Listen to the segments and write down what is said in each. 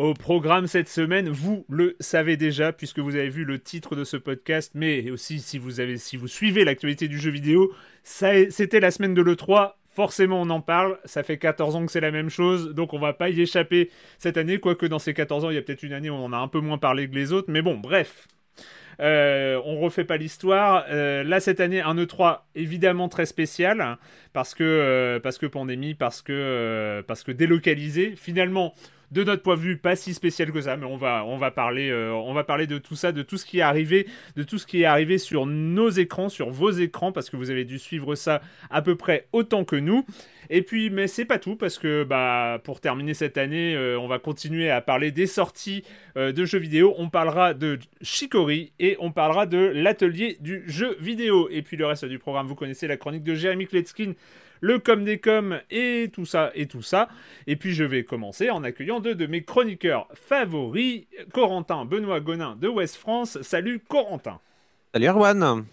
Au programme cette semaine, vous le savez déjà puisque vous avez vu le titre de ce podcast, mais aussi si vous avez, si suivez l'actualité du jeu vidéo, c'était la semaine de l'E3. Forcément, on en parle. Ça fait 14 ans que c'est la même chose, donc on va pas y échapper cette année. Quoique dans ces 14 ans, il y a peut-être une année où on en a un peu moins parlé que les autres. Mais bon, bref. Euh, on refait pas l'histoire. Euh, là, cette année, un E3 évidemment très spécial parce que, euh, pandémie, parce que délocalisé. Finalement, de notre point de vue, pas si spécial que ça, mais on va, on va parler, euh, on va parler de tout ça, de tout ce qui est arrivé, de tout ce qui est arrivé sur nos écrans, sur vos écrans, parce que vous avez dû suivre ça à peu près autant que nous. Et puis, mais c'est pas tout, parce que bah, pour terminer cette année, euh, on va continuer à parler des sorties euh, de jeux vidéo. On parlera de Chicory et on parlera de l'atelier du jeu vidéo. Et puis le reste du programme, vous connaissez la chronique de Jérémy Kletskin, le com des coms et tout ça et tout ça. Et puis je vais commencer en accueillant deux de mes chroniqueurs favoris, Corentin Benoît Gonin de West France. Salut Corentin. Salut Erwan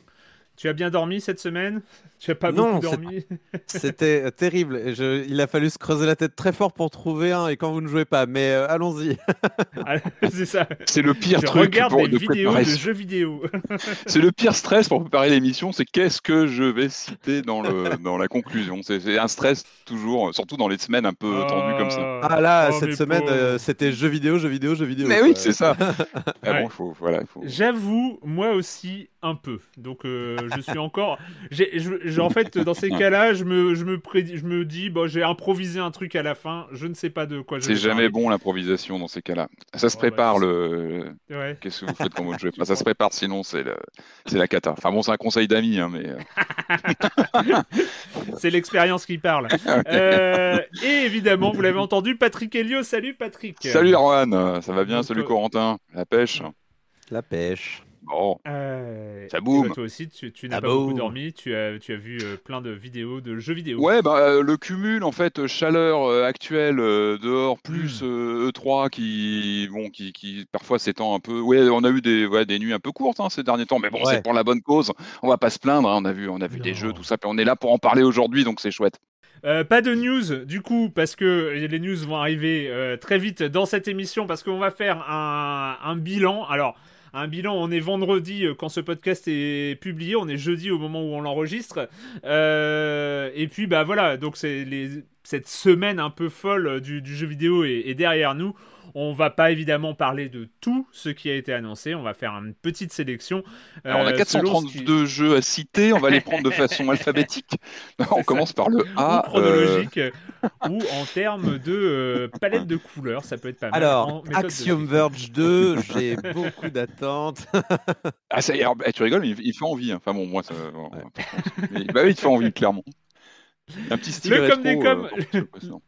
Tu as bien dormi cette semaine? Tu as pas Non, beaucoup c'est- dormi C'était euh, terrible. Je- Il a fallu se creuser la tête très fort pour trouver un et quand vous ne jouez pas. Mais euh, allons-y. Ah, C'est ça. C'est le pire Je truc regarde pour des de vidéos de jeux vidéo. C'est le pire stress pour préparer l'émission, c'est qu'est-ce que je vais citer dans, le, dans la conclusion. C'est un stress toujours, surtout dans les semaines un peu tendues comme ça. Ah là, Oh, cette semaine, euh, c'était jeux vidéo, jeux vidéo, jeux vidéo. Mais quoi. oui, c'est ça. Ah Ouais. bon, faut, voilà, faut... J'avoue, moi aussi, un peu. Donc, euh, je suis encore. je- je- en fait, dans ces cas-là, je me, je me, prédis- je me dis, bon, j'ai improvisé un truc à la fin. Je ne sais pas de quoi je C'est jamais parler. bon l'improvisation dans ces cas-là. Ça se Ouais, prépare bah, le. Ouais. Qu'est-ce que vous faites quand vous ne jouez pas Ça se prépare, sinon c'est le... la cata. Enfin bon, c'est un conseil d'amis, hein, mais. euh, C'est l'expérience qui parle. Euh, et évidemment, vous l'avez entendu, Patrick Helio. Salut, Patrick. Salut Erwan, ça va bien? Donc, Salut Corentin, la pêche? La pêche. Bon, Euh, Ça boum. bah, toi aussi, tu, tu n'as pas beaucoup boum. dormi. Tu as, tu as vu euh, plein de vidéos de jeux vidéo. Ouais, bah, euh, le cumul en fait chaleur euh, actuelle euh, dehors plus euh, E3 qui bon qui, qui parfois s'étend un peu. Ouais, on a eu des ouais, des nuits un peu courtes hein, ces derniers temps, mais bon, Ouais. c'est pour la bonne cause. On va pas se plaindre. hein, On a vu on a vu des jeux tout ça, puis on est là pour en parler aujourd'hui, donc c'est chouette. Euh, pas de news du coup parce que les news vont arriver euh, très vite dans cette émission parce qu'on va faire un, un bilan. Alors un bilan, on est vendredi euh, quand ce podcast est publié, on est jeudi au moment où on l'enregistre. Euh, et puis bah voilà, donc c'est cette semaine un peu folle du, du jeu vidéo est derrière nous. On va pas évidemment parler de tout ce qui a été annoncé. On va faire une petite sélection. Alors, on a euh, 432 jeux à citer. On va les prendre de façon alphabétique. On commence par le A. ou chronologique euh, ou en termes de euh, palette de couleurs. Ça peut être pas mal. Alors, de Axiom. Verge 2, j'ai beaucoup d'attentes. Ah, ça alors, eh, tu rigoles, mais il, fait envie. hein. Enfin bon, moi, ça. mais- bah oui, il fait envie, clairement. Un petit style Le rétro, comme des euh, comme.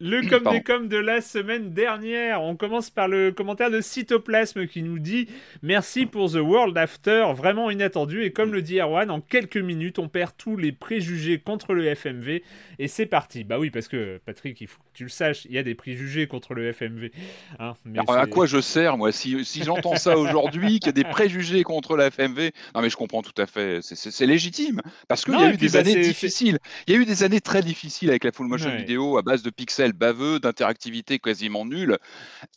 Le comme Pardon. des comme de la semaine dernière. On commence par le commentaire de Cytoplasme qui nous dit Merci pour The World After, vraiment inattendu. Et comme le dit Erwan, en quelques minutes, on perd tous les préjugés contre le FMV. Et c'est parti. Bah oui, parce que Patrick, il faut que tu le saches, il y a des préjugés contre le FMV. Hein, mais Alors, à quoi je sers, moi Si, si j'entends ça aujourd'hui, qu'il y a des préjugés contre la FMV, non mais je comprends tout à fait, c'est- légitime, parce qu'il y a eu des bah, années difficiles. Il y a eu des années très difficiles avec la full motion Ouais. vidéo à base de pixels baveux, d'interactivité quasiment nulle.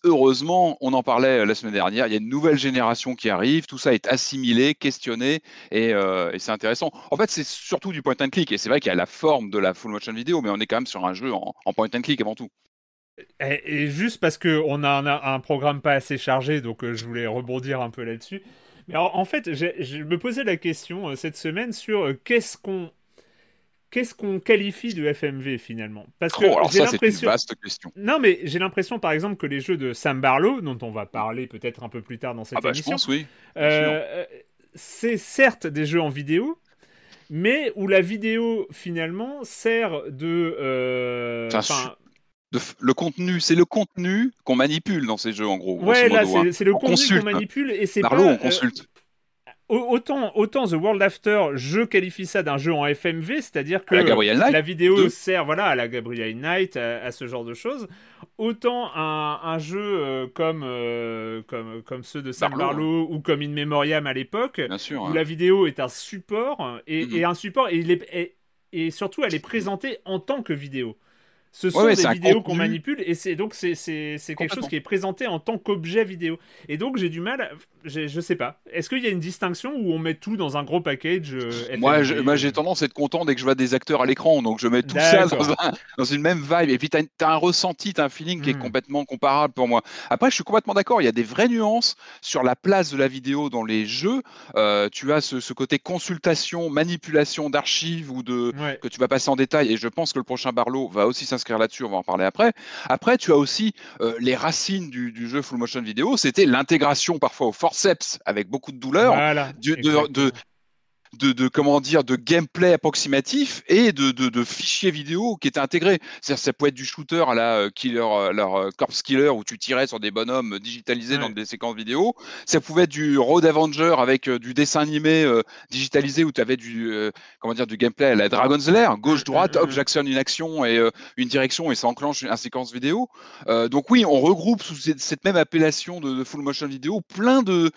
Heureusement, on en parlait euh, la semaine dernière, il y a une nouvelle génération qui arrive, tout ça est assimilé, questionné, et, euh, et c'est intéressant. En fait, c'est surtout du point and click, et c'est vrai qu'il y a la forme de la full motion vidéo, mais on est quand même sur un jeu en, point and click avant tout. Et, juste parce qu'on a un, programme pas assez chargé, donc euh, je voulais rebondir un peu là-dessus. Mais en, fait, je me posais la question cette semaine sur qu'est-ce qu'on qu'est-ce qu'on qualifie de FMV finalement? Parce que Oh, alors ça, c'est une vaste question. Non, mais j'ai l'impression, par exemple, que les jeux de Sam Barlow, dont on va parler peut-être un peu plus tard dans cette Ah bah, je émission, pense, oui. bien euh, c'est certes des jeux en vidéo, mais où la vidéo finalement sert de. euh, enfin, de le contenu, c'est le contenu qu'on manipule dans ces jeux en gros. ouais, là, hein. c'est le On contenu qu'on manipule et c'est Barlow, pas. on euh, consulte. Autant, autant The World After, je qualifie ça d'un jeu en FMV, c'est-à-dire que la vidéo 2. sert voilà, à la Gabriel Knight, à, à ce genre de choses. Autant un, un jeu euh, comme, euh, comme, comme ceux de Sam Barlow, ou comme In Memoriam à l'époque, où hein. la vidéo est un support, et, Mhm. et un support, et, il est, et, et surtout elle est présentée en tant que vidéo. Ce sont ouais, des vidéos qu'on manipule et c'est donc c'est quelque chose qui est présenté en tant qu'objet vidéo. Et donc j'ai du mal, à- je sais pas. Est-ce qu'il y a une distinction où on met tout dans un gros package euh, Moi, moi, j'ai tendance à être content dès que je vois des acteurs à l'écran, donc je mets tout ça dans, un- dans une même vibe. Et puis, tu as, un ressenti, tu un feeling qui est Hmm. complètement comparable pour moi. Après, je suis complètement d'accord, il y a des vraies nuances sur la place de la vidéo dans les jeux. Euh, tu as ce, ce côté consultation, manipulation d'archives ou de, Ouais. que tu vas passer en détail, et je pense que le prochain Barlow va aussi s'inscrire là-dessus, on va en parler après. Après, tu as aussi euh, les racines du, du jeu full motion vidéo, c'était l'intégration parfois au forceps avec beaucoup de douleur, Voilà, du- de, exactement. de, de, de- comment dire de gameplay approximatif et de, de, de fichiers vidéo qui étaient intégrés. C'est-à-dire ça pouvait être du shooter à la euh, killer, euh, leur euh, corpse killer où tu tirais sur des bonhommes digitalisés dans des séquences vidéo. Ça pouvait être du Road Avenger avec du dessin animé euh, digitalisé où tu avais du euh, comment dire du gameplay à la Dragon's Lair, gauche droite, hop j'actionne une action et euh, une direction et ça enclenche une, une séquence vidéo. Donc oui, on regroupe sous cette, même appellation de, de full motion vidéo plein de,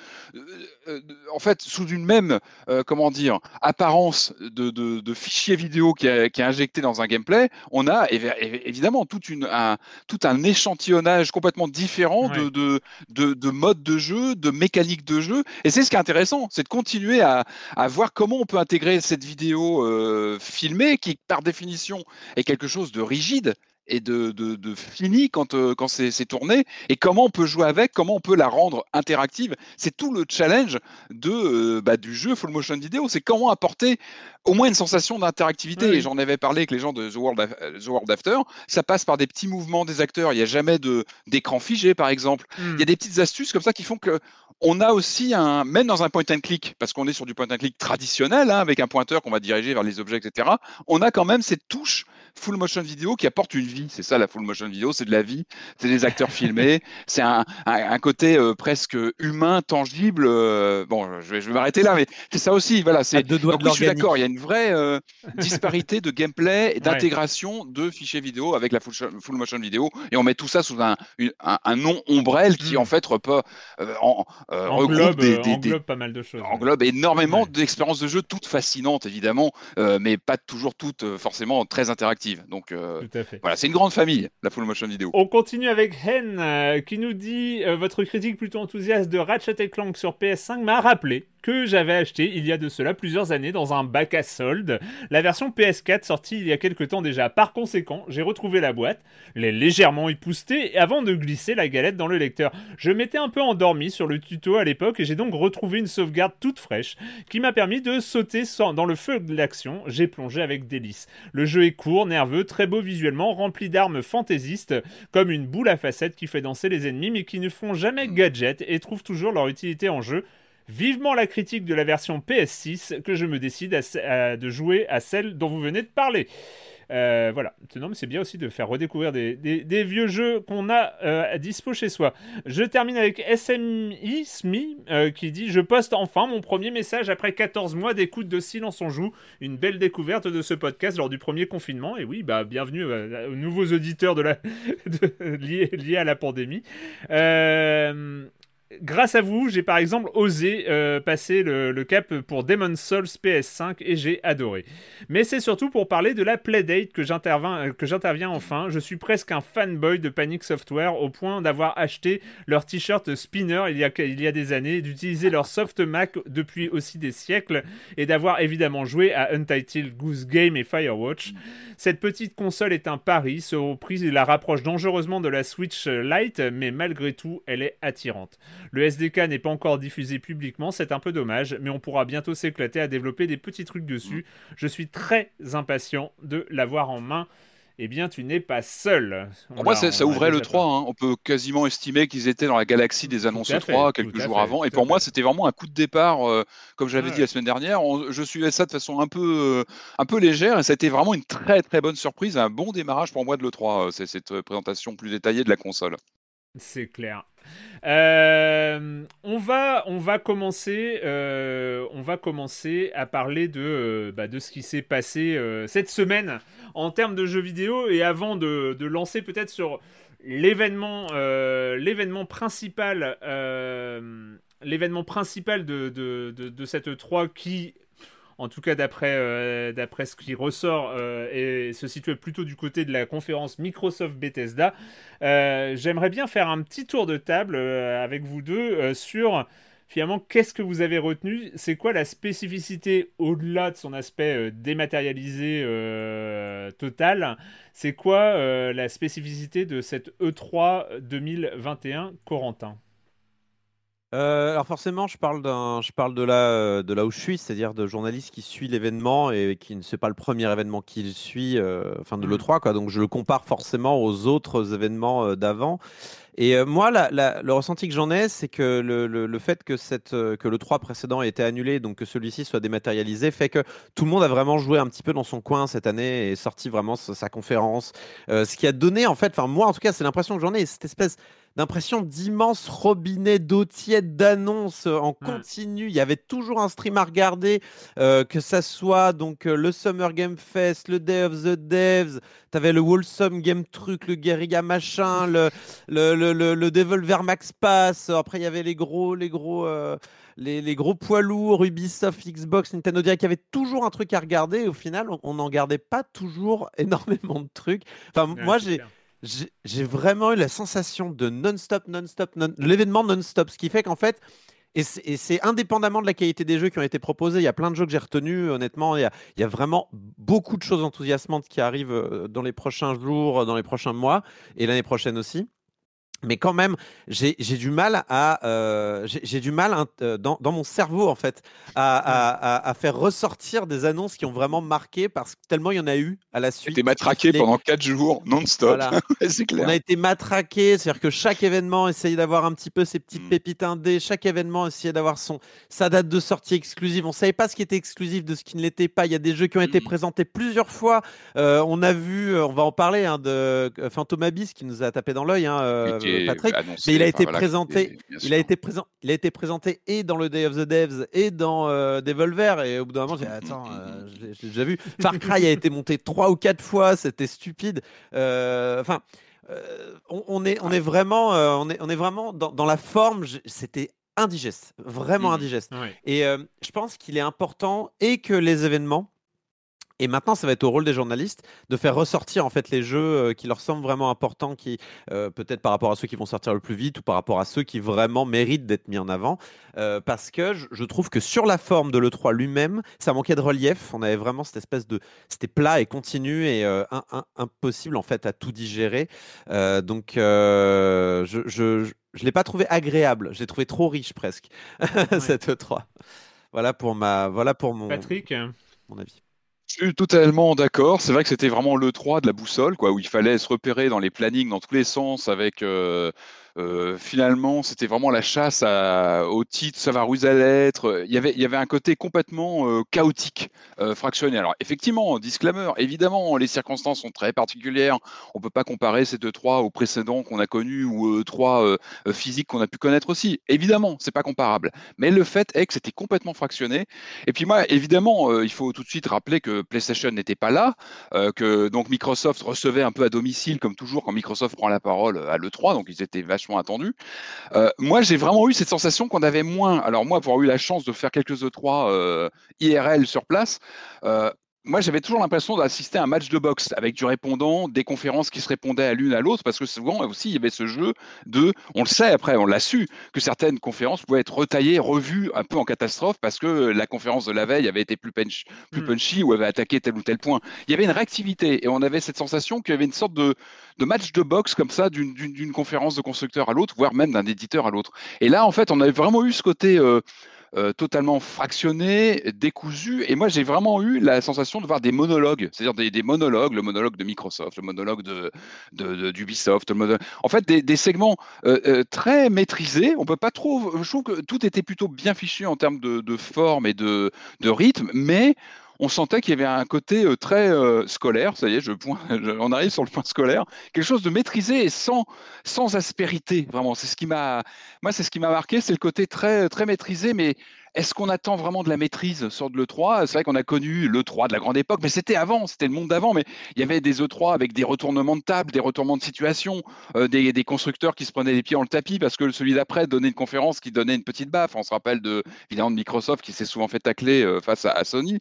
euh, en fait sous une même euh, comment dire apparence de, de, de fichier vidéo qui est, qui est injecté dans un gameplay, on a évi- évi- évidemment toute une, un, tout un échantillonnage complètement différent de, Ouais. de, de, de modes de jeu, de mécaniques de jeu. Et c'est ce qui est intéressant, c'est de continuer à, à voir comment on peut intégrer cette vidéo euh, filmée qui, par définition, est quelque chose de rigide et de, de, de fini quand, euh, quand c'est tourné, et comment on peut jouer avec, comment on peut la rendre interactive. C'est tout le challenge de, euh, bah, du jeu full motion vidéo, c'est comment apporter au moins une sensation d'interactivité. Oui. Et j'en avais parlé avec les gens de The World, Af- euh, The World After, ça passe par des petits mouvements des acteurs, il n'y a jamais de- d'écran figé par exemple. Hmm. Il y a des petites astuces comme ça qui font que on a aussi un, même dans un point and click, parce qu'on est sur du point and click traditionnel, hein, avec un pointeur qu'on va diriger vers les objets, etc. On a quand même cette touche full motion vidéo qui apporte une vie. C'est ça la full motion vidéo, c'est de la vie, c'est des acteurs filmés, c'est un, un- un côté euh, presque humain, tangible. euh, bon, je vais, je vais m'arrêter là, mais c'est ça aussi. Voilà, c'est. deux doigts Donc de oui, je suis d'accord, il y a une vraie euh, disparité de gameplay et d'intégration de fichiers vidéo avec la full, full motion vidéo, et on met tout ça sous un, une- un, nom ombrelle qui Mm. en fait repas, en, englobe, des, pas mal de choses. ouais. englobe énormément Ouais. d'expériences de jeu, toutes fascinantes évidemment, mais pas toujours toutes forcément très interactives. Donc euh, Tout à fait. voilà, c'est une grande famille, la full motion vidéo. On continue avec Hen euh, qui nous dit euh, Votre critique plutôt enthousiaste de Ratchet Clank sur PS5 m'a rappelé que j'avais acheté il y a de cela plusieurs années dans un bac à soldes la version PS4 sortie il y a quelques temps déjà. Par conséquent, j'ai retrouvé la boîte, l'ai légèrement époustée avant de glisser la galette dans le lecteur. Je m'étais un peu endormi sur le tuto à l'époque et j'ai donc retrouvé une sauvegarde toute fraîche qui m'a permis de sauter sans- dans le feu de l'action. J'ai plongé avec délice. Le jeu est court, nerveux, très beau visuellement, rempli d'armes fantaisistes, comme une boule à facettes qui fait danser les ennemis mais qui ne font jamais gadget et trouvent toujours leur utilité en jeu. Vivement la critique de la version PS6 que je me décide à à- de jouer à celle dont vous venez de parler. Euh, voilà. Non, mais c'est bien aussi de faire redécouvrir des, vieux jeux qu'on a euh, à dispo chez soi. Je termine avec SMI SMI euh, qui dit Je poste enfin mon premier message après 14 mois d'écoute de Silence on joue. Une belle découverte de ce podcast lors du premier confinement. Et oui, bah bienvenue aux nouveaux auditeurs de la liés, à la pandémie. Grâce à vous, j'ai par exemple osé euh, passer le, cap pour Demon's Souls PS5 et j'ai adoré. Mais c'est surtout pour parler de la Playdate que j'interviens, euh, que j'interviens enfin. Je suis presque un fanboy de Panic Software au point d'avoir acheté leur t-shirt Spinner il y, a, il y a des années, d'utiliser leur soft Mac depuis aussi des siècles et d'avoir évidemment joué à Untitled Goose Game et Firewatch. Cette petite console est un pari, ce prix la rapproche dangereusement de la Switch Lite, mais malgré tout, elle est attirante. Le SDK n'est pas encore diffusé publiquement, c'est un peu dommage, mais on pourra bientôt s'éclater à développer des petits trucs dessus. Je suis très impatient de l'avoir en main. Eh bien, tu n'es pas seul. On Pour moi, l'a- ça, ouvrait le déjà 3. hein. On peut quasiment estimer qu'ils étaient dans la galaxie des annonces à fait, 3 tout quelques jours fait, avant. Et pour moi, c'était vraiment un coup de départ, euh, comme j'avais Ouais. dit la semaine dernière. On- je suivais ça de façon un peu, euh, un peu légère et ça a été vraiment une très très bonne surprise, un bon démarrage pour moi de l'E3, euh, c'est cette présentation plus détaillée de la console. C'est clair. Euh, on va, on va commencer, euh, on va commencer à parler de, euh, bah, ce qui s'est passé cette semaine en termes de jeux vidéo. Et avant de, lancer peut-être sur l'événement, principal, de, de, de, de cette 3 qui en tout cas d'après euh, ce qui ressort euh, et se situe plutôt du côté de la conférence Microsoft Bethesda. Euh, J'aimerais bien faire un petit tour de table avec vous deux sur finalement qu'est-ce que vous avez retenu, c'est quoi la spécificité au-delà de son aspect dématérialisé total, c'est quoi la spécificité de cette E E3 2021 Corentin? Euh, alors forcément, je parle d'un, je parle de là, euh, de là où je suis, c'est-à-dire de journaliste qui suit l'événement et qui ne c'est pas le premier événement qu'il suit, euh, enfin de Mm. l'E3 quoi. Donc je le compare forcément aux autres événements euh, d'avant. Et euh, moi, la- la- le ressenti que j'en ai, c'est que le, le- le fait que, cette, euh, que le 3 précédent ait été annulé, donc que celui-ci soit dématérialisé, fait que tout le monde a vraiment joué un petit peu dans son coin cette année et sorti vraiment sa, sa conférence. Euh, ce qui a donné, en fait, enfin moi en tout cas, c'est l'impression que j'en ai, cette espèce d'impression d'immense robinet d'eau tiède d'annonces euh, en continu. Il y avait toujours un stream à regarder, euh, que ça soit donc euh, le Summer Game Fest, le Day of the Devs, tu avais le Wholesome Game Truc, le Guerrilla machin, le, le, le, le, le Devolver Max Pass. Après, il y avait les gros, les gros, euh, les, les gros poids lourds, Ubisoft, Xbox, Nintendo Direct. Il y avait toujours un truc à regarder. Et au final, on n'en gardait pas toujours énormément de trucs. Enfin, Ouais, moi, j'ai. J'ai vraiment eu la sensation de non-stop, non-stop, non l'événement non-stop, ce qui fait qu'en fait, et c'est indépendamment de la qualité des jeux qui ont été proposés, il y a plein de jeux que j'ai retenus, honnêtement, il y, a, il y a vraiment beaucoup de choses enthousiasmantes qui arrivent euh, dans les prochains jours, dans les prochains mois, et l'année prochaine aussi. Mais quand même, j'ai du mal à, euh, j'ai du mal hein, euh, dans, dans mon cerveau en fait à, à- à- à faire ressortir des annonces qui ont vraiment marqué parce que tellement il y en a eu à la suite. T'es matraqué Les- pendant 4 jours non-stop. Voilà. c'est on a été matraqué, c'est-à-dire que chaque événement essayait d'avoir un petit peu ses petites Mm. pépites indées, chaque événement essayait d'avoir son sa date de sortie exclusive. On savait pas ce qui était exclusif de ce qui ne l'était pas. Il y a des jeux qui ont été Mm. présentés plusieurs fois. Euh, on a vu, on va en parler, hein, de Phantom Abyss qui nous a tapé dans l'œil, hein, Patrick. annoncé, Mais il a été voilà, présenté, il a été présent, il a été présenté et dans le Day of the Devs et dans euh, Devolver. Et au bout d'un moment, j'ai dit, attends, euh, je l'ai je l'ai déjà vu. Far Cry a été monté trois ou quatre fois, c'était stupide. Euh, Enfin. on, on est, on est vraiment, on est, on est vraiment dans, dans la forme. j'ai- C'était indigeste, vraiment indigeste. Et euh, je pense qu'il est important et que les événements Et maintenant, ça va être au rôle des journalistes de faire ressortir en fait les jeux euh, qui leur semblent vraiment importants, qui euh, peut-être par rapport à ceux qui vont sortir le plus vite ou par rapport à ceux qui vraiment méritent d'être mis en avant. Euh, parce que je, trouve que sur la forme de l'E3 lui-même, ça manquait de relief. On avait vraiment cette espèce de. C'était plat et continu et euh, un- un- impossible en fait à tout digérer. Donc je. je, l'ai pas trouvé agréable, je l'ai trouvé trop riche presque, cette E3. Voilà pour ma, voilà pour mon, Patrick mon avis. Suis totalement d'accord. C'est vrai que c'était vraiment le 3 de la boussole, quoi, où il fallait se repérer dans les plannings dans tous les sens avec. euh, euh, finalement, c'était vraiment la chasse au titre, savoir où ils allaient être. Il y avait, un côté complètement euh, chaotique, euh, fractionné. Alors, effectivement, disclaimer, évidemment, les circonstances sont très particulières. On peut pas comparer ces deux trois aux précédents qu'on a connus ou trois physiques qu'on a pu connaître aussi. Évidemment, c'est pas comparable. Mais le fait est que c'était complètement fractionné. Et puis moi, évidemment, il faut tout de suite rappeler que PlayStation n'était pas là, que donc Microsoft recevait un peu à domicile, comme toujours quand Microsoft prend la parole à l'E3, donc ils étaient vachement attendus. Euh, moi, j'ai vraiment eu cette sensation qu'on avait moins. Alors moi, pour avoir eu la chance de faire quelques E3 euh, IRL sur place, euh, moi, j'avais toujours l'impression d'assister à un match de boxe avec du répondant, des conférences qui se répondaient à l'une à l'autre, parce que souvent aussi, il y avait ce jeu de, on le sait après, on l'a su, que certaines conférences pouvaient être retaillées, revues un peu en catastrophe, parce que la conférence de la veille avait été plus, punch- plus Mm. punchy ou avait attaqué tel ou tel point. Il y avait une réactivité, et on avait cette sensation qu'il y avait une sorte de, de match de boxe comme ça, d'une conférence de constructeur à l'autre, voire même d'un éditeur à l'autre. Et là, en fait, on avait vraiment eu ce côté... euh, euh, totalement fractionné, décousu. Et moi, j'ai vraiment eu la sensation de voir des monologues, c'est-à-dire des, monologues, le monologue de Microsoft, le monologue de, de- de- d'Ubisoft, le monologue- en fait, des, segments euh, euh, très maîtrisés. On peut pas trop. Je trouve que tout était plutôt bien fichu en termes de, de forme et de, de rythme, mais on sentait qu'il y avait un côté euh, très euh, scolaire, ça y est, je on arrive sur le point scolaire, quelque chose de maîtrisé et sans, sans aspérité, vraiment. C'est ce qui m'a, moi, c'est ce qui m'a marqué, c'est le côté très, très maîtrisé, mais est-ce qu'on attend vraiment de la maîtrise sur de l'E3 C'est vrai qu'on a connu l'E3 de la grande époque, mais c'était avant, c'était le monde d'avant. Mais il y avait des E3 avec des retournements de table, des retournements de situation, euh, des, constructeurs qui se prenaient les pieds dans le tapis parce que celui d'après donnait une conférence qui donnait une petite baffe. On se rappelle de, évidemment de Microsoft qui s'est souvent fait tacler euh, face à Sony.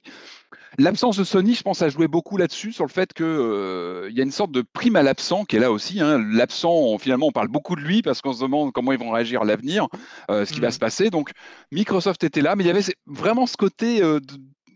L'absence de Sony, je pense, a joué beaucoup là-dessus, sur le fait qu'il y a une sorte de prime à l'absent qui est là aussi. hein. L'absent, on- finalement, on parle beaucoup de lui parce qu'on se demande comment ils vont réagir à l'avenir, euh, ce qui va Mhm. se passer. Donc, Microsoft était là, mais il y avait vraiment ce côté euh, de,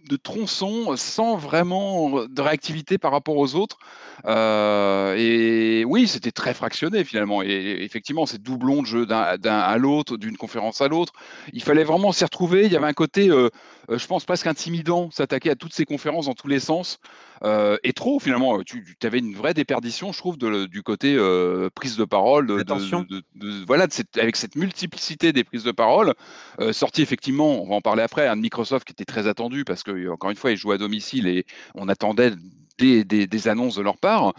de tronçon sans vraiment de réactivité par rapport aux autres. Euh, et oui, c'était très fractionné finalement. Et effectivement, ces doublons de jeu d'un à l'autre, d'une conférence à l'autre, il fallait vraiment s'y retrouver. Il y avait un côté, euh, euh, je pense, presque intimidant, s'attaquer à toutes ces conférences dans tous les sens. Euh, et trop finalement, tu, tu avais une vraie déperdition, je trouve, de- du côté euh, prise de parole, de, Attention. de- voilà, cette- avec cette multiplicité des prises de parole, euh, sorti effectivement, on va en parler après, un de Microsoft qui était très attendu parce que encore une fois, ils jouaient à domicile et on attendait des, des- des annonces de leur part.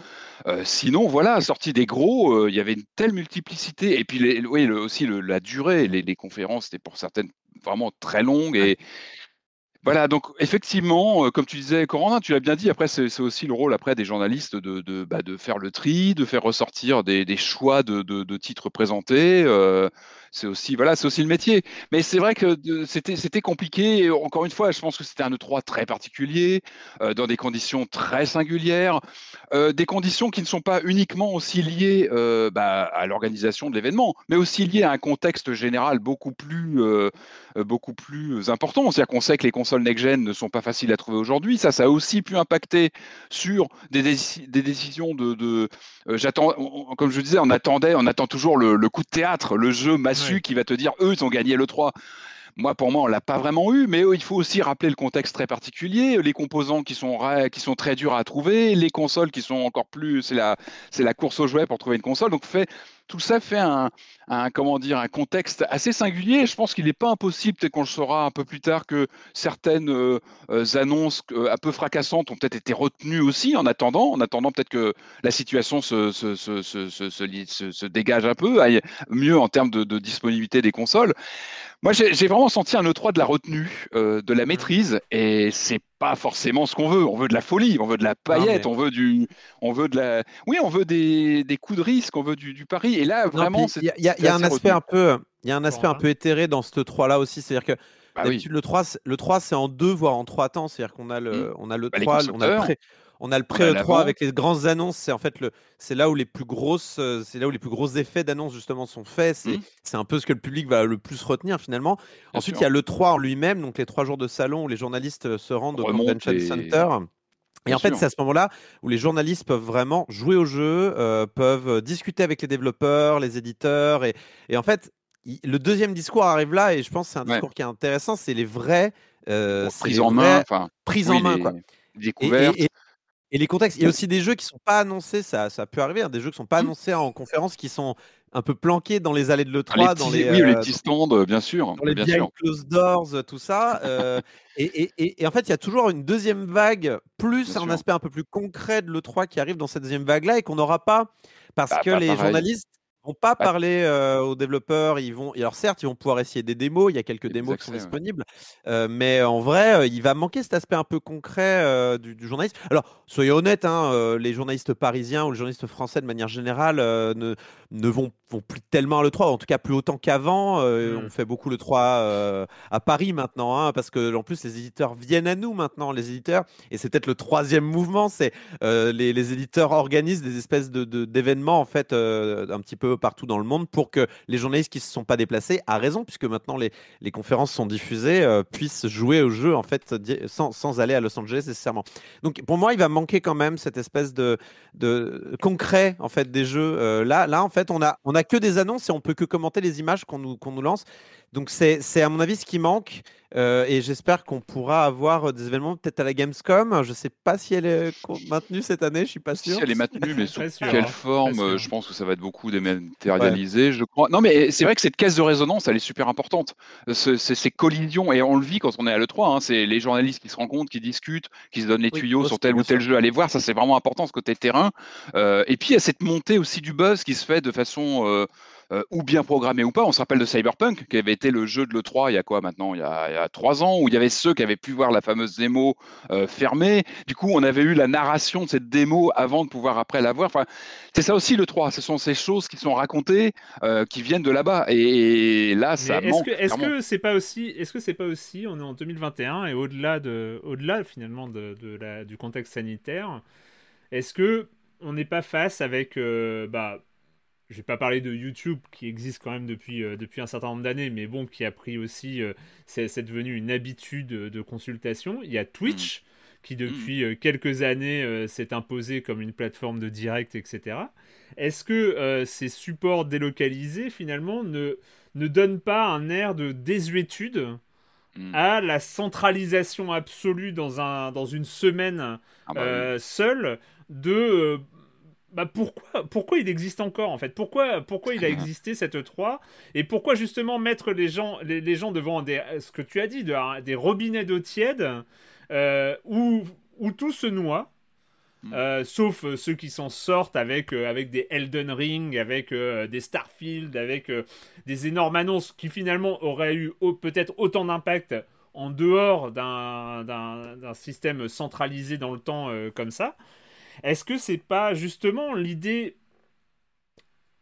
Euh, sinon, voilà, sorti des gros, euh, il y avait une telle multiplicité et puis les- oui, le- aussi le- la durée, les, les conférences étaient pour certaines vraiment très longues et voilà, donc effectivement, euh, comme tu disais, Corentin, tu l'as bien dit, après, c'est aussi le rôle après des journalistes bah, de faire le tri, de faire ressortir des, choix de titres présentés. euh, c'est aussi, voilà, c'est aussi le métier. Mais c'est vrai que c'était compliqué. Encore une fois, je pense que c'était un E3 très particulier, euh, dans des conditions très singulières, euh, des conditions qui ne sont pas uniquement aussi liées euh, bah, à l'organisation de l'événement, mais aussi liées à un contexte général beaucoup plus, beaucoup plus important. C'est-à-dire qu'on sait que les consoles next-gen ne sont pas faciles à trouver aujourd'hui. Ça, ça a aussi pu impacter sur des, déci- des décisions de. j'attends, comme je disais, on attendait, on attend toujours le, coup de théâtre, le jeu Ouais. qui va te dire, eux, ils ont gagné le 3. Moi, pour moi, on l'a pas vraiment eu, mais il faut aussi rappeler le contexte très particulier, les composants qui sont, qui sont très durs à trouver, les consoles qui sont encore plus, c'est la, c'est la course aux jouets pour trouver une console. Donc, fait, tout ça fait un, un, comment dire, un contexte assez singulier. Je pense qu'il n'est pas impossible, peut-être qu'on le saura un peu plus tard, que certaines euh, annonces euh, un peu fracassantes ont peut-être été retenues aussi en attendant, en attendant peut-être que la situation se, dégage un peu, aille mieux en termes de, de disponibilité des consoles. Moi, j'ai j'ai vraiment senti un E3 de la retenue, euh, de la maîtrise, et c'est pas forcément ce qu'on veut. On veut de la folie, on veut de la paillette, mais- on veut du, on veut de la, oui, on veut des, des coups de risque, on veut du, du pari. Et là, vraiment, il y a, y y un aspect retenu. un peu, il y a un aspect un Laurent. peu éthéré dans ce 3 là aussi, c'est-à-dire que Ah oui. D'habitude, le 3, c'est- le 3, c'est en deux, voire en trois temps. C'est-à-dire qu'on a le, on a le Bah, les 3, on a le pré, on a le On a pré l'avant. 3 avec les grandes annonces. C'est en fait le, c'est là où les plus grosses, euh, c'est là où les plus gros effets d'annonce justement sont faits. C'est, c'est un peu ce que le public va le plus retenir finalement. Bien Ensuite, il y a le 3 en lui-même, donc les trois jours de salon où les journalistes euh, se rendent au Convention Center. Et Bien en fait, c'est à ce moment-là où les journalistes peuvent vraiment jouer au jeu, euh, peuvent discuter avec les développeurs, les éditeurs. Et, et en fait, il- le deuxième discours arrive là, et je pense que c'est un Ouais. discours qui est intéressant, c'est les vrais... euh, prise les en main, prises oui, en main. les Quoi. Et- et- et les contextes. Il y a aussi des jeux qui sont pas annoncés, ça, ça peut arriver, hein, des jeux qui sont pas Mm. annoncés en conférence, qui sont un peu planqués dans les allées de Ah, les l'E3, dans les, oui, les euh, petits stands, euh, bien sûr, dans les bien sûr. closed doors, euh, tout ça. euh, et, et- et- et en fait, il y a toujours une deuxième vague, plus Bien un sûr. aspect un peu plus concret de l'E3 qui arrive dans cette deuxième vague-là et qu'on n'aura pas parce Bah, que les pareil. journalistes vont pas Bah- parler euh, aux développeurs. Ils vont, alors certes, ils vont pouvoir essayer des démos. Il y a quelques démos qui sont ouais. disponibles, euh, mais en vrai, il va manquer cet aspect un peu concret euh, du, du journaliste. Alors, soyez honnêtes, hein, les journalistes parisiens ou les journalistes français de manière générale ne, ne vont, vont plus tellement à l'E3, en tout cas plus autant qu'avant. Euh, Mm. On fait beaucoup l'E3 euh, à Paris maintenant, hein, parce que en plus les éditeurs viennent à nous maintenant, les éditeurs, et c'est peut-être le troisième mouvement, c'est euh, les, les éditeurs organisent des espèces de de- d'événements en fait un petit peu partout dans le monde pour que les journalistes qui se sont pas déplacés, à raison, puisque maintenant les, les conférences sont diffusées, puissent jouer au jeu en fait sans, sans aller à Los Angeles nécessairement. Donc pour moi, il va manquer quand même cette espèce de, de concret en fait des jeux. Là, là en fait, on a on a que des annonces et on peut que commenter les images qu'on nous lance. Donc c'est c'est à mon avis ce qui manque euh, et j'espère qu'on pourra avoir des événements peut-être à la Gamescom. Je sais pas si elle est maintenue cette année, je suis pas Si sûr. elle est maintenue, mais sous sûr, quelle hein. forme euh. Je pense que ça va être beaucoup dématérialisé, je crois. Non, mais c'est vrai que cette caisse de résonance, elle est super importante. Ce- ce- ces collisions, et on le vit quand on est à l'E3, hein, c'est les journalistes qui se rencontrent, qui discutent, qui se donnent les Oui, tuyaux sur tel ou tel jeu. Allez voir, ça c'est vraiment important, ce côté terrain. Euh, et puis il y a cette montée aussi du buzz qui se fait de façon euh, euh, ou bien programmée ou pas. On se rappelle de Cyberpunk, qui avait été le jeu de l'E3 il y a quoi maintenant il y a, il y a trois ans, où il y avait ceux qui avaient pu voir la fameuse démo euh, fermée. Du coup, on avait eu la narration de cette démo avant de pouvoir après la voir. Enfin, c'est ça aussi le 3. Ce sont ces choses qui sont racontées, euh, qui viennent de là-bas. Et, là, ça est-ce que est-ce que c'est pas aussi est-ce que c'est pas aussi on est en 2021 et au-delà de au-delà finalement de, de la, du contexte sanitaire est-ce que on n'est pas face avec euh, bah je vais pas parler de YouTube qui existe quand même depuis euh, depuis un certain nombre d'années mais bon qui a pris aussi euh, c'est c'est devenu une habitude de consultation il y a Twitch qui depuis euh, quelques années euh, s'est imposé comme une plateforme de direct etc est-ce que ces supports délocalisés finalement ne ne donnent pas un air de désuétude Mm. à la centralisation absolue dans, un, dans une semaine Ah bah oui. seule de bah pourquoi, pourquoi il existe encore en fait? Pourquoi, pourquoi il a existé cette 3 et pourquoi justement mettre les gens, les, les gens devant des, ce que tu as dit de, des robinets d'eau tiède euh, où, où tout se noie Mm. euh, sauf euh, ceux qui s'en sortent avec, euh, avec des Elden Ring, avec des Starfield, avec des énormes annonces qui finalement auraient eu au- peut-être autant d'impact en dehors d'un- d'un d'un système centralisé dans le temps comme ça. Est-ce que c'est pas justement l'idée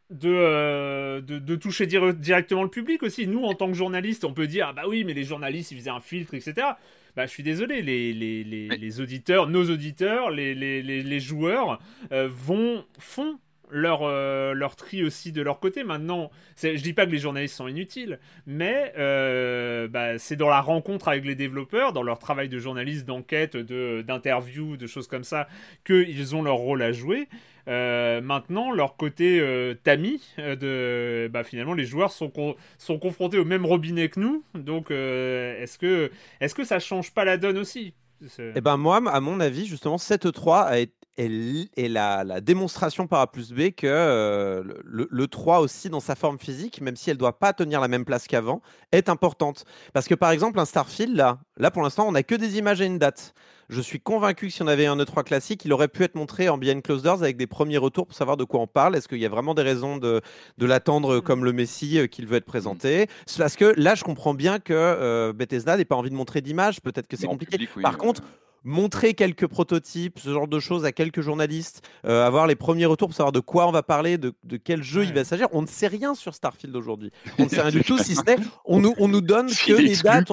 de, euh, de, de toucher dire- directement le public aussi? Nous, en tant que journalistes, on peut dire ah bah oui, mais les journalistes ils faisaient un filtre, etc. Bah, je suis désolé, les, les, les, Mais- les auditeurs, nos auditeurs, les, les, les, les joueurs euh, vont, font leur, euh, leur tri aussi de leur côté. Maintenant, je dis pas que les journalistes sont inutiles, mais euh, bah, c'est dans la rencontre avec les développeurs, dans leur travail de journaliste, d'enquête, de- d'interview, de, choses comme ça, qu'ils ont leur rôle à jouer. Euh, maintenant, leur côté tamis, de, bah, finalement, les joueurs sont, sont confrontés au même robinet que nous. Donc, est-ce que, est que ça change pas la donne aussi? Eh ben moi, à mon avis, justement, cette E3 a été- est la, la démonstration par A plus B que euh, le, le 3 aussi dans sa forme physique, même si elle doit pas tenir la même place qu'avant, est importante. Parce que par exemple, un Starfield, là, là pour l'instant, on n'a que des images à une date. Je suis convaincu que si on avait un E3 classique, il aurait pu être montré en behind closed doors avec des premiers retours pour savoir de quoi on parle. Est-ce qu'il y a vraiment des raisons de, de l'attendre comme le Messi euh, qu'il veut être présenté? C'est parce que là, je comprends bien que euh, Bethesda n'ait pas envie de montrer d'images. Peut-être que c'est compliqué. public, oui, Par euh, contre, montrer quelques prototypes, ce genre de choses à quelques journalistes, euh, avoir les premiers retours pour savoir de quoi on va parler, de, de quel jeu il va s'agir. On ne sait rien sur Starfield aujourd'hui. On ne sait rien du tout, si ce n'est on nous, on nous donne que les dates,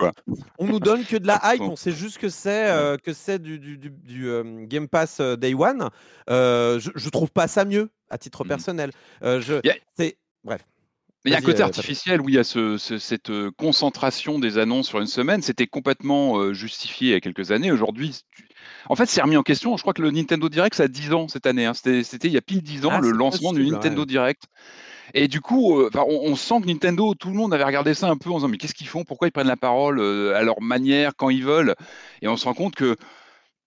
on, nous donne que de la hype. On sait juste que c'est euh, que c'est du, du, du, du euh, Game Pass Day One. je, je trouve pas ça mieux à titre Mhm. personnel. je, c'est bref. Mais il y a un côté euh, artificiel, oui, il y a ce, ce- cette euh, concentration des annonces sur une semaine. C'était complètement euh, justifié il y a quelques années. Aujourd'hui, tu- en fait, c'est remis en question. Je crois que le Nintendo Direct, ça a 10 ans cette année. hein. C'était il y a pile 10 ans Ah, le lancement du Nintendo ouais. Direct. Et du coup, euh, on, on sent que Nintendo, tout le monde avait regardé ça un peu en disant mais qu'est-ce qu'ils font? Pourquoi ils prennent la parole à leur manière, quand ils veulent? Et on se rend compte que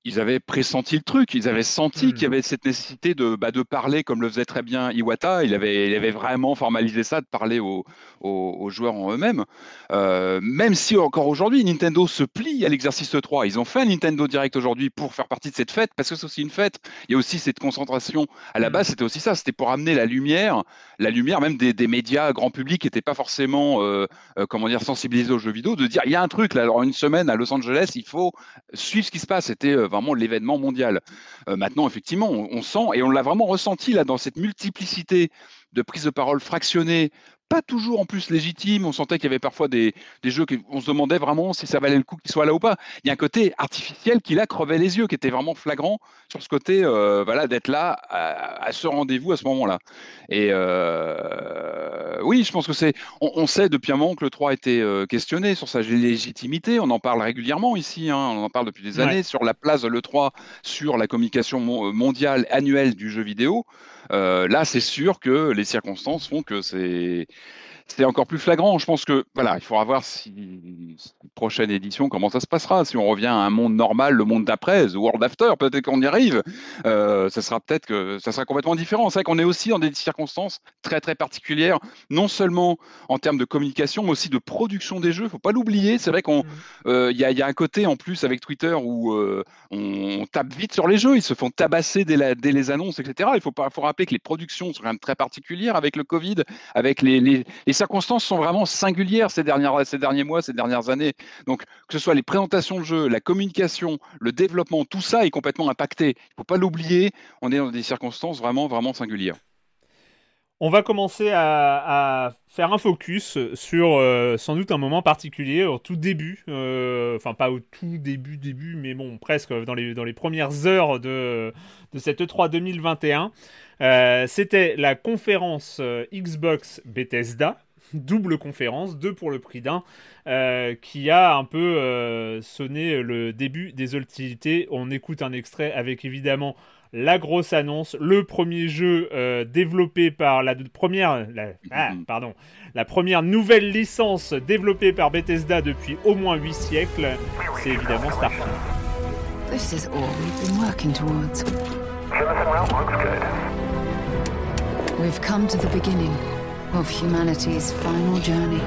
ils avaient pressenti le truc, ils avaient senti Mhm. qu'il y avait cette nécessité de, bah, de parler comme le faisait très bien Iwata. Il avait, il avait vraiment formalisé ça, de parler aux, aux- aux joueurs en eux-mêmes. Euh, même si encore aujourd'hui, Nintendo se plie à l'exercice 3. Ils ont fait un Nintendo Direct aujourd'hui pour faire partie de cette fête, parce que c'est aussi une fête. Il y a aussi cette concentration. À la Mhm. base, c'était aussi ça, c'était pour amener la lumière, la lumière même des, des médias grand public qui n'étaient pas forcément, euh, euh, comment dire, sensibilisés aux jeux vidéo, de dire il y a un truc là, alors une semaine à Los Angeles, il faut suivre ce qui se passe. C'était euh, vraiment l'événement mondial. Euh, maintenant, effectivement, on, on sent et on l'a vraiment ressenti là dans cette multiplicité de prises de parole fractionnées, pas toujours en plus légitimes. On sentait qu'il y avait parfois des, des jeux qu'on se demandait vraiment si ça valait le coup qu'ils soient là ou pas. Il y a un côté artificiel qui là crevait les yeux, qui était vraiment flagrant sur ce côté, euh, voilà, d'être là à, à ce rendez-vous à ce moment-là. Et euh, oui, je pense que c'est. On, on sait depuis un moment que le 3 a été euh, questionné sur sa légitimité. On en parle régulièrement ici. hein, on en parle depuis des Ouais. années sur la place de l'E3 sur la communication mon- mondiale annuelle du jeu vidéo. Euh, là, c'est sûr que les circonstances font que c'est c'est encore plus flagrant. Je pense que voilà, il faudra voir si prochaine édition comment ça se passera. Si on revient à un monde normal, le monde d'après, The World After, peut-être qu'on y arrive. Euh, ça sera peut-être que ça sera complètement différent. C'est vrai qu'on est aussi dans des circonstances très très particulières, non seulement en termes de communication, mais aussi de production des jeux. Faut pas l'oublier. C'est vrai qu'on euh, il y, a- il y a un côté en plus avec Twitter où euh, on, tape vite sur les jeux, ils se font tabasser dès, la- dès les annonces, etc. Il faut, pas, faut rappeler que les productions sont quand même très particulières avec le Covid, avec les, les- les circonstances sont vraiment singulières ces, dernières, ces derniers mois, ces dernières années. Donc que ce soit les présentations de jeux, la communication, le développement, tout ça est complètement impacté. Il faut pas l'oublier, on est dans des circonstances vraiment, vraiment singulières. On va commencer à, faire un focus sur euh, sans doute un moment particulier, au tout début, euh, enfin pas au tout début, début, mais bon, presque dans les, dans les premières heures de, de cette E E3 2021. Euh, C'était la conférence Xbox Bethesda, double conférence, deux pour le prix d'un, euh, qui a un peu euh, sonné le début des hostilités. On écoute un extrait avec évidemment la grosse annonce, le premier jeu euh, développé par la première, la, ah, pardon, la première nouvelle licence développée par Bethesda depuis au moins 8 siècles, c'est évidemment Starfield. This is all we've been working towards. We've come to the beginning of humanity's final journey.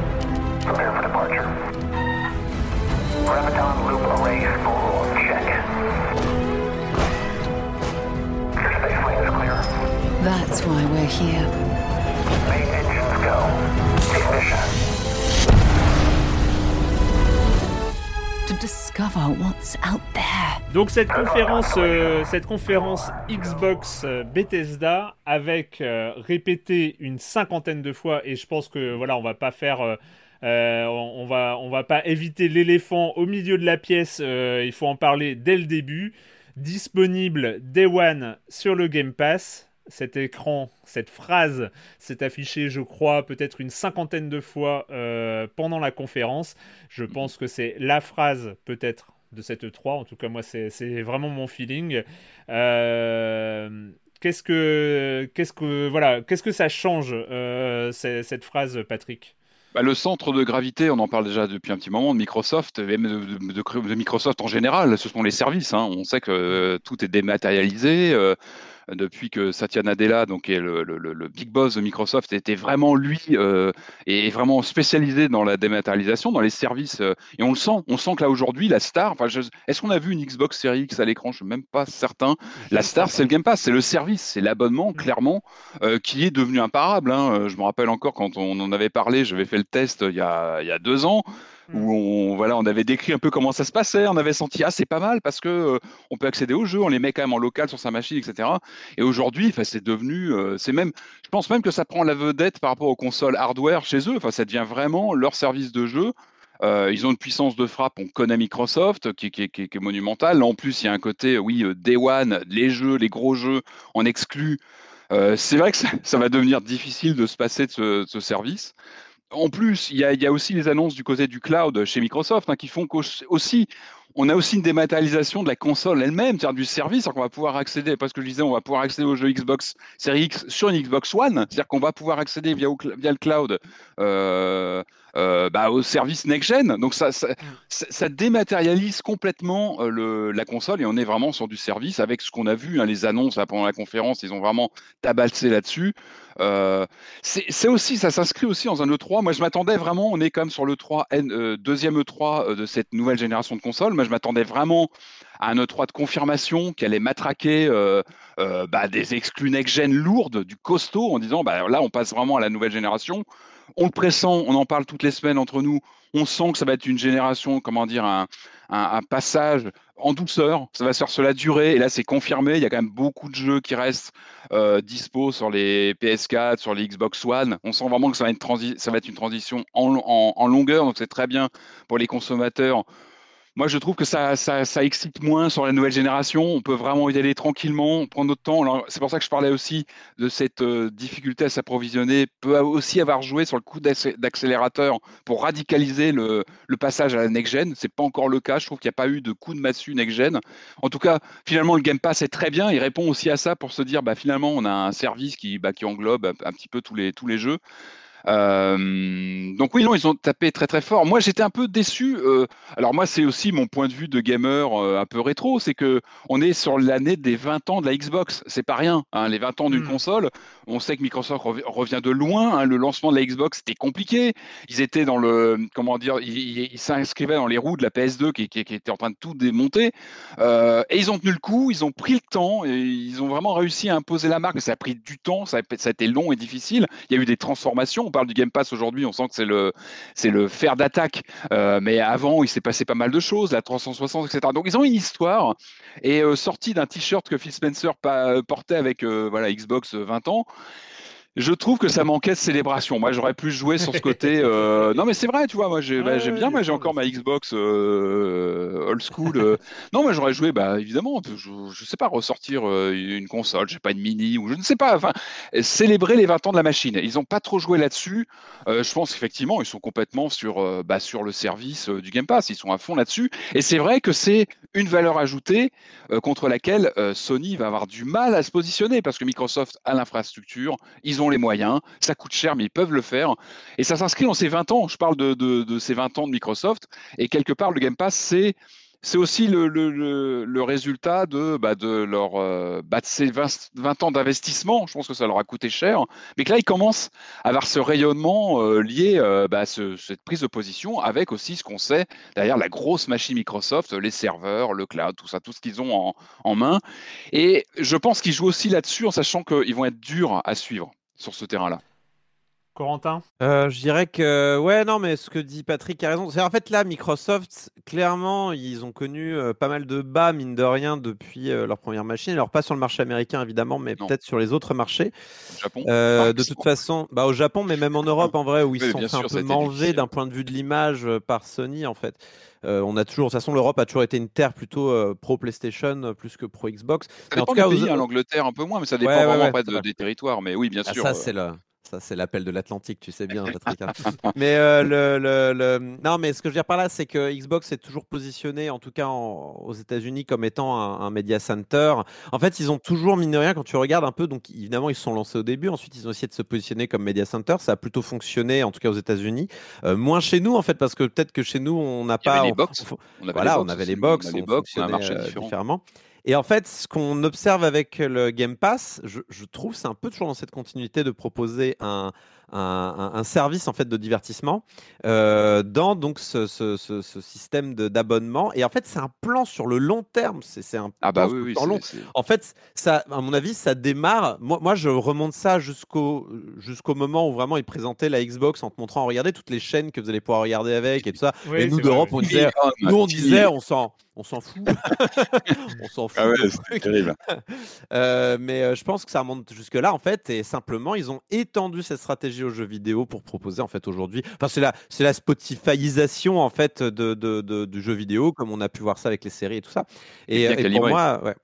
Prepare for departure. Graviton loop array full check. Your space lane is clear. That's why we're here. Main engines go. Ignition. To discover what's out there. Donc cette conférence, euh, cette conférence Xbox euh, Bethesda avec euh, répété une cinquantaine de fois et je pense que voilà on va pas faire, euh, on, va on va pas éviter l'éléphant au milieu de la pièce. il faut en parler dès le début. Disponible Day One sur le Game Pass. Cet écran, cette phrase s'est affichée, je crois, peut-être une cinquantaine de fois euh, pendant la conférence. Je pense que c'est la phrase, peut-être, de cette E3. En tout cas, moi, c'est vraiment mon feeling. Euh, Qu'est-ce que, qu'est-ce que, voilà, qu'est-ce que ça change euh, cette phrase, Patrick? Bah, le centre de gravité, on en parle déjà depuis un petit moment de Microsoft, même de, de- de- de Microsoft en général, ce sont les services. hein. On sait que euh, tout est dématérialisé. euh, depuis que Satya Nadella, donc est le, le- le- le big boss de Microsoft, était vraiment lui euh, et vraiment spécialisé dans la dématérialisation, dans les services. euh, et on le sent, on sent que là aujourd'hui, la star. Enfin, est-ce qu'on a vu une Xbox Series X à l'écran? Je suis même pas certain. La star, c'est le Game Pass, c'est le service, c'est l'abonnement, clairement, euh, qui est devenu imparable. hein. Euh, Je me rappelle encore quand on en avait parlé, j'avais fait le test il y a, il y a deux ans. Où on, voilà, on avait décrit un peu comment ça se passait, on avait senti ah c'est pas mal parce que euh, on peut accéder aux jeux, on les met quand même en local sur sa machine, etc. Et aujourd'hui, c'est devenu, euh, c'est même, je pense même que ça prend la vedette par rapport aux consoles hardware chez eux. Enfin, ça devient vraiment leur service de jeu. Euh, ils ont une puissance de frappe, on connaît Microsoft, qui, est monumentale. En plus, il y a un côté, oui, Day One, les jeux, les gros jeux, en exclu. Euh, c'est vrai que ça, va devenir difficile de se passer de ce service. En plus, il y, a, aussi les annonces du côté du cloud chez Microsoft hein, qui font qu'aussi, on a aussi une dématérialisation de la console elle-même, c'est-à-dire du service, c'est-à-dire qu'on va pouvoir accéder, parce que je disais, on va pouvoir accéder aux jeux Xbox Series X sur une Xbox One, c'est-à-dire qu'on va pouvoir accéder via le cloud euh, euh, bah, au service next-gen. Donc ça, ça, ça- ça dématérialise complètement euh, le, la console et on est vraiment sur du service avec ce qu'on a vu, hein, les annonces là, pendant la conférence, ils ont vraiment tabassé là-dessus. Euh, c'est aussi, ça s'inscrit aussi dans un E3. Moi, je m'attendais vraiment, on est même sur l'E3, N- euh, deuxième E3 euh, de cette nouvelle génération de consoles. Moi, je m'attendais vraiment à un E3 de confirmation qui allait matraquer bah, des exclus next-gen lourdes, du costaud, en disant bah, là, on passe vraiment à la nouvelle génération. On le pressent, on en parle toutes les semaines entre nous. On sent que ça va être une génération, comment dire, un, passage en douceur. Ça va se faire sur la durée. Et là, c'est confirmé. Il y a quand même beaucoup de jeux qui restent euh, dispo sur les PS4, sur les Xbox One. On sent vraiment que ça va être, une transition en, en- en longueur. Donc, c'est très bien pour les consommateurs. Moi, je trouve que ça, excite moins sur la nouvelle génération. On peut vraiment y aller tranquillement, prendre notre temps. C'est pour ça que je parlais aussi de cette euh, difficulté à s'approvisionner. Peut aussi avoir joué sur le coup d'accé- d'accélérateur pour radicaliser le, passage à la next-gen. C'est pas encore le cas. Je trouve qu'il n'y a pas eu de coup de massue next-gen. En tout cas, finalement, le Game Pass est très bien. Il répond aussi à ça pour se dire, bah, finalement, on a un service qui, bah, englobe un, petit peu tous les jeux. Euh, donc oui, non, ils ont tapé très très fort. Moi, j'étais un peu déçu. euh, alors moi, c'est aussi mon point de vue de gamer euh, un peu rétro, c'est que on est sur l'année des 20 ans de la Xbox. C'est pas rien, hein, les 20 ans d'une Mm. console. On sait que Microsoft rev- revient de loin. hein, le lancement de la Xbox, c'était compliqué. Ils étaient dans le, comment dire, ils s'inscrivaient dans les roues de la PS2 qui, qui- qui était en train de tout démonter. Et ils ont tenu le coup, ils ont pris le temps et ils ont vraiment réussi à imposer la marque. Ça a pris du temps, ça a, ça a été long et difficile. Il y a eu des transformations. On parle du Game Pass aujourd'hui, on sent que c'est le, fer d'attaque. Euh, mais avant, il s'est passé pas mal de choses, la 360, etc. Donc ils ont une histoire. Et euh, sorti d'un t-shirt que Phil Spencer portait avec euh, voilà, Xbox euh, 20 ans. Je trouve que ça manquait de célébration. Moi, j'aurais plus joué sur ce côté. euh, Non, mais c'est vrai, tu vois. Moi, j'ai- bah, Ouais, j'aime bien. Moi, j'ai encore ma Xbox euh, old school. euh. Non, mais j'aurais joué, bah, évidemment. Je, je sais pas ressortir euh, une console, je sais pas une mini ou je ne sais pas. Enfin, célébrer les 20 ans de la machine. Ils n'ont pas trop joué là-dessus. Je pense qu'effectivement, ils sont complètement sur, bah, sur le service du Game Pass. Ils sont à fond là-dessus. Et c'est vrai que c'est une valeur ajoutée contre laquelle Sony va avoir du mal à se positionner parce que Microsoft a l'infrastructure, ils les moyens, ça coûte cher, mais ils peuvent le faire. Et ça s'inscrit dans ces 20 ans. Je parle de, ces 20 ans de Microsoft. Et quelque part, le Game Pass, c'est. Aussi le, résultat de, bah, euh, bah, ces 20, 20 ans d'investissement. Je pense que ça leur a coûté cher. Mais que là, ils commencent à avoir ce rayonnement euh, lié euh, bah, à ce- cette prise de position avec aussi ce qu'on sait derrière la grosse machine Microsoft, les serveurs, le cloud, tout ça, tout ce qu'ils ont en main. Et je pense qu'ils jouent aussi là-dessus en sachant qu'ils vont être durs à suivre sur ce terrain-là. Corentin? Euh, je dirais que ouais non mais ce que dit Patrick a raison. C'est en fait là Microsoft clairement ils ont connu euh, pas mal de bas mine de rien depuis euh, leur première machine. Alors pas sur le marché américain évidemment mais peut-être sur les autres marchés. Au Japon. Euh, par de toute façon bah au Japon mais même en Europe en vrai où ils Oui, sont un peu difficile. d'un point de vue de l'image euh, par Sony en fait. Euh, on a toujours de toute façon l'Europe a toujours été une terre plutôt euh, pro PlayStation euh, plus que pro Xbox. Ça Mais en dépend tout cas du aux- pays, hein, l'Angleterre un peu moins, mais ça dépend Ouais, ouais, vraiment ouais, après de- des territoires. Mais oui, bien Ah, sûr. ça euh, c'est le ça c'est l'appel de l'Atlantique, tu sais bien, Patrick. hein. mais euh, le, le- le- non, mais ce que je veux dire par là, c'est que Xbox est toujours positionné, en tout cas en- aux États-Unis, comme étant un, un media center. En fait, ils ont toujours mine de rien quand tu regardes un peu. Donc évidemment, ils se sont lancés au début. Ensuite, ils ont essayé de se positionner comme media center. Ça a plutôt fonctionné, en tout cas aux États-Unis. Euh, moins chez nous, en fait, parce que peut-être que chez nous, on n'a avait pas. les on- box. on- On avait voilà, les on box avait aussi, les box, on a les box, on a un fonctionnait marché euh, différemment. Et en fait, ce qu'on observe avec le Game Pass, je, trouve, c'est un peu toujours dans cette continuité de proposer un, un, service en fait de divertissement euh, dans donc ce, ce- ce- ce système de- d'abonnement. Et en fait, c'est un plan sur le long terme. C'est un Ah bah plan oui, oui. long. En fait, ça, à mon avis, ça démarre. Moi, moi je remonte ça jusqu'au jusqu'au moment où vraiment ils présentaient la Xbox en te montrant, regardez toutes les chaînes que vous allez pouvoir regarder avec et tout ça. Et nous d'Europe, on disait, nous on disait, on s'en, on s'en fout, on s'en fout. Ah ouais, terrible. Euh, mais euh, je pense que ça remonte jusque là en fait, et simplement ils ont étendu cette stratégie aux jeux vidéo pour proposer en fait aujourd'hui. Enfin, c'est la, c'est la Spotifyisation en fait de, de- de- du jeu vidéo, comme on a pu voir ça avec les séries et tout ça. Et Et, pour moi, ouais.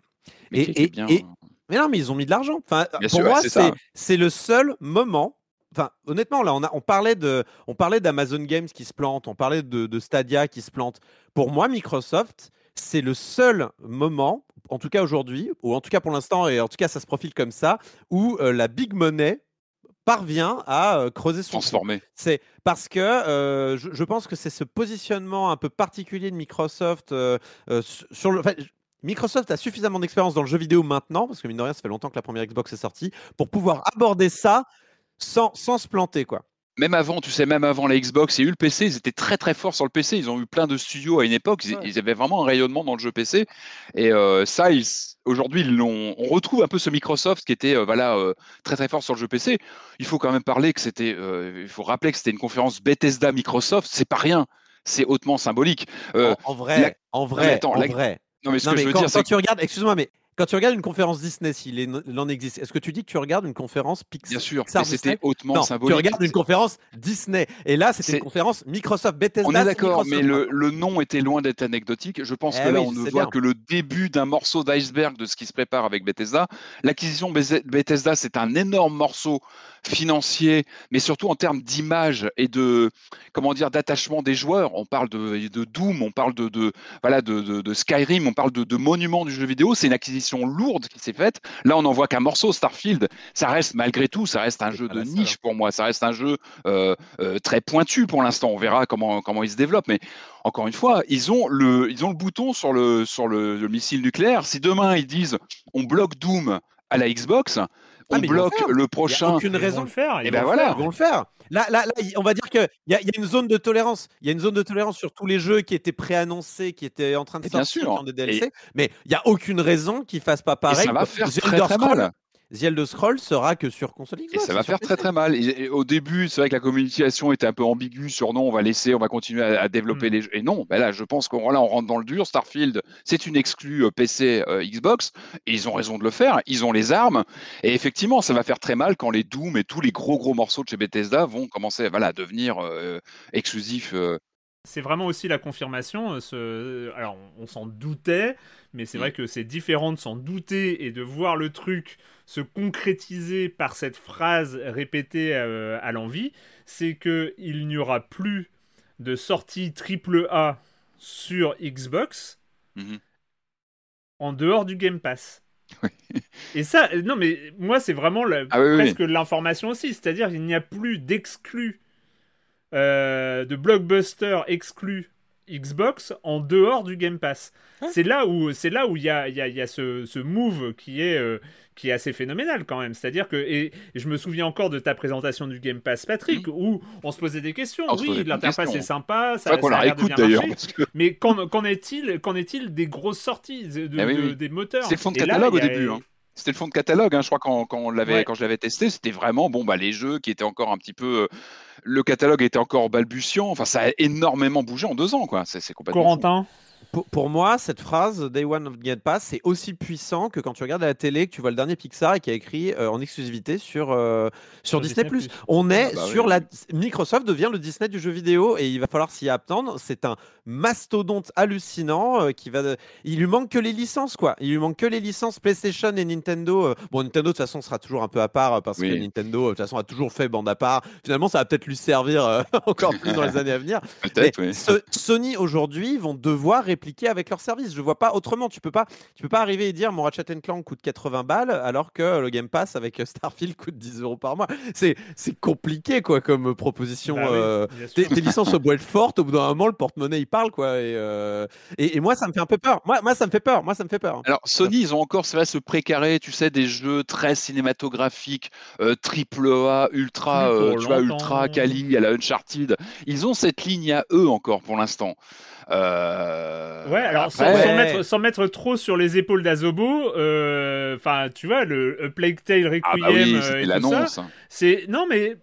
Mais Et- qui- qui est et- bien- et- Mais non, mais ils ont mis de l'argent. Enfin, Bien pour sûr, moi, c'est c'est le seul moment. Enfin, honnêtement, là, on, a, on parlait de, on parlait d'Amazon Games qui se plante, on parlait de, de Stadia qui se plante. Pour moi, Microsoft, c'est le seul moment, en tout cas aujourd'hui, ou en tout cas pour l'instant, et en tout cas ça se profile comme ça, où euh, la big money parvient à euh, creuser son trou. transformé. C'est parce que euh, je, je pense que c'est ce positionnement un peu particulier de Microsoft euh, euh, sur le. enfin, Microsoft a suffisamment d'expérience dans le jeu vidéo maintenant, parce que mine de rien, ça fait longtemps que la première Xbox est sortie, pour pouvoir aborder ça sans, sans se planter, quoi. Même avant, tu sais, même avant la Xbox, il y a eu le PC, ils étaient très très forts sur le PC. Ils ont eu plein de studios à une époque. Ils, Ouais. ils avaient vraiment un rayonnement dans le jeu PC. Et euh, ça, ils- aujourd'hui, ils l'ont. On retrouve un peu ce Microsoft qui était euh, voilà euh, très très fort sur le jeu PC. Il faut quand même parler que c'était. euh, il faut rappeler que c'était une conférence Bethesda Microsoft. C'est pas rien. C'est hautement symbolique. Euh, en, en vrai, la- en vrai, attends, en la- vrai. non, mais ce Non, que mais je veux quand, dire, quand tu regardes, excuse-moi, mais quand tu regardes une conférence Disney, s'il est- en existe, est-ce que tu dis que tu regardes une conférence Pix- bien sûr, Pixar mais c'était Disney hautement Non, symbolique. tu regardes une conférence Disney. Et là, c'était une conférence Microsoft Bethesda. On est d'accord, mais le, nom était loin d'être anecdotique. Je pense Eh que là, oui, on ne voit bien. que le début d'un morceau d'iceberg de ce qui se prépare avec Bethesda. L'acquisition Bethesda, c'est un énorme morceau financier, mais surtout en termes d'image et de comment dire d'attachement des joueurs. On parle de, de Doom, on parle de, de voilà de Skyrim, on parle de, de monuments du jeu vidéo. C'est une acquisition lourde qui s'est faite. Là, on n'en voit qu'un morceau. Starfield, ça reste malgré tout, ça reste un jeu de niche pour moi. Ça reste un jeu euh, euh, très pointu pour l'instant. On verra comment comment il se développe, mais encore une fois, ils ont le, ils ont le bouton sur le, sur le, le missile nucléaire. Si demain ils disent on bloque Doom à la Xbox, on Ah, le bloque le Il a prochain. aucune Ils vont raison. le faire. Eh ils ben vont le voilà. faire. Ils vont le faire. Là, là, là, il- on va dire qu'il y, a- il y a une zone de tolérance. Il y a une zone de tolérance sur tous les jeux qui étaient préannoncés, qui étaient en train de Et bien sortir, sûr. qui ont des DLC. Mais il n'y a aucune raison qu'ils fassent pas Et pareil. ça va faire très mal. The Elder Scroll sera que sur console Et Xbox. ça va faire très PC. très mal. Et, et au début, c'est vrai que la communication était un peu ambiguë sur non, on va laisser, on va continuer à, à développer Mm. les jeux. Et non, ben là, je pense qu'on là, on rentre dans le dur. Starfield, c'est une exclue euh, PC euh, Xbox, et ils ont raison de le faire. Ils ont les armes, et effectivement, ça va faire très mal quand les Doom et tous les gros gros morceaux de chez Bethesda vont commencer, voilà, à devenir euh, exclusifs. euh. C'est vraiment aussi la confirmation. euh, Ce... Alors, on, on s'en doutait, mais c'est Mm. vrai que c'est différent de s'en douter et de voir le truc se concrétiser par cette phrase répétée euh, à l'envie. C'est que il n'y aura plus de sortie triple A sur Xbox Mhm. en dehors du Game Pass. Oui. Et ça, euh, non mais moi c'est vraiment la- Ah oui, oui, presque l'information aussi, c'est-à-dire qu'il n'y a plus d'exclus, euh, de blockbuster exclus Xbox en dehors du Game Pass. C'est là où c'est là où il y a, il y a- il y a ce, ce move qui est euh, qui est assez phénoménal quand même. C'est-à-dire que et, et je me souviens encore de ta présentation du Game Pass, Patrick, où on se posait des questions. On oui, l'interface est sympa, C'est ça, qu'on ça la a l'air de réécoute bien d'ailleurs. Mais qu'en qu'en est-il qu'en est-il des grosses sorties de, de- oui, de- oui. des moteurs? C'est fond de là, catalogue au a- début. hein. C'était le fond de catalogue, hein. je crois quand, quand on l'avait, Ouais. quand je l'avais testé, c'était vraiment bon bah les jeux qui étaient encore un petit peu, euh, le catalogue était encore balbutiant. Enfin, ça a énormément bougé en deux ans, quoi. C'est c'est complètement. fou. Pour, pour moi, cette phrase Day One of Game Pass, c'est aussi puissant que quand tu regardes à la télé, que tu vois le dernier Pixar et qui a écrit euh, en exclusivité sur, euh, sur, Sur Disney+. Disney+. On est Ah bah sur oui. la Microsoft devient le Disney du jeu vidéo et il va falloir s'y attendre. C'est un mastodonte hallucinant euh, qui va. Il lui manque que les licences quoi. Il lui manque que les licences PlayStation et Nintendo. euh. Bon, Nintendo de toute façon sera toujours un peu à part parce que. Nintendo de toute façon a toujours fait bande à part. Finalement, ça va peut-être lui servir euh, encore plus dans les années à venir. Peut-être, oui. ce- Sony aujourd'hui vont devoir répliquer avec leur service. Je vois pas autrement. Tu peux pas, tu peux pas arriver et dire mon Ratchet Clank coûte 80 balles alors que le Game Pass avec Starfield coûte 10 euros par mois. C'est c'est compliqué quoi comme proposition. Bah oui, euh, tes, licences au boîte forte, au bout d'un moment, le porte-monnaie il parle quoi. Et, euh, et, et moi ça me fait un peu peur. Moi, moi ça me fait peur. Moi ça me fait peur. Alors Sony, ils ont encore, c'est vrai, ce précaré, tu sais, des jeux très cinématographiques, euh, triple A, ultra, euh, tu vois, ultra quali, à la Uncharted. Ils ont cette ligne à eux encore pour l'instant. Euh, Ouais, alors sans, après- sans Ouais. mettre, sans mettre trop sur les épaules d'Azobo, euh, enfin, tu vois, le A Plague Tale Requiem Ah bah oui, et tout l'annonce. ça, c'est non mais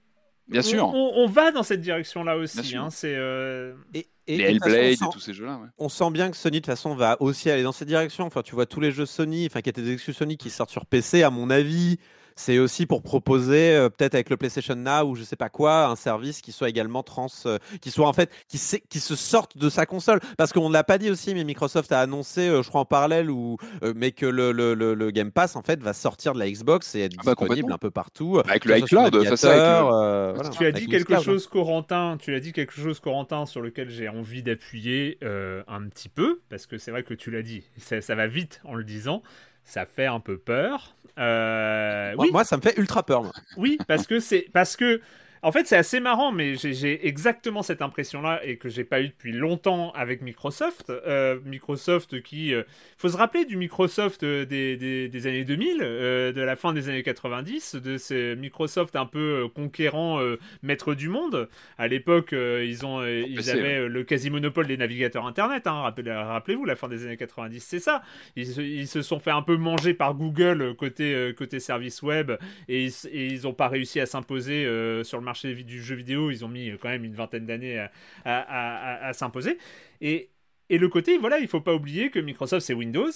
Bien on- sûr. on, on va dans cette direction-là aussi. Hein, c'est euh, Et, et- Les Hellblade on et sent- tous ces jeux-là. ouais. on sent bien que Sony de toute façon va aussi aller dans cette direction. Enfin, tu vois tous les jeux Sony, enfin qui étaient des exclus Sony qui sortent sur PC, à mon avis, c'est aussi pour proposer euh, peut-être avec le PlayStation Now ou je sais pas quoi, un service qui soit également trans, euh, qui soit en fait qui, se sorte de sa console. Parce qu'on ne l'a pas dit aussi, mais Microsoft a annoncé, euh, je crois en parallèle ou euh, mais que le, le, le- le Game Pass en fait va sortir de la Xbox et être Ah bah, disponible un peu partout. Avec le iCloud, ça, c'est avec le- navigateur, euh, voilà, tu as avec dit quelque chose, Corentin. Tu as dit quelque chose, Corentin, sur lequel j'ai envie d'appuyer euh, un petit peu, parce que c'est vrai que tu l'as dit. Ça, ça va vite en le disant. Ça fait un peu peur. Euh, Moi, oui, moi, ça me fait ultra peur. moi. Oui, parce que c'est parce que en fait c'est assez marrant, mais j'ai- exactement cette impression-là et que j'ai pas eu depuis longtemps avec Microsoft. Euh, Microsoft qui, euh, faut se rappeler du Microsoft euh, des, des, des années 2000, euh, de la fin des années 90, de ces Microsoft un peu euh, conquérant, maître du monde. À l'époque, ils ont, ils PC, avaient le quasi-monopole des navigateurs Internet. Hein, rappelez- Rappelez-vous, la fin des années 90, c'est ça. Ils, se- ils se sont fait un peu manger par Google côté, côté service web et ils, et ils ont pas réussi à s'imposer sur le marché du jeu vidéo. Ils ont mis euh, quand même une vingtaine d'années à, s'imposer. Et, le côté, voilà, il faut pas oublier que Microsoft c'est Windows.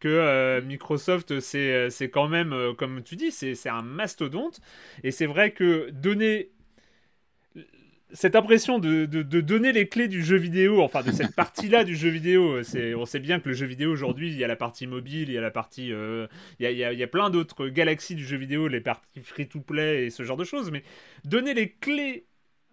Que euh, Microsoft, c'est euh, c'est quand même, comme tu dis, c'est un mastodonte. Et c'est vrai que donner cette impression de, de- donner les clés du jeu vidéo, enfin de cette partie-là du jeu vidéo, c'est, on sait bien que le jeu vidéo aujourd'hui, il y a la partie mobile, il y a la partie, euh, il y a- il y a plein d'autres galaxies du jeu vidéo, les parties free-to-play et ce genre de choses, mais donner les clés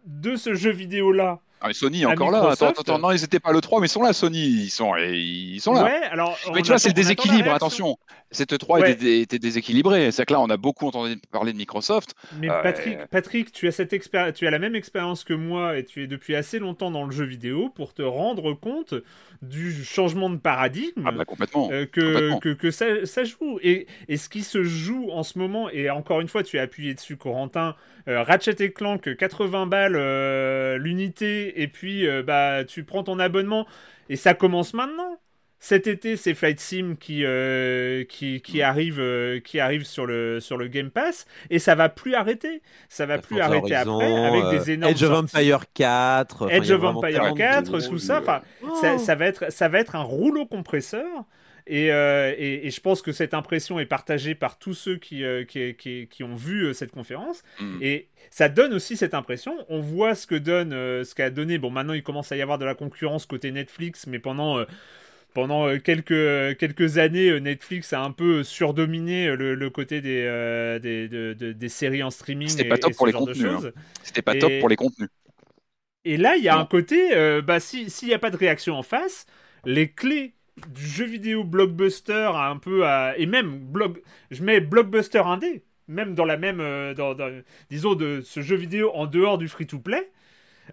de ce jeu vidéo-là. Ah, Sony encore là. Attends, attends, non, ils n'étaient pas le 3, mais ils sont là, Sony. Ils sont, ils sont là. Ouais, alors. Mais tu vois, c'est le déséquilibre, attention. Cette 3 Ouais. était, était déséquilibrée. C'est que là, on a beaucoup entendu parler de Microsoft. Mais Euh, Patrick, Patrick, tu as cette expéri- tu as la même expérience que moi et tu es depuis assez longtemps dans le jeu vidéo pour te rendre compte du changement de paradigme. Ah bah complètement. euh, que, complètement. que, que ça, ça joue. Et, et ce qui se joue en ce moment, et encore une fois, tu as appuyé dessus, Corentin, euh, Ratchet et Clank, 80 balles euh, l'unité, et puis euh, bah, tu prends ton abonnement, et ça commence maintenant. Cet été, c'est Flight Sim qui, euh, qui, qui, arrive, euh, qui arrive sur le, sur le Game Pass, et ça va plus arrêter. Ça va plus arrêter après, avec des énormes Edge of. Empire 4. enfin, il Edge of Empire tellement de 4, gros tout ça, ça, ça va être, ça va être un rouleau compresseur. Et, euh, et, et je pense que cette impression est partagée par tous ceux qui, euh, qui, qui, qui ont vu euh, cette conférence. Mm. Et ça donne aussi cette impression. On voit ce que donne, ce qu'a donné. Bon, maintenant il commence à y avoir de la concurrence côté Netflix, mais pendant pendant quelques, quelques années, Netflix a un peu surdominé le, le côté des, euh, des, de- de- des séries en streaming C'était pas top et ce pour les contenus, hein. C'était pas Et- top pour les contenus. Et là, il y a Non. un côté, euh, bah, si- s'il n'y a pas de réaction en face, les clés du jeu vidéo blockbuster un peu à, et même blog, je mets blockbuster indé, même dans la même, euh, dans, dans- disons de ce jeu vidéo en dehors du free-to-play.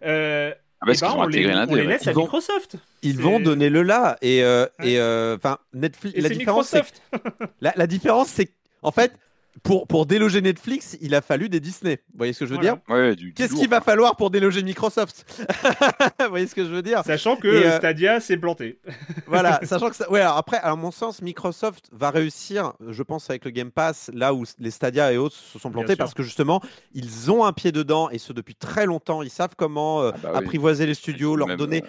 Euh, Ah, parce eh ben, on les, on laisse à Ils vont- Microsoft. Ils vont donner le là. Et, euh, Ouais. et euh, enfin, Netflix. Et la c'est différence. La, la différence, c'est qu'en fait, pour, pour déloger Netflix, il a fallu des Disney. Vous voyez ce que je veux Voilà. dire Ouais, du- du Qu'est-ce qu'il va falloir pour déloger Microsoft Vous voyez ce que je veux dire Sachant que euh, Stadia s'est planté. Voilà, sachant que ça... ouais, alors après, à mon sens, Microsoft va réussir, je pense, avec le Game Pass, là où les Stadia et autres se sont plantés, parce que justement, ils ont un pied dedans, et ce depuis très longtemps. Ils savent comment euh, Ah bah oui. apprivoiser les studios, leur Même, donner euh,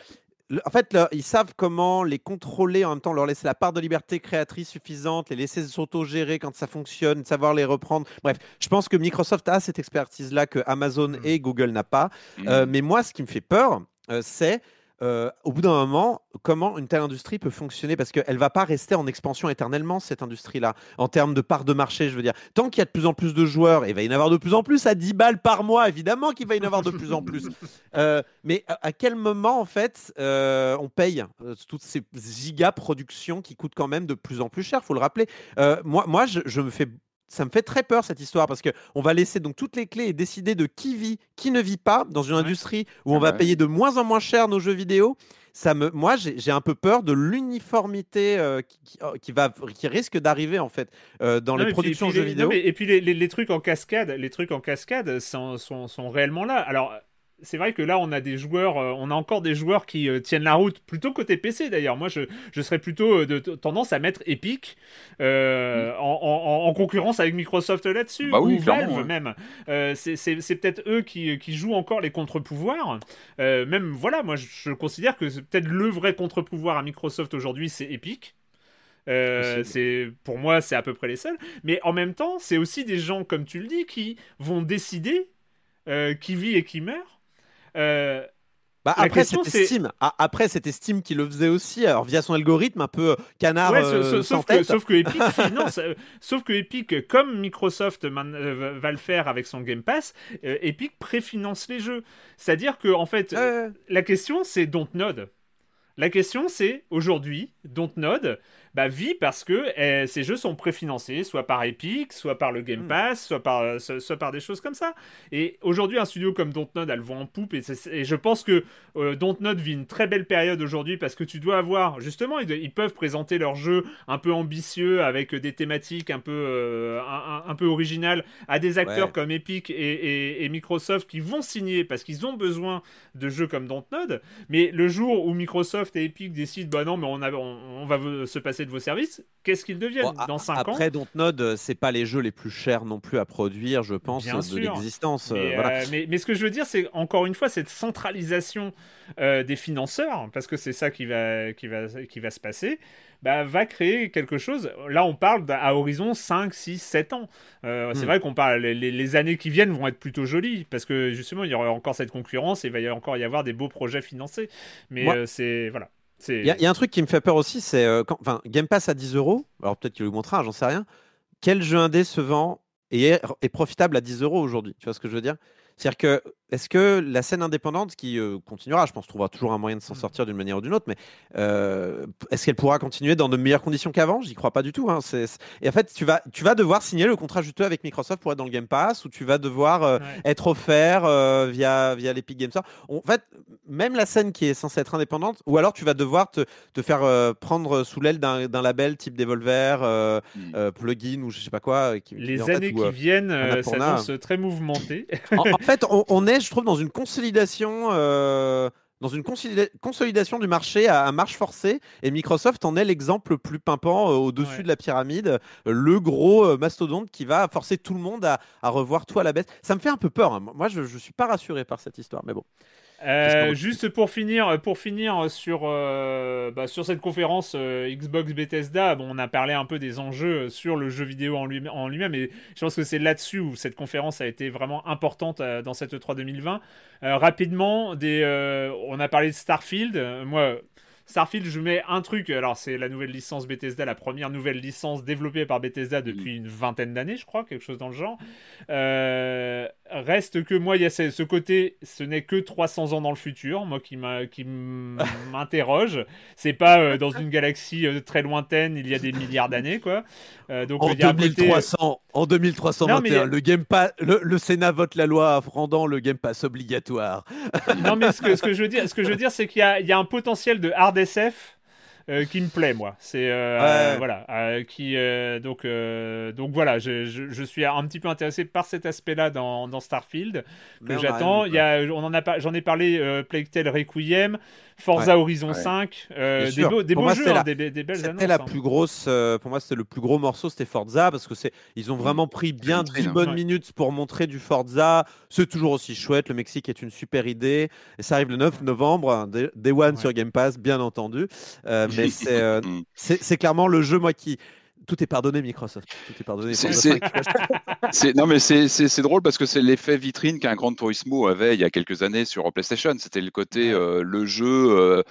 En fait, ils savent comment les contrôler, en même temps leur laisser la part de liberté créatrice suffisante, les laisser s'auto-gérer quand ça fonctionne, savoir les reprendre. Bref, je pense que Microsoft a cette expertise-là que Amazon Mm. et Google n'a pas. mm. Euh, mais moi, ce qui me fait peur, euh, c'est euh, au bout d'un moment, comment une telle industrie peut fonctionner? Parce qu'elle va pas rester en expansion éternellement, cette industrie-là, en termes de part de marché, je veux dire. Tant qu'il y a de plus en plus de joueurs, et il va y en avoir de plus en plus à 10 balles par mois, évidemment qu'il va y en avoir de plus en plus. Euh, mais à, à quel moment, en fait, euh, on paye toutes ces giga productions qui coûtent quand même de plus en plus cher, faut le rappeler. Moi, moi je, je me fais ça me fait très peur cette histoire parce que on va laisser donc toutes les clés et décider de qui vit, qui ne vit pas dans une Ouais. industrie où on va payer de moins en moins cher nos jeux vidéo. Ça me, moi, j'ai un peu peur de l'uniformité euh, qui, qui- oh, qui va, qui risque d'arriver en fait euh, dans Non, les puis- productions et puis jeux les- vidéo. non, mais- et puis les, les- les trucs en cascade, les trucs en cascade sont, sont, sont réellement là. Alors c'est vrai que là on a des joueurs, euh, on a encore des joueurs qui euh, tiennent la route, plutôt côté PC d'ailleurs. Moi je, je serais plutôt euh, de, tendance à mettre Epic euh, en, en- en concurrence avec Microsoft là-dessus, Bah oui, ou Valve ouais. même. Euh, c'est peut-être eux qui, qui jouent encore les contre-pouvoirs. Euh, même voilà, moi je, je considère que peut-être le vrai contre-pouvoir à Microsoft aujourd'hui, c'est Epic. Euh, c'est pour moi c'est à peu près les seuls mais en même temps c'est aussi des gens comme tu le dis qui vont décider euh, qui vit et qui meurt Euh, Bah, après, c'était Steam. Après, c'était Steam qui le faisait aussi, alors via son algorithme un peu euh, canard ouais, euh, sa- sans sauf, que, tête. sauf que Epic finance euh, sauf que Epic comme Microsoft euh, va- le faire avec son Game Pass Epic préfinance les jeux c'est à dire que en fait la question c'est Dontnod la question c'est aujourd'hui Dontnod bah, vit parce que euh, ces jeux sont préfinancés, soit par Epic, soit par le Hmm. Game Pass, soit, par, euh, soit, par des choses comme ça. Et aujourd'hui, un studio comme Dontnod a le vent en poupe, et, je pense que euh, Dontnod vit une très belle période aujourd'hui parce que tu dois avoir, justement, ils, ils peuvent présenter leurs jeux un peu ambitieux avec des thématiques un peu, euh, un, peu originales à des acteurs Ouais. comme Epic et, et- et Microsoft qui vont signer parce qu'ils ont besoin de jeux comme Dontnod. Mais le jour où Microsoft et Epic décident, bah non, mais on, a- on, on va se passer de vos services, qu'est-ce qu'ils deviennent Bon, dans 5 ans Après, Dontnod, euh, c'est pas les jeux les plus chers non plus à produire, je pense, Bien de sûr. l'existence. euh, mais, voilà. euh, mais, mais ce que je veux dire, c'est encore une fois cette centralisation euh, des financeurs, parce que c'est ça qui va, qui, va, qui va se passer, bah, va créer quelque chose. Là, on parle à horizon 5, 6, 7 ans. Euh, C'est Hmm. vrai qu'on parle, les, années qui viennent vont être plutôt jolies, parce que justement, il y aura encore cette concurrence et il va y encore y avoir des beaux projets financés. Mais Moi- euh, c'est. Voilà. Il y, a- un truc qui me fait peur aussi, c'est euh, quand, enfin, Game Pass à 10 euros. Alors peut-être qu'il augmentera, j'en sais rien. Quel jeu indé se vend et est, est profitable à 10 euros aujourd'hui Tu vois ce que je veux dire? C'est-à-dire que est-ce que la scène indépendante qui euh, continuera, je pense, trouvera toujours un moyen de s'en sortir d'une manière ou d'une autre, mais euh, est-ce qu'elle pourra continuer dans de meilleures conditions qu'avant? J'y crois pas du tout. hein. Et en fait, tu vas, tu vas devoir signer le contrat juteux avec Microsoft pour être dans le Game Pass, ou tu vas devoir euh, Ouais. être offert euh, via, via l'Epic Games Store? En fait, même la scène qui est censée être indépendante, ou alors tu vas devoir te, te faire euh, prendre sous l'aile d'un label type Devolver, euh, Mm. euh, plugin ou je sais pas quoi. qui- qui- Les en fait, années où, qui viennent euh, s'annoncent très mouvementées. en, en fait, on, on est, je trouve, dans une consolidation. euh, dans une consolida- consolidation du marché à, marche forcée, et Microsoft en est l'exemple le plus pimpant euh, au-dessus Ouais. de la pyramide, euh, le gros mastodonte qui va forcer tout le monde à, à revoir tout à la baisse. Ça me fait un peu peur. hein. Moi, je, je suis pas rassuré par cette histoire, mais bon. Euh, juste pour finir, pour finir sur, euh, bah, sur cette conférence euh, Xbox Bethesda, bon, on a parlé un peu des enjeux sur le jeu vidéo en lui- en lui-même, et je pense que c'est là-dessus où cette conférence a été vraiment importante dans cette E3 2020. Euh, rapidement, des, on a parlé de Starfield. Moi, Starfield, je mets un truc. Alors, c'est la nouvelle licence Bethesda, la première nouvelle licence développée par Bethesda depuis une vingtaine d'années, je crois, quelque chose dans le genre. Euh, reste que moi, il y a ce, côté, ce n'est que 300 ans dans le futur, moi qui m'interroge. C'est pas euh, dans une galaxie euh, très lointaine, il y a des milliards d'années, quoi. Donc, En il y a un côté- 2300, en 2321, Non, mais il y a- le, Game Pass, le, le Sénat vote la loi rendant le Game Pass obligatoire. non, mais ce que, ce que je veux dire, ce que je veux dire, c'est qu'il y y a un potentiel de hard SF. euh, qui me plaît moi c'est euh, Ouais. voilà euh, qui euh, donc euh, donc voilà je, je, je suis un petit peu intéressé par cet aspect là dans, dans Starfield que j'attends il y a on en a j'en ai parlé euh, Plague Tale Requiem Forza Horizon Ouais. 5 euh, des beaux, des Pour beaux moi, jeux hein, la- des, des- belles annonces C'était la hein. plus grosse, euh, pour moi, c'était le plus gros morceau, c'était Forza, parce que c'est, ils ont vraiment pris bien montré, 10 là. bonnes Ouais. minutes pour montrer du Forza. C'est toujours aussi chouette. Le Mexique est une super idée. Et ça arrive le 9 novembre, hein, Day Day One Ouais. sur Game Pass, bien entendu. Euh, mais c'est, euh, Mm. c'est, c'est clairement le jeu, moi, qui. Tout est pardonné Microsoft. Tout est pardonné. C'est- Forza c'est- 5. C'est- non, mais c'est- c'est c'est drôle parce que c'est l'effet vitrine qu'un Gran Turismo avait il y a quelques années sur PlayStation. C'était le côté, euh, le jeu euh,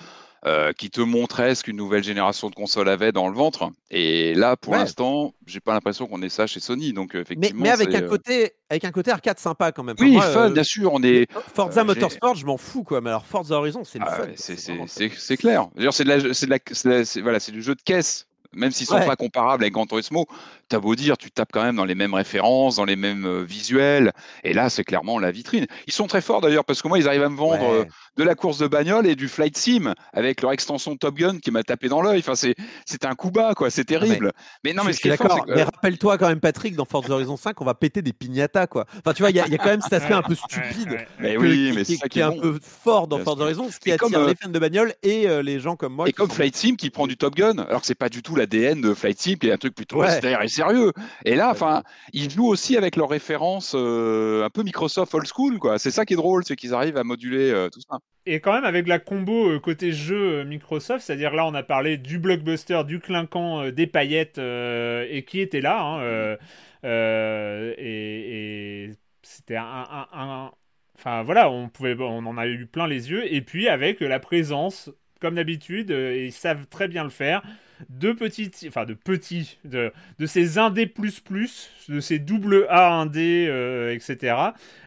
euh, qui te montrait ce qu'une nouvelle génération de consoles avait dans le ventre. Et là, pour Ouais. l'instant, j'ai pas l'impression qu'on ait ça chez Sony. Donc, euh, mais, effectivement. mais avec un euh, côté, avec un côté arcade sympa quand même. Oui, moi, fun, euh, bien sûr. On est. Forza euh, Motorsport, je m'en fous quoi. Mais alors Forza Horizon, c'est le Ah fun. c'est clair. D'ailleurs, c'est de la, c'est de la, c'est de la- c'est- voilà, c'est du jeu de caisse. Même s'ils sont Ouais. pas comparables avec Gran Turismo, t'as beau dire, tu tapes quand même dans les mêmes références, dans les mêmes euh, visuels. Et là, c'est clairement la vitrine. Ils sont très forts d'ailleurs parce que moi, ils arrivent à me vendre euh, Ouais. de la course de bagnole et du flight sim avec leur extension Top Gun qui m'a tapé dans l'œil. Enfin, c'est c'est un coup bas, quoi. C'est terrible. mais, non, mais je ce suis qui est fort, d'accord. que- Mais rappelle-toi quand même, Patrick, dans Forza Horizon 5, on va péter des piñatas, quoi. Enfin, tu vois, il y, a- il y a quand même cet aspect un peu stupide. Mais que- oui, qui, mais qui- c'est ça qui qui est est un peu fort dans Forza. Horizon, ce qui Et attire comme, euh, les fans de bagnole et euh, les gens comme moi. Et qui comme sont- Flight Sim qui prend du Top Gun, alors que c'est pas du tout l'ADN de Flight Sim, qui est un truc plutôt Ouais. austère et sérieux. Et là, enfin, ils jouent aussi avec leurs références euh, un peu Microsoft old school, quoi. C'est ça qui est drôle, c'est qu'ils arrivent à moduler euh, tout ça. Et quand même avec la combo euh, côté jeu Microsoft, c'est-à-dire là on a parlé du blockbuster, du clinquant, des paillettes, et qui était là, hein, et, et c'était un, un- un- Enfin voilà, on, pouvait, on en a eu plein les yeux, et puis avec la présence, comme d'habitude, ils savent très bien le faire, de petits, enfin de petits, de, de ces indés plus plus, de ces double A indés, euh, etc.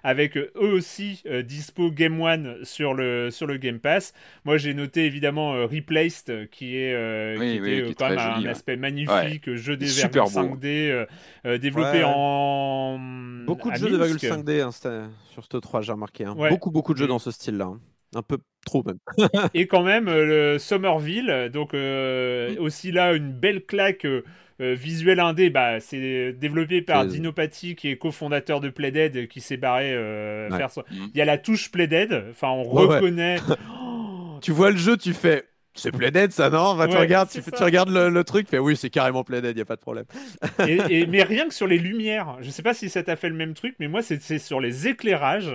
Avec euh, eux aussi euh, dispo Game One sur le, sur le Game Pass. Moi j'ai noté évidemment euh, Replaced, euh, qui est, euh, Oui, qui oui, était qui est quand même joli, un ouais. aspect magnifique, euh, jeu des Super beau. 5D, euh, euh, développé Ouais, ouais. en... Beaucoup de à jeux de Minsk. 2,5D hein, sur ce 3, j'ai remarqué. hein. Ouais. Beaucoup, beaucoup de jeux dans ce style-là. hein. Un peu trop même. et quand même euh, le Somerville, donc euh, Mm. aussi là une belle claque euh, euh, visuelle indé, bah, c'est développé par Dinopathy qui est cofondateur de Playdead qui s'est barré euh, Ouais. faire son- Mm. Il y a la touche Playdead, enfin on Ouais, reconnaît. Tu vois le jeu, tu fais. C'est Playdead ça, non? Bah, tu, Ouais, regardes, tu, ça. tu regardes le, le truc, tu fais oui, c'est carrément Playdead, y a pas de problème. et, et- mais rien que sur les lumières, je sais pas si ça t'a fait le même truc, mais moi c'est sur les éclairages,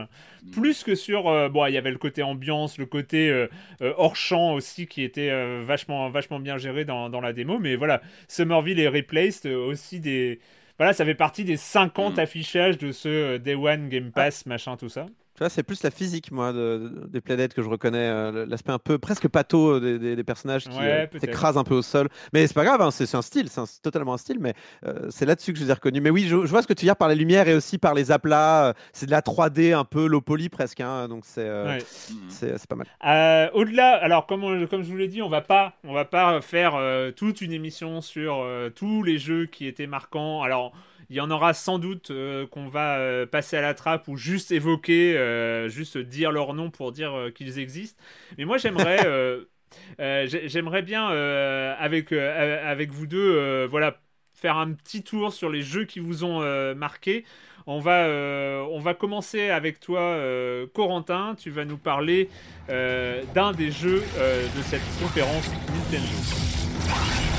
plus que sur. euh, bon, il y avait le côté ambiance, le côté euh, euh, hors champ aussi qui était euh, vachement, vachement bien géré dans, dans la démo, mais voilà, Somerville et Replaced euh, aussi des. Voilà, ça fait partie des 50 Mm. affichages de ce Day One Game Pass, machin, tout ça. Tu vois, c'est plus la physique, moi, de- de- des Playdead que je reconnais. euh, L'aspect un peu presque pâteau euh, des, des- des personnages qui Ouais, euh, s'écrasent un peu au sol. Mais c'est pas grave, hein, c'est un style, c'est totalement un style, mais euh, c'est là-dessus que je les ai reconnus. Mais oui, je, je vois ce que tu veux dire par les lumières et aussi par les aplats. euh, C'est de la 3D un peu low poly presque, hein, donc c'est euh, Ouais. Mm. c'est pas mal. Euh, Au-delà, alors comme, on- comme je vous l'ai dit, on va pas, on va pas faire euh, toute une émission sur euh, tous les jeux qui étaient marquants. Alors il y en aura sans doute euh, qu'on va euh, passer à la trappe ou juste évoquer, euh, juste dire leur nom pour dire qu'ils existent. Mais moi j'aimerais, j'ai- j'aimerais bien avec avec vous deux, voilà, faire un petit tour sur les jeux qui vous ont marqué. On va, euh, on va commencer avec toi, euh, Corentin. Tu vas nous parler euh, d'un des jeux de cette conférence Nintendo.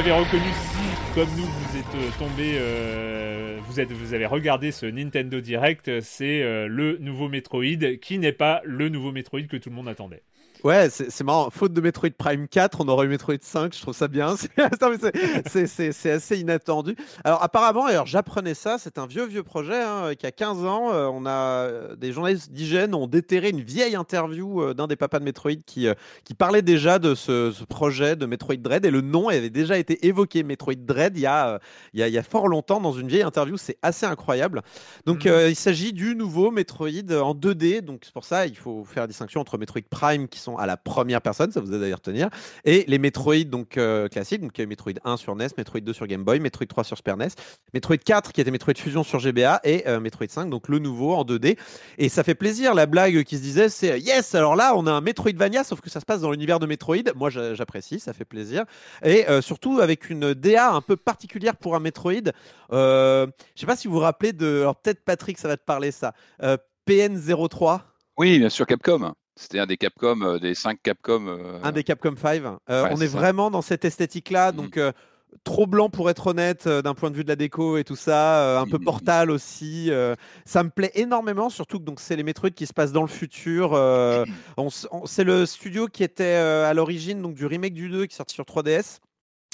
L'avez reconnu si, comme nous, vous êtes euh, tombé, euh, vous, avez regardé ce Nintendo Direct, c'est euh, le nouveau Metroid, qui n'est pas le nouveau Metroid que tout le monde attendait. Ouais, c'est marrant. Faute de Metroid Prime 4, on aurait eu Metroid 5. Je trouve ça bien. C'est- assez inattendu. Alors, apparemment, alors j'apprenais ça. C'est un vieux, vieux projet hein, qui a 15 ans. euh, on a euh, des journalistes d'IGN ont déterré une vieille interview euh, d'un des papas de Metroid qui, euh, qui parlait déjà de ce, ce projet de Metroid Dread et le nom avait déjà été évoqué. Metroid Dread il y a, euh, il y a, il y a fort longtemps dans une vieille interview. C'est assez incroyable. Donc, Mhm. euh, il s'agit du nouveau Metroid en 2D. Donc, c'est pour ça il faut faire la distinction entre Metroid Prime qui sont à la première personne, ça vous aide à y retenir. Et les Metroid donc euh, classiques, donc Metroid 1 sur NES, Metroid 2 sur Game Boy, Metroid 3 sur Super NES, Metroid 4 qui était Metroid Fusion sur GBA et euh, Metroid 5, donc le nouveau en 2D. Et ça fait plaisir, la blague qui se disait, c'est yes, alors là on a un Metroidvania, sauf que ça se passe dans l'univers de Metroid. Moi j'a- j'apprécie, ça fait plaisir. Et euh, surtout avec une DA un peu particulière pour un Metroid. Euh, je sais pas si vous vous rappelez de. Alors peut-être Patrick, ça va te parler ça. Euh, PN03, Oui, bien sûr, Capcom. C'était un des Capcom, euh, des cinq Capcom. euh, un des Capcom 5. Euh, Ouais, on c'est est ça. vraiment dans cette esthétique-là. Mhm. Donc. euh, Trop blanc pour être honnête euh, d'un point de vue de la déco et tout ça, euh, un peu Mhm. portal aussi. euh, ça me plaît énormément, surtout que donc c'est les Metroid qui se passent dans le futur. euh, on s- on- c'est le studio qui était euh, à l'origine donc du remake du 2 qui est sorti sur 3DS.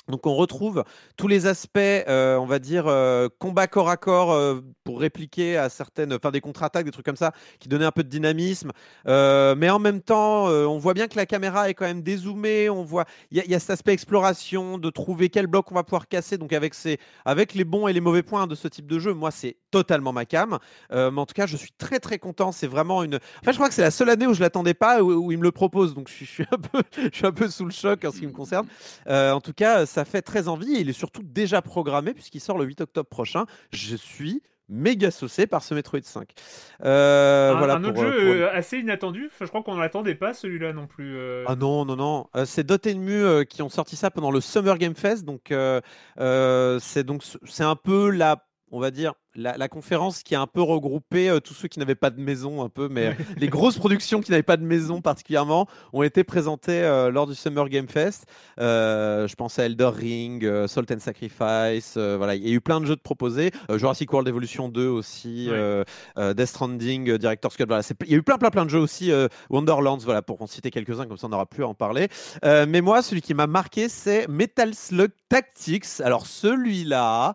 Donc on retrouve tous les aspects, euh, on va dire, euh, combat corps à corps euh, pour répliquer à certaines, enfin des contre-attaques, des trucs comme ça, qui donnaient un peu de dynamisme. Mais en même temps, on voit bien que la caméra est quand même dézoomée. On voit, il y, a- cet aspect exploration, de trouver quel bloc on va pouvoir casser. Donc avec, ces, avec les bons et les mauvais points de ce type de jeu, moi c'est totalement ma cam. Mais en tout cas, je suis très très content. C'est vraiment une. En fait, je crois que c'est la seule année où je l'attendais pas, où, il me le propose. Donc je suis, je suis un peu, je suis un peu sous le choc en ce qui me concerne. En tout cas, ça fait très envie. et Il est surtout déjà programmé puisqu'il sort le 8 octobre prochain. Je suis méga saucé par ce Metroid 5. Euh, un, voilà un autre pour, euh, jeu pour- euh, assez inattendu. Je crois qu'on ne l'attendait pas celui-là non plus. euh. Ah non, non, non. C'est Dotemu euh, qui ont sorti ça pendant le Summer Game Fest. Donc, euh, c'est donc c'est un peu la, on va dire, la, la conférence qui a un peu regroupé euh, tous ceux qui n'avaient pas de maison, un peu, mais euh, les grosses productions qui n'avaient pas de maison particulièrement ont été présentées euh, lors du Summer Game Fest. Euh, je pense à Elder Ring, Salt and Sacrifice. voilà, il y a eu plein de jeux de proposés. Jurassic World Evolution 2 aussi. Ouais. Death Stranding, Director's Cut. Voilà, il y a eu plein, plein, plein de jeux aussi. Wonderlands, voilà, pour en citer quelques-uns, comme ça on n'aura plus à en parler. Mais moi, celui qui m'a marqué, c'est Metal Slug Tactics. Alors celui-là,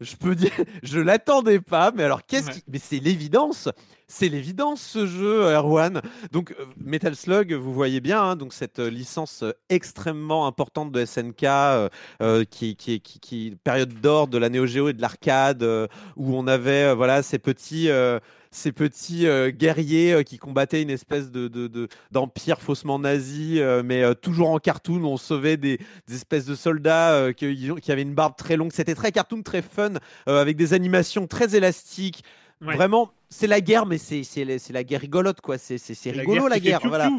je peux dire, je l'attendais pas, mais alors qu'est-ce Ouais. qui, mais c'est l'évidence. C'est l'évidence ce jeu, Erwan. Donc euh, Metal Slug, vous voyez bien, hein, donc cette euh, licence euh, extrêmement importante de SNK, euh, euh, qui, qui, qui, qui période d'or de la Neo Geo et de l'arcade, euh, où on avait euh, voilà ces petits euh, ces petits euh, guerriers euh, qui combattaient une espèce de, de- de- d'empire faussement nazi, euh, mais euh, toujours en cartoon. On sauvait des, espèces de soldats euh, qui, qui avaient une barbe très longue. C'était très cartoon, très fun, euh, avec des animations très élastiques. Ouais. Vraiment, c'est la guerre, mais c'est, la- guerre rigolote, quoi. C'est, La rigolo, la guerre. Voilà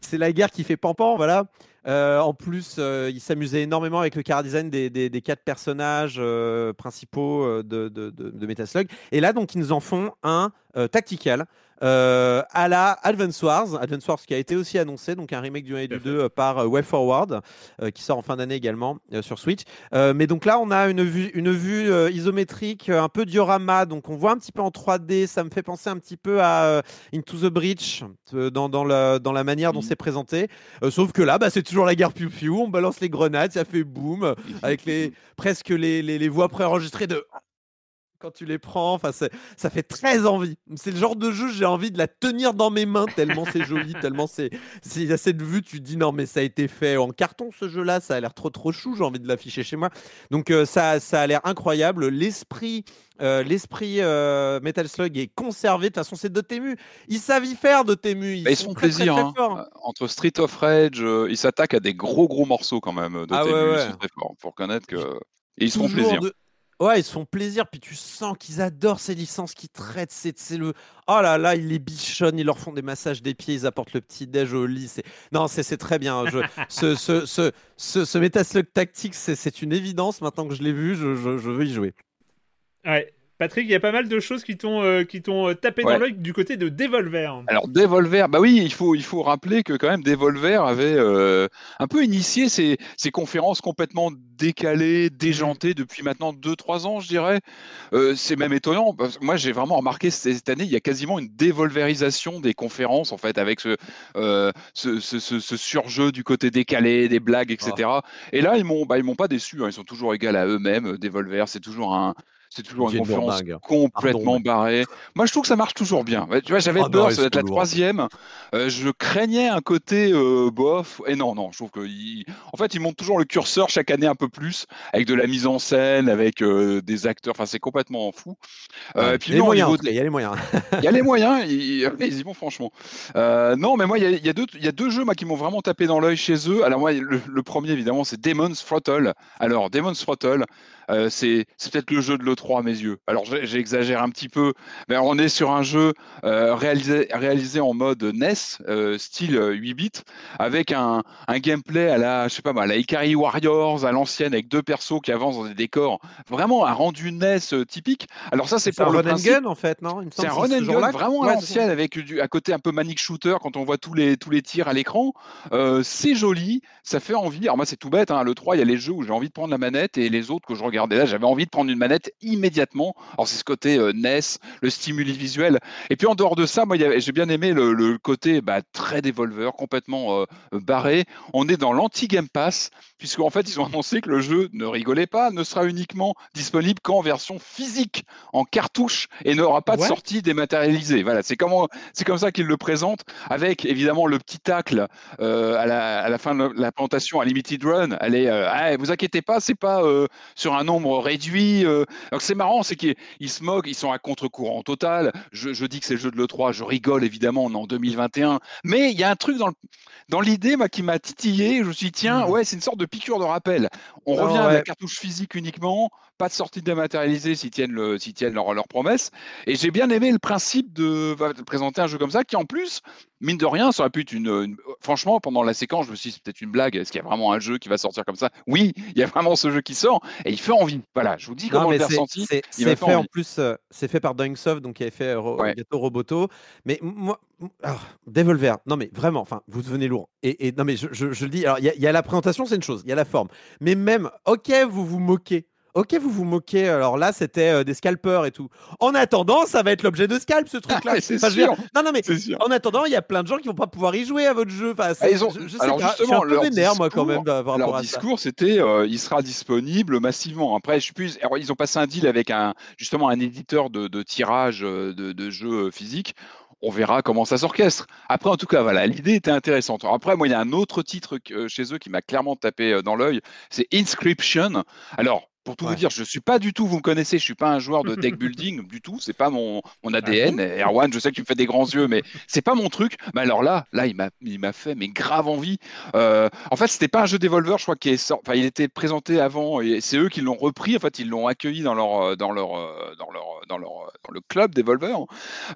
c'est la guerre qui fait pampan, voilà. Euh, en plus, euh, il s'amusait énormément avec le car design des, des- des quatre personnages euh, principaux euh, de, de, de, de Metal Slug. Et là, donc, ils nous en font un tactical euh, à la Advance Wars. Advance Wars qui a été aussi annoncé, donc un remake du 1 et du fait. 2 euh, par euh, Way Forward, euh, qui sort en fin d'année également euh, sur Switch. Mais donc là, on a une vue, une vue isométrique, un peu diorama, donc on voit un petit peu en 3D. Ça me fait penser un petit peu à Into the Breach dans, dans, la, dans la manière dont Mhm. c'est présenté. Sauf que là, bah, c'est toujours la guerre piou piou. On balance les grenades, ça fait boum, avec les, presque les, les, les voix préenregistrées de quand tu les prends. Enfin, ça fait très envie. C'est le genre de jeu, j'ai envie de la tenir dans mes mains tellement c'est joli, tellement c'est. S'il y a cette vue, tu te dis non, mais ça a été fait en carton ce jeu-là, ça a l'air trop trop chou, j'ai envie de l'afficher chez moi. Donc euh, ça, ça a l'air incroyable. L'esprit. euh, L'esprit euh, Metal Slug est conservé. De toute façon, c'est Dotemu. Ils savent y faire Dotemu. Ils, Bah, ils sont très, plaisir. très hein. Entre Street of Rage, ils s'attaquent à des gros gros morceaux quand même. De Ah ouais, Dotemu. ouais. Ils sont très forts. Faut reconnaître que. Et ils se font plaisir. de- Ouais, ils se font plaisir, puis tu sens qu'ils adorent ces licences qu'ils traitent. C'est le. Oh là là, ils les bichonnent, ils leur font des massages des pieds, ils apportent le petit déj au lit. Non, c'est très bien. Je... ce, ce, ce, ce, ce Metaslug Tactics, c'est- c'est une évidence. Maintenant que je l'ai vu, je, je, je veux y jouer. Ouais. Patrick, il y a pas mal de choses qui t'ont euh, qui t'ont euh, tapé Ouais. dans l'œil du côté de Devolver. Alors Devolver, bah oui, il faut, il faut rappeler que quand même Devolver avait euh, un peu initié ces, ces conférences complètement décalées, déjantées depuis maintenant 2-3 ans, je dirais. Euh, c'est même étonnant. parce que moi, j'ai vraiment remarqué cette année, il y a quasiment une dévolverisation des conférences, en fait, avec ce, ce, ce- ce- ce surjeu du côté décalé, des blagues, etc. Et là, ils m'ont, bah, ils m'ont pas déçu. hein. Ils sont toujours égaux à eux-mêmes. Devolver, c'est toujours un C'est toujours une conférence complètement barrée. Moi, je trouve que ça marche toujours bien. Tu vois, j'avais non, peur, ça va être la troisième. Euh, je craignais un côté euh, bof. Et non, non, je trouve que, il- en fait, ils montent toujours le curseur chaque année un peu plus, avec de la mise en scène, avec euh, des acteurs. Enfin, c'est complètement fou. Ouais. et puis Il y a les non, moyens, il y a les moyens. il y a les moyens, ils, ils y vont franchement. Non, mais moi, il y a, il y a deux, il y a deux jeux moi, qui m'ont vraiment tapé dans l'œil chez eux. Alors moi, le, le premier, évidemment, c'est Demon's Throttle. Alors, Demon's Throttle, euh, c'est peut-être le jeu de l'E3 à mes yeux. Alors, j'exagère un petit peu, mais on est sur un jeu euh, réalisé, réalisé en mode NES, euh, style euh, 8 bits, avec un, un gameplay à la, je sais pas à la Ikari Warriors, à l'ancienne, avec deux persos qui avancent dans des décors. Vraiment un rendu NES typique. Alors ça, c'est C'est un pour le run and principe. gun, en fait, non? C'est un run and gun vraiment à Ouais, l'ancienne avec du, à côté un peu manic shooter quand on voit tous les, tous les tirs à l'écran. C'est joli, ça fait envie. Alors moi c'est tout bête, hein, le 3 il y a les jeux où j'ai envie de prendre la manette et les autres que je regardais là j'avais envie de prendre une manette immédiatement. Alors c'est ce côté euh, NES, le stimuli visuel. Et puis en dehors de ça, moi j'ai bien aimé le, le côté bah, très dévolver, complètement euh, barré. On est dans l'anti-Game Pass puisqu'en fait ils ont annoncé que le jeu, ne rigolez pas, ne sera uniquement disponible qu'en version physique, en cartouche et n'aura pas de sortie dématérialisée. Voilà, c'est c'est comme ça qu'ils le présentent, avec évidemment le petit tacle euh, à, la, à la fin de la présentation à Limited Run. Euh, Ah, vous inquiétez pas, c'est pas sur un nombre réduit. euh. Donc c'est marrant, c'est qu'ils ils se moquent, ils sont à contre-courant total. Je, je dis que c'est le jeu de l'E3, je rigole évidemment, on est en 2021. Mais il y a un truc dans le- dans l'idée qui m'a titillé. Je me suis dit, tiens, ouais, c'est une sorte de piqûre de rappel. On revient à la cartouche physique uniquement, pas de sortie dématérialisée s'ils tiennent, le, s'ils tiennent leur, leur promesse. Et j'ai bien aimé le principe de, va- de présenter un jeu comme ça, qui en plus, mine de rien, ça aurait pu être une. une- Franchement, pendant la séquence, je me suis dit, c'est peut-être une blague. Est-ce qu'il y a vraiment un jeu qui va sortir comme ça? Oui, il y a vraiment ce jeu qui sort et il fait envie. Voilà, je vous dis Non, comment mais je l'ai c'est- ressenti. c'est c'est fait fait en plus, euh, c'est fait par Dunksoft, donc qui avait fait euh, Ro- Ouais. Gato Roboto. Mais moi, ah, Devolver, non mais vraiment, enfin, vous devenez lourd. Et, et non mais je, je- je le dis, alors il y, a- il y a la présentation, c'est une chose, il y a la forme. Mais même, ok, vous vous moquez. Ok, vous vous moquez. Alors là, c'était euh, des scalpers et tout. En attendant, ça va être l'objet de scalp, ce truc-là. mais c'est Enfin, dire- sûr. Non, non, mais en attendant, il y a plein de gens qui vont pas pouvoir y jouer à votre jeu. Enfin, Ah, ils ont- je, je sais. Je suis justement, un peu vénère, moi, quand discours- même, par Leur à discours, c'était euh, il sera disponible massivement. Après, je alors, ils ont passé un deal avec un justement un éditeur de, de tirage euh, de, de jeux physiques. On verra comment ça s'orchestre. Après, en tout cas, voilà, l'idée était intéressante. Après, moi, il y a un autre titre chez eux qui m'a clairement tapé dans l'œil. C'est Inscription. Alors. Pour tout Ouais. vous dire, je suis pas du tout, vous me connaissez, je suis pas un joueur de deck building du tout, c'est pas mon, mon Ah ADN. Et Erwan, je sais que tu me fais des grands yeux, mais c'est pas mon truc. Mais alors là, là, il m'a, il m'a fait mais grave envie. Euh, en fait, c'était pas un jeu Devolver, je crois, qui est sort- enfin, il était présenté avant et c'est eux qui l'ont repris. En fait, ils l'ont accueilli dans leur, euh, dans leur, euh, dans leur, dans leur, euh, dans le club Devolver.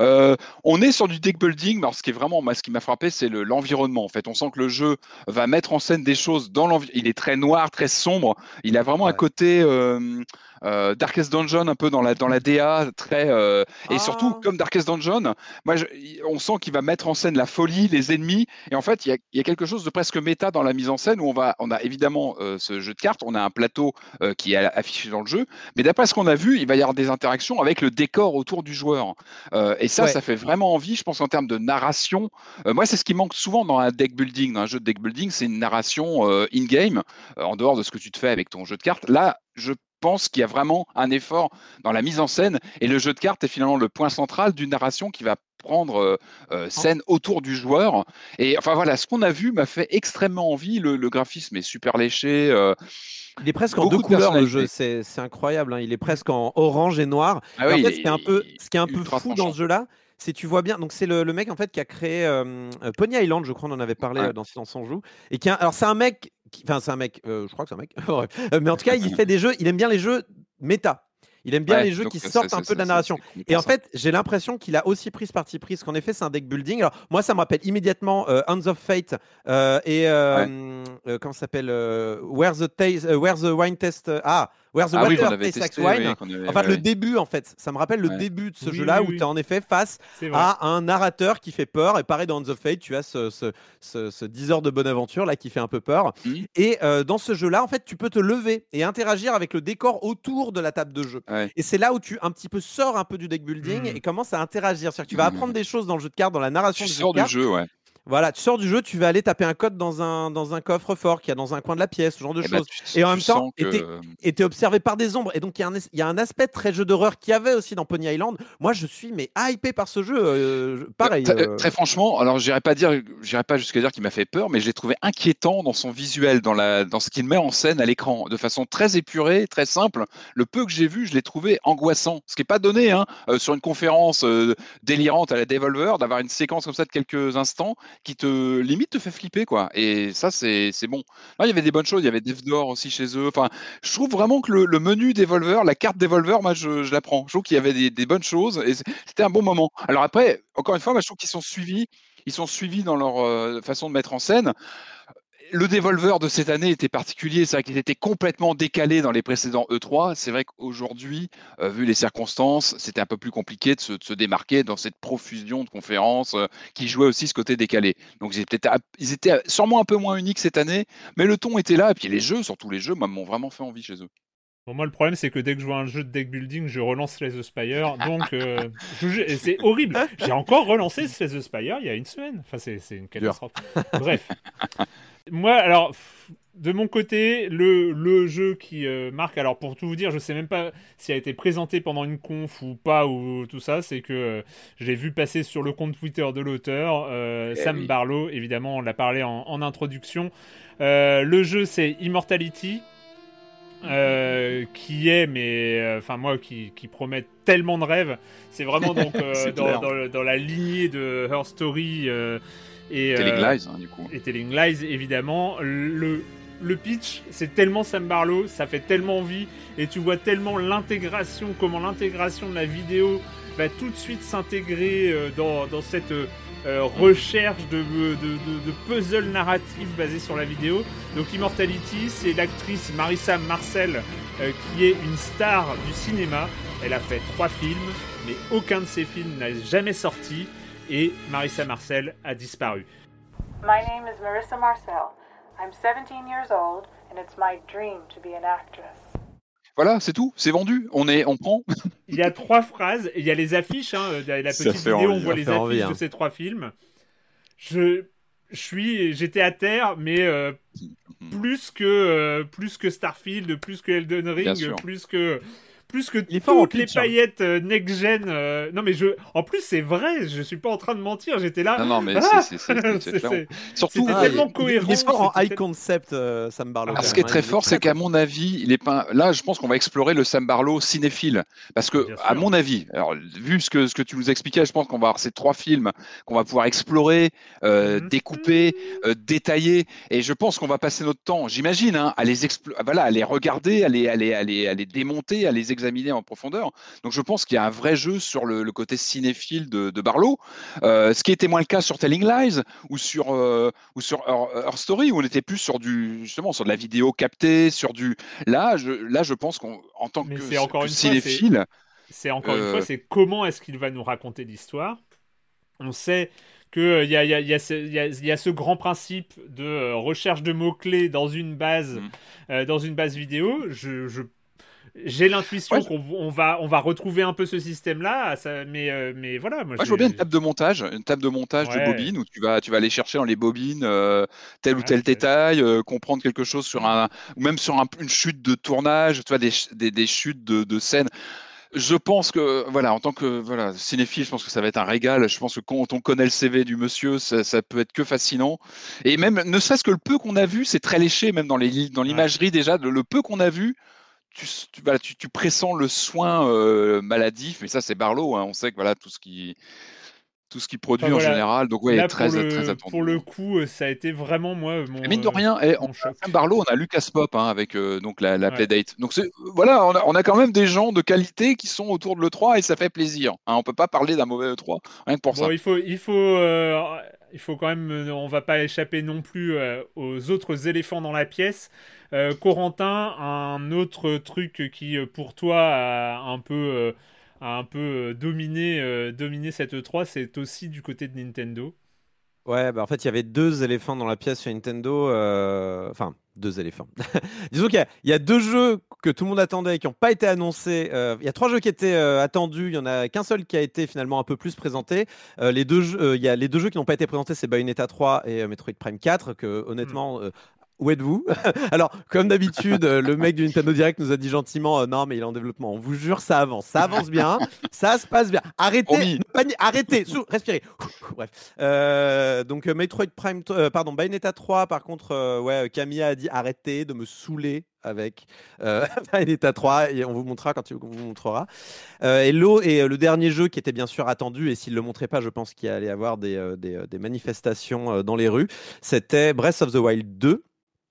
Euh, on est sur du deck building, mais alors, ce qui est vraiment, moi, ce qui m'a frappé, c'est le- l'environnement. En fait, on sent que le jeu va mettre en scène des choses dans l'environnement. Il est très noir, très sombre. Il a vraiment un côté euh, euh, Darkest Dungeon, un peu dans la, dans la DA, très. euh, et surtout, Ah. comme Darkest Dungeon, moi, je- on sent qu'il va mettre en scène la folie, les ennemis. Et en fait, il y a, il y a quelque chose de presque méta dans la mise en scène où on, va, on a évidemment euh, ce jeu de cartes, on a un plateau euh, qui est affiché dans le jeu. Mais d'après ce qu'on a vu, il va y avoir des interactions avec le décor autour du joueur. Euh, et ça, Ouais. ça fait vraiment envie, je pense, en termes de narration. Euh, moi, c'est ce qui manque souvent dans un deck building, dans un jeu de deck building, c'est une narration euh, in-game, euh, en dehors de ce que tu te fais avec ton jeu de cartes. Là, je pense qu'il y a vraiment un effort dans la mise en scène et le jeu de cartes est finalement le point central d'une narration qui va prendre euh, euh, scène autour du joueur. Et enfin voilà, ce qu'on a vu m'a fait extrêmement envie. Le, le graphisme est super léché. euh, Il est presque en deux de couleurs le jeu, c'est incroyable. hein. Il est presque en orange et noir. Ah Et oui, en fait, ce qui est un peu, il est ce qui est un peu ultra fou dans ce jeu-là, c'est tu vois bien. Donc c'est le, le mec en fait qui a créé euh, Pony Island, je crois, on en avait parlé Ouais. dans Silence on joue. Et qui a- alors c'est un mec, enfin c'est un mec, euh, je crois que c'est un mec. Euh, mais en tout cas il fait des jeux, il aime bien les jeux méta. Il aime bien Ouais, les jeux qui sortent un peu de la narration. Et en fait, j'ai l'impression qu'il a aussi pris ce parti pris, qu'en effet, c'est un deck building. Alors, moi, ça me rappelle immédiatement euh, Hands of Fate euh, et euh, comment ça s'appelle euh, Where the Taste, the Wine Test. ah, Where the Ah oui, Water Tastes testé, Like Wine. oui, avait- Enfin, ouais, le ouais. début, en fait. Ça me rappelle le Ouais. début de ce Oui, jeu-là oui, où oui. tu es en effet face à un narrateur qui fait peur. Et pareil, dans of Fate, tu as ce, ce, ce, ce 10 heures de bonne aventure là qui fait un peu peur. Mhm. Et euh, dans ce jeu-là, en fait, tu peux te lever et interagir avec le décor autour de la table de jeu. Ouais. Et c'est là où tu un petit peu sors un peu du deck building Mhm. et commences à interagir. C'est-à-dire que tu vas Mhm. apprendre des choses dans le jeu de cartes, dans la narration Tu du jeu sors de du jeu, ouais. Voilà, tu sors du jeu, tu vas aller taper un code dans un, dans un coffre-fort qu'il y a dans un coin de la pièce, ce genre de Eh ben, choses. Et en même temps, que- et t'es observé par des ombres. Et donc, il y, a un es- il y a un aspect très jeu d'horreur qu'il y avait aussi dans Pony Island. Moi, je suis mais hypé par ce jeu. euh, pareil. Très, euh, très franchement, alors j'irai pas dire, j'irai pas jusqu'à dire qu'il m'a fait peur, mais je l'ai trouvé inquiétant dans son visuel, dans la, dans ce qu'il met en scène à l'écran, de façon très épurée, très simple. Le peu que j'ai vu, je l'ai trouvé angoissant, ce qui est pas donné hein, euh, sur une conférence délirante à la Devolver, d'avoir une séquence comme ça de quelques instants qui te limite te fait flipper quoi. Et ça c'est bon. Il y avait des bonnes choses, il y avait Dev d'or aussi chez eux. Enfin, je trouve vraiment que le, le menu Devolver, la carte Devolver, moi je, je la prends. Je trouve qu'il y avait des, des bonnes choses et c'était un bon moment. Alors après, encore une fois, moi, je trouve qu'ils sont suivis, ils sont suivis dans leur euh, façon de mettre en scène. Le Devolver de cette année était particulier, c'est vrai qu'il était complètement décalé dans les précédents E3. C'est vrai qu'aujourd'hui, euh, vu les circonstances, c'était un peu plus compliqué de se, démarquer dans cette profusion de conférences euh, qui jouait aussi ce côté décalé. Donc ils étaient, ils étaient sûrement un peu moins uniques cette année, mais le ton était là. Et puis les jeux, surtout les jeux, m'ont vraiment fait envie chez eux. Bon, moi, le problème, c'est que dès que je vois un jeu de deck building, je relance Slay the Spire. Donc, euh, c'est horrible. J'ai encore relancé Slay the Spire il y a une semaine. Enfin, c'est une catastrophe. Bref. Moi, alors, de mon côté, le, le jeu qui euh, marque, alors pour tout vous dire, je sais même pas s'il a été présenté pendant une conf ou pas, ou tout ça, c'est que euh, je l'ai vu passer sur le compte Twitter de l'auteur, euh, Eh Sam oui. Barlow, évidemment, on l'a parlé en, en introduction. Le jeu, c'est Immortality. Euh, qui est, mais euh, enfin moi qui, qui promet tellement de rêves, c'est vraiment donc euh, dans, la lignée de Her Story et Telling Lies, hein, du coup. et Telling Lies évidemment. Le, le pitch, c'est tellement Sam Barlow, ça fait tellement envie, et tu vois tellement l'intégration, comment l'intégration de la vidéo va tout de suite s'intégrer euh, dans, cette euh, euh, recherche de, puzzle narratif basé sur la vidéo. Donc Immortality, c'est l'actrice Marissa Marcel qui est une star du cinéma. Elle a fait trois films, mais aucun de ces films n'a jamais sorti, et Marissa Marcel a disparu. My name is Marissa Marcel. I'm 17 years old, and it's my dream to be an actress. Voilà, c'est tout, c'est vendu. On est, on prend. Il y a trois phrases, il y a les affiches, hein, la Ça petite vidéo, on voit les affiches envie, hein. de ces trois films. Je, je suis, j'étais à terre, mais euh, plus que euh, plus que Starfield, plus que Elden Ring, plus que plus que en toutes les pitch, hein. paillettes euh, next gen. euh, Non mais je, en plus c'est vrai, je suis pas en train de mentir, j'étais là. Non, non, mais Ah c'est- Surtout, Ah, tellement il- cohérent. Il est fort en high concept, euh, Sam Barlow. Ah, ce qui est très hein, fort, c'est qu'à mon avis, il est pas. Là, je pense qu'on va explorer le Sam Barlow cinéphile, parce que, à mon avis, alors vu ce que ce que tu nous expliquais, je pense qu'on va avoir ces trois films qu'on va pouvoir explorer, euh, Mhm. découper, euh, détailler, et je pense qu'on va passer notre temps, j'imagine, hein, à les explo- voilà, à les regarder, à les, à les, à les, à les démonter, à les examiner en profondeur. Donc, je pense qu'il y a un vrai jeu sur le, le côté cinéphile de, de Barlow, euh, ce qui était moins le cas sur Telling Lies ou sur euh, ou sur Her, Her Story où on était plus sur du justement sur de la vidéo captée, sur du là je là je pense qu'on en tant Mais que, encore que une cinéphile c'est encore une Euh, fois, c'est comment est-ce qu'il va nous raconter l'histoire. On sait qu'il y a, y, a, y, a ce- y, a, y a ce grand principe de euh, recherche de mots-clés dans une base, euh, dans une base vidéo. Je, je- j'ai l'intuition Ouais. qu'on on va, on va retrouver un peu ce système-là, ça- mais, euh, mais voilà. Moi, Moi, je vois bien une table de montage, une table de montage Ouais. de bobines où tu vas, tu vas aller chercher dans les bobines euh, tel ou Ouais, tel détail, euh, comprendre quelque chose sur un, ou même sur un- une chute de tournage, tu vois, des, des, des chutes de, de scènes. Je pense que, voilà, en tant que voilà, cinéphile, je pense que ça va être un régal. Je pense que quand on connaît le CV du monsieur, ça, ça peut être que fascinant. Et même, ne serait-ce que le peu qu'on a vu, c'est très léché, même dans les dans l'imagerie déjà, le peu qu'on a vu. Tu, pressens le soin euh, maladif, mais ça c'est Barlow, hein, on sait que voilà tout ce qui tout ce qu'il produit Enfin, en général, donc ouais, Là, très, pour, le, très attendu. pour le coup, euh, ça a été vraiment moi mon. Et mine de euh, rien, mon on, Barlow, on a Lucas Pop hein, avec euh, donc la, la Ouais. Playdate. Donc voilà, on a, on a quand même des gens de qualité qui sont autour de l'E3 et ça fait plaisir. Hein, on peut pas parler d'un mauvais E3 rien que pour Bon, ça. il faut, il faut, euh, il faut quand même, euh, on va pas échapper non plus euh, aux autres éléphants dans la pièce. Euh, Corentin, un autre truc qui, euh, pour toi, a un peu, euh, a un peu euh, dominé, euh, dominé cette E3, c'est aussi du côté de Nintendo. Ouais, bah en fait, il y avait deux éléphants dans la pièce chez Nintendo. euh, Enfin, deux éléphants. Disons qu'il y, y a deux jeux que tout le monde attendait et qui n'ont pas été annoncés. Euh, il y a trois jeux qui étaient euh, attendus. Il y en a qu'un seul qui a été finalement un peu plus présenté. Les, deux jeux, il y a les deux jeux qui n'ont pas été présentés, c'est Bayonetta 3 et Metroid Prime 4. Que honnêtement. euh, où êtes-vous Alors, comme d'habitude, euh, le mec du Nintendo Direct nous a dit gentiment euh, Non, mais il est en développement. On vous jure, ça avance. Ça avance bien. ça se passe bien. Arrêtez. Arrêtez. Sou- respirez. Bref. Euh, donc, Metroid Prime. euh, pardon, Bayonetta 3, par contre, ouais, Camilla a dit Arrêtez de me saouler avec euh, Bayonetta 3 et on vous montrera quand il- on vous montrera. Euh, et, l'eau- et le dernier jeu qui était bien sûr attendu, et s'il ne le montrait pas, je pense qu'il allait y avoir des, des, des manifestations dans les rues, c'était Breath of the Wild 2.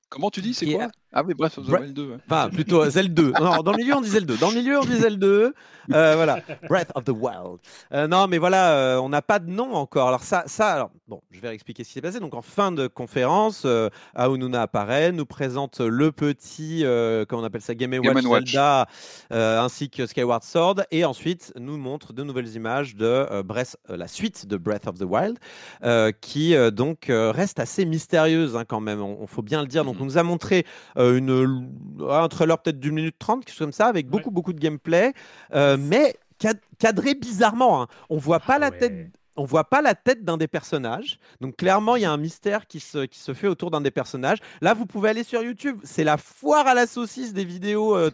Comment tu dis, c'est quoi? Ah oui, Breath of the Wild 2. ouais. Enfin, plutôt euh, Zelda 2. Non, dans le milieu, on dit Zelda 2. Dans le milieu, on dit Zelda 2. Euh, voilà. Breath of the Wild. Euh, non, mais voilà, euh, on n'a pas de nom encore. Alors, ça, ça alors, bon, je vais expliquer ce qui s'est passé. Donc, en fin de conférence, euh, Aonuna apparaît, nous présente le petit, euh, comment on appelle ça, Game Watch, Game Watch. Zelda, euh, ainsi que Skyward Sword. Et ensuite, nous montre de nouvelles images de euh, Breath, euh, la suite de Breath of the Wild, euh, qui euh, donc euh, reste assez mystérieuse hein, quand même. On, on faut bien le dire. Donc, on nous a montré euh, une, un trailer peut-être d'une minute trente, quelque chose comme ça, avec beaucoup, beaucoup de gameplay, euh, mais cad- cadré bizarrement. hein. On voit pas Ah la ouais. tête. On voit pas la tête d'un des personnages. Donc clairement, il y a un mystère qui se, qui se fait autour d'un des personnages. Là, vous pouvez aller sur YouTube. C'est la foire à la saucisse des vidéos euh,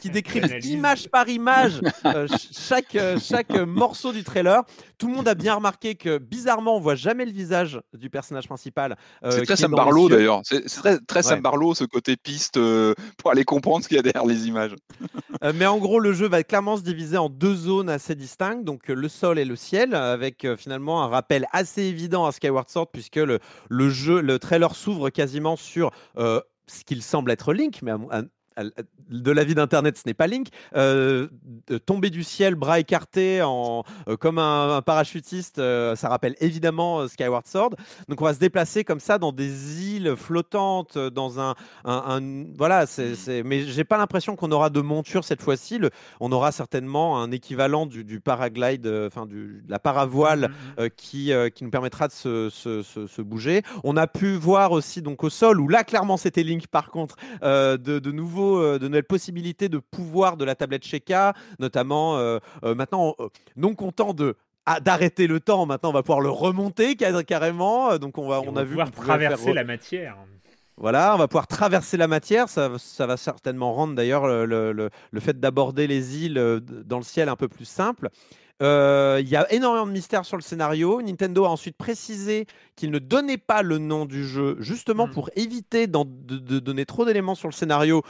qui décrivent image par image euh, ch- chaque, euh, chaque morceau du trailer. Tout le monde a bien remarqué que bizarrement, on voit jamais le visage du personnage principal. euh, C'est très Sam Barlow d'ailleurs. C'est très, très Sam. Barlow ce côté piste euh, pour aller comprendre ce qu'il y a derrière les images. Euh, mais en gros, le jeu va clairement se diviser en deux zones assez distinctes, donc euh, le sol et le ciel, avec euh, finalement un rappel assez évident à Skyward Sword, puisque le, jeu, le trailer s'ouvre quasiment sur euh, ce qu'il semble être Link, mais à- de l'avis d'internet, ce n'est pas Link. Euh, tomber du ciel, bras écartés, en, euh, comme un, un parachutiste, euh, ça rappelle évidemment Skyward Sword. Donc on va se déplacer comme ça dans des îles flottantes, dans un, un- un- voilà. C'est, c'est- mais j'ai pas l'impression qu'on aura de monture cette fois-ci. Le- on aura certainement un équivalent du, du paraglide, enfin du, de la paravoile euh, qui, euh, qui nous permettra de se, se- se- se bouger. On a pu voir aussi donc au sol où là clairement c'était Link par contre de, de nouveaux euh, de nouvelles possibilités de pouvoir de la tablette Sheikah, notamment euh, euh, maintenant non content de ah, d'arrêter le temps, maintenant on va pouvoir le remonter ca- carrément. Donc on va, on, on a va vu pouvoir faire traverser la matière. voilà, on va pouvoir traverser la matière. Ça, ça va certainement rendre d'ailleurs le, le- fait d'aborder les îles dans le ciel un peu plus simple. Euh, Il y a énormément de mystères sur le scénario. Nintendo a ensuite précisé qu'il ne donnait pas le nom du jeu, justement Mm. pour éviter de donner trop d'éléments sur le scénario.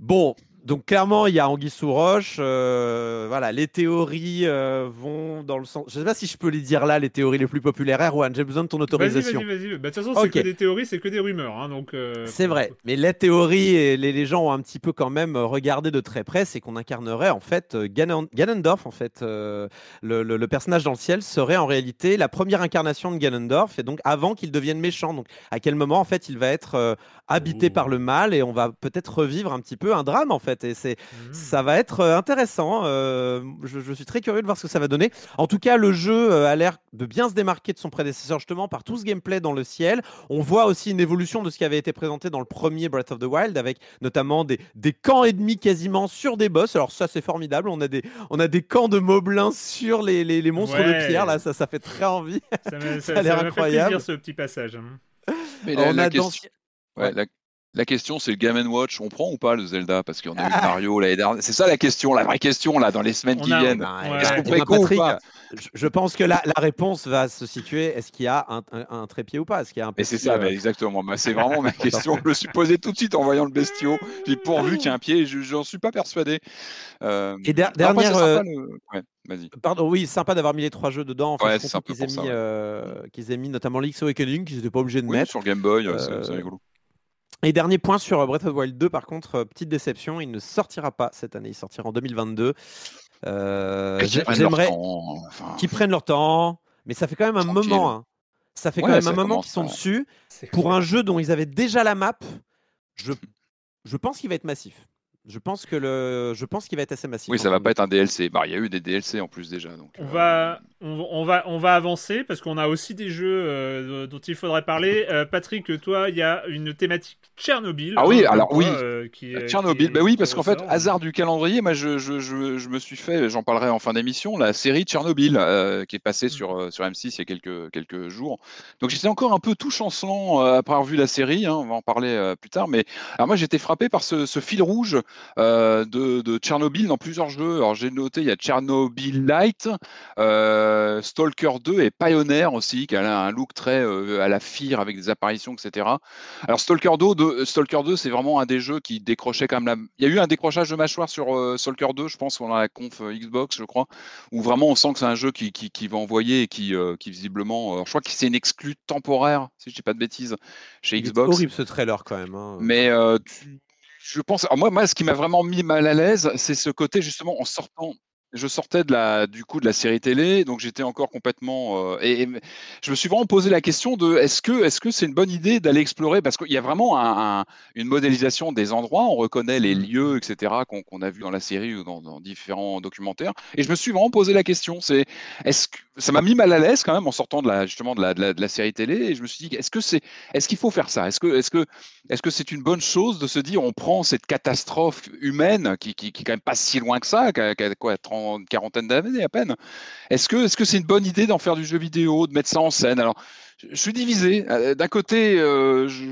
Bon, donc clairement, il y a Anguille sous roche. euh, voilà, les théories euh, vont dans le sens. Je ne sais pas si je peux les dire là, les théories les plus populaires. Erwan, j'ai besoin de ton Vas-y, autorisation. vas-y, vas-y. Bah, De toute façon, c'est Ok. que des théories, c'est que des rumeurs. hein, donc, euh, C'est vrai, mais la théorie et les, les gens ont un petit peu quand même regardé de très près, c'est qu'on incarnerait en fait Ganon- Ganondorf, en fait, le, le- le personnage dans le ciel serait en réalité la première incarnation de Ganondorf, et donc avant qu'il devienne méchant. Donc à quel moment en fait il va être habité Ouh. par le mal et on va peut-être revivre un petit peu un drame en fait. Et c'est Mhm. ça va être euh, intéressant. euh, je, je suis très curieux de voir ce que ça va donner. En tout cas, le jeu euh, a l'air de bien se démarquer de son prédécesseur justement par tout ce gameplay dans le ciel. On voit aussi une évolution de ce qui avait été présenté dans le premier Breath of the Wild, avec notamment des, des camps ennemis quasiment sur des boss. Alors ça, c'est formidable. On a des, on a des camps de moblins sur les, les- les monstres Ouais. de pierre. Là, ça, ça fait très envie. Ça Ça ça, a l'air ça m'a fait incroyable. plaisir ce petit passage. hein. Mais la, on la a dans- question, ouais, Ouais. la- la question, c'est le Game Watch, on prend ou pas le Zelda? Parce qu'on a eu Ah. Mario l'année dernière. C'est ça la question, la vraie question là dans les semaines On qui a- viennent. Ouais. Est-ce qu'on préco ou Patrick, pas? je, je pense que la, la réponse va se situer est-ce qu'il y a un, un- un trépied ou pas? Est-ce qu'il y a un Mais c'est petit, ça, euh, mais exactement. Bah, c'est vraiment ma question. Je me suis posé tout de suite en voyant le bestiau. J'ai pourvu qu'il y ait un pied. Je j'en suis pas persuadé. Euh, Et der- après, dernière, c'est sympa, euh, le- ouais, vas-y. Pardon, oui, sympa d'avoir mis les trois jeux dedans. Enfin, Ouais, c'est comprends un peu qu'ils aient, pour ça, mis, ouais. euh, qu'ils aient mis notamment l'X Awakening, qu'ils n'étaient pas obligés de Oui, mettre. sur Game Boy, euh, c'est- Euh, c'est rigolo. Et dernier point sur euh, Breath of the Wild 2, par contre, euh, petite déception, il ne sortira pas cette année, il sortira en 2022. Euh, J'aimerais enfin, qu'ils prennent leur temps, mais ça fait quand même un Tranquille. moment. hein. Ça fait quand Ouais, même un moment qu'ils sont à- dessus. C'est Pour un jeu dont ils avaient déjà la map, je, je pense qu'il va être massif. Je pense que le, je pense qu'il va être assez massif. Oui, en ça va pas être un DLC. Bah, il y a eu des DLC en plus déjà. Donc, On euh, va, on, on va, on va avancer parce qu'on a aussi des jeux euh, dont il faudrait parler. Euh, Patrick, toi, il y a une thématique Tchernobyl. Ah oui, hein, alors oui. euh, qui, euh, Tchernobyl, qui- bah oui, parce qu'en fait, hasard du calendrier, moi je, je, je, je me suis fait, j'en parlerai en fin d'émission, la série Tchernobyl euh, qui est passée sur, euh, sur M6 il y a quelques, quelques jours. Donc j'étais encore un peu tout chancelant euh, après avoir vu la série, hein, on va en parler euh, plus tard, mais alors moi j'étais frappé par ce, ce fil rouge euh, de, de Tchernobyl dans plusieurs jeux. Alors j'ai noté, il y a Tchernobyl Light, euh, Stalker 2 et Pioneer aussi, qui a un look très euh, à la Fear avec des apparitions, etc. Alors Stalker 2, de- Stalker 2 c'est vraiment un des jeux qui décrochait quand même la... Il y a eu un décrochage de mâchoire sur Stalker 2, je pense, pendant la conf Xbox, je crois, où vraiment on sent que c'est un jeu qui, qui, qui va envoyer et qui, qui visiblement... je crois que c'est une exclue temporaire, si je dis pas de bêtises, chez Xbox. horrible ce trailer quand même. hein. Mais tu- je pense. moi, moi, ce qui m'a vraiment mis mal à l'aise, c'est ce côté justement en sortant. Je sortais de la, du coup de la série télé, donc j'étais encore complètement. euh, et, et je me suis vraiment posé la question de est-ce que est-ce que c'est une bonne idée d'aller explorer? Parce qu'il y a vraiment un- un- une modélisation des endroits, on reconnaît les lieux, etc. qu'on a vu dans la série ou dans, dans différents documentaires. Et je me suis vraiment posé la question. C'est est-ce que ça m'a mis mal à l'aise quand même en sortant de la justement de la, de la, de la série télé et je me suis dit est-ce que c'est est-ce qu'il faut faire ça? Est-ce que est-ce que est-ce que c'est une bonne chose de se dire on prend cette catastrophe humaine qui, qui, qui est quand même pas si loin que ça, qui a, qui a quoi, 30, une quarantaine d'années à peine Est-ce que c'est une bonne idée d'en faire du jeu vidéo, de mettre ça en scène? Alors, je, je suis divisé. Euh, D'un côté, euh, je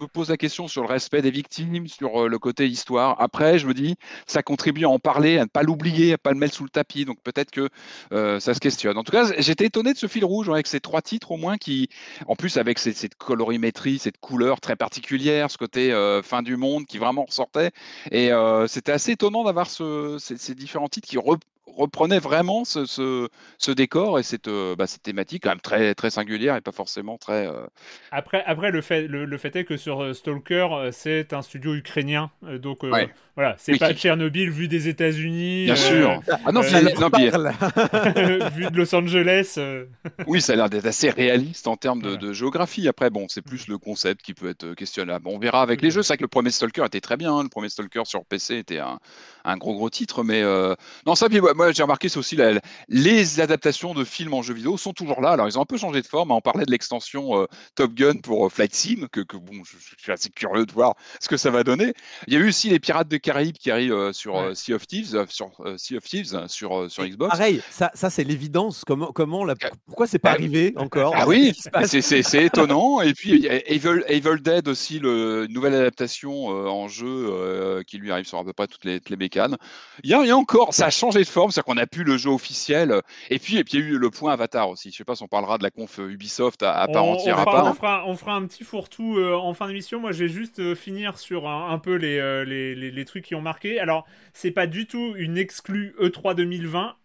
me pose la question sur le respect des victimes, sur euh, le côté histoire. Après, je me dis, ça contribue à en parler, à ne pas l'oublier, à pas le mettre sous le tapis. Donc peut-être que euh, ça se questionne. En tout cas, j'étais étonné de ce fil rouge avec ces trois titres au moins qui, en plus avec cette, colorimétrie, cette couleur très particulière, ce côté euh, fin du monde qui vraiment ressortait. Et c'était assez étonnant d'avoir ce- ces, ces différents titres qui re- reprenaient vraiment ce, ce- ce décor et cette, euh, bah, cette thématique quand même très, très singulière et pas forcément très... euh, Après, après le, fait, le, le fait est que sur euh, Stalker, c'est un studio ukrainien. donc euh, Ouais. voilà, c'est Oui, pas qui- Tchernobyl vu des États-Unis. Bien euh, sûr. Ah non, euh, Ça non, parle. vu de Los Angeles. euh. Oui, ça a l'air d'être assez réaliste en termes de, géographie. Après, bon, c'est plus le concept qui peut être questionnable. On verra avec les jeux. C'est vrai que le premier Stalker était très bien. hein. Le premier Stalker sur PC était un, un gros gros titre. Mais euh, non, ça, puis moi, j'ai remarqué, c'est aussi la- les adaptations de films en jeux vidéo sont toujours là. Alors, ils ont un peu changé de forme. On parlait de l'extension euh, Top Gun pour euh, Flight Sim, que, que, bon, je, je suis assez curieux de voir ce que ça va donner. Il y a eu aussi les Pirates des Caraïbes qui arrivent euh, sur Sea of Thieves, sur Sea of Thieves euh, sur, sur Xbox. Pareil, ça, ça c'est l'évidence. Comment, comment la- pourquoi c'est pas Ah, arrivé encore? Ah oui, c'est- étonnant. Et puis Evil, Evil Dead aussi, le, une nouvelle adaptation en jeu qui lui arrive sur à peu près toutes les, toutes les bécanes. Il y, a, il y a encore, ça a changé de forme, c'est-à-dire qu'on n'a plus le jeu officiel. Et puis, et puis il y a eu le point Avatar aussi. Je sais pas si on parlera de la conf Ubisoft à, à part on, entière on à fera, part. on fera- on fera un petit fourre-tout euh, en fin d'émission. Moi, je vais juste euh, finir sur un, un peu les, euh, les, les- les trucs qui ont marqué. Alors, c'est pas du tout une exclue E E3 2020,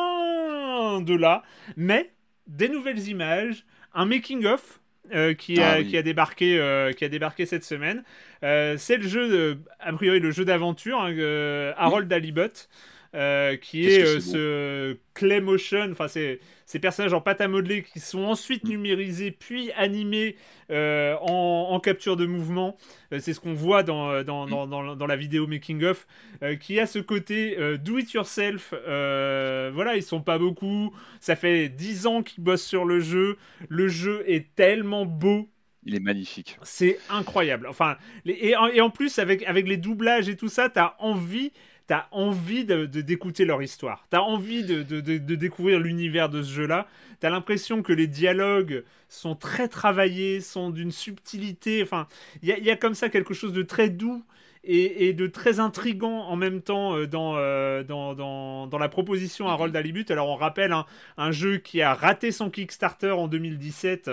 loin de là, mais des nouvelles images, un making-of. euh, qui, a, Ah oui. qui a débarqué euh, qui a débarqué cette semaine Euh, c'est le jeu de- a priori le jeu d'aventure hein, euh, Harold Alibot euh, qui est euh, c'est ce clay motion enfin c'est ces personnages en pâte à modeler qui sont ensuite numérisés puis animés euh, en, en capture de mouvement. C'est ce qu'on voit dans, euh, dans, dans, dans- la vidéo making of, euh, qui a ce côté euh, do it yourself. Voilà, ils sont pas beaucoup. Ça fait 10 ans qu'ils bossent sur le jeu. Le jeu est tellement beau. Il est magnifique. C'est incroyable. Enfin, les- et, en, et en plus, avec, avec les doublages et tout ça, t'as envie. T'as envie de, d'écouter leur histoire. T'as envie de, de- de- découvrir l'univers de ce jeu-là. T'as l'impression que les dialogues sont très travaillés, sont d'une subtilité. Enfin, il y a, il y a comme ça quelque chose de très doux et, et de très intrigant en même temps euh, dans, euh, dans, dans, dans la proposition à Harold Alibut. Alors, on rappelle hein, un jeu qui a raté son Kickstarter en 2017,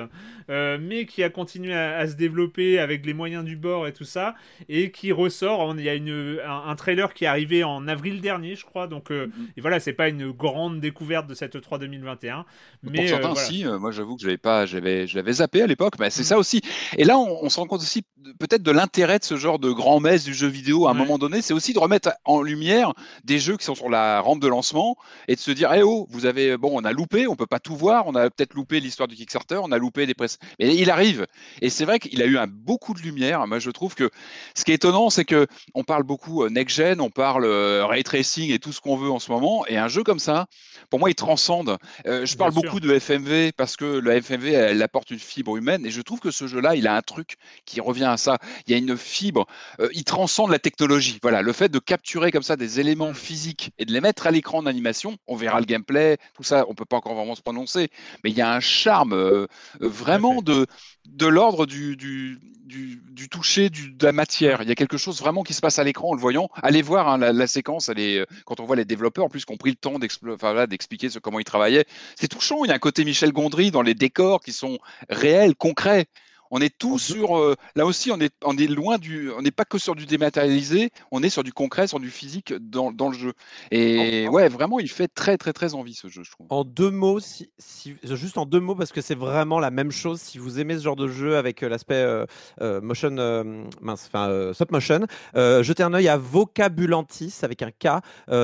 euh, mais qui a continué à, à se développer avec les moyens du bord et tout ça, et qui ressort. Il y a une, un, un trailer qui est arrivé en avril dernier, je crois. Donc, euh, et voilà, c'est pas une grande découverte de cette 3 2021. Mais Pour euh, certains, voilà. si. euh, moi, j'avoue que j'avais pas, j'avais, je l'avais zappé à l'époque. Mais c'est ça aussi. Et là, on, on se rend compte aussi peut-être de l'intérêt de ce genre de grand messe du jeu vidéo à un Ouais. moment donné, c'est aussi de remettre en lumière des jeux qui sont sur la rampe de lancement et de se dire, eh oh, vous avez, bon, on a loupé, on peut pas tout voir, on a peut-être loupé l'histoire du Kickstarter, on a loupé des presses, mais il arrive. Et c'est vrai qu'il a eu un beaucoup de lumière. Moi, je trouve que ce qui est étonnant, c'est que on parle beaucoup euh, next gen, on parle euh, ray tracing et tout ce qu'on veut en ce moment, et un jeu comme ça, pour moi, il transcende. Euh, je Bien parle sûr. beaucoup de FMV parce que le FMV, elle apporte une fibre humaine, et je trouve que ce jeu-là, il a un truc qui revient à ça. Il y a une fibre, euh, il transcende la technologie. Voilà, le fait de capturer comme ça des éléments physiques et de les mettre à l'écran d'animation, on verra le gameplay, tout ça, on peut pas encore vraiment se prononcer, mais il y a un charme euh, euh, vraiment de, de l'ordre du, du, du, du toucher, du, de la matière. Il y a quelque chose vraiment qui se passe à l'écran en le voyant. Allez voir hein, la, la séquence, elle est, euh, quand on voit les développeurs, en plus, qui ont pris le temps d'expliquer comment ils travaillaient. C'est touchant. Il y a un côté Michel Gondry dans les décors qui sont réels, concrets. On est tous sur, euh, là aussi, on est, on est loin du, on n'est pas que sur du dématérialisé, on est sur du concret, sur du physique dans, dans le jeu. Et ouais, vraiment, il fait très, très, très envie ce jeu, je trouve. En deux mots, si, si- juste en deux mots, parce que c'est vraiment la même chose. Si vous aimez ce genre de jeu avec euh, l'aspect euh, motion, mince, enfin stop motion, jetez un œil à Vocabulantis avec un K,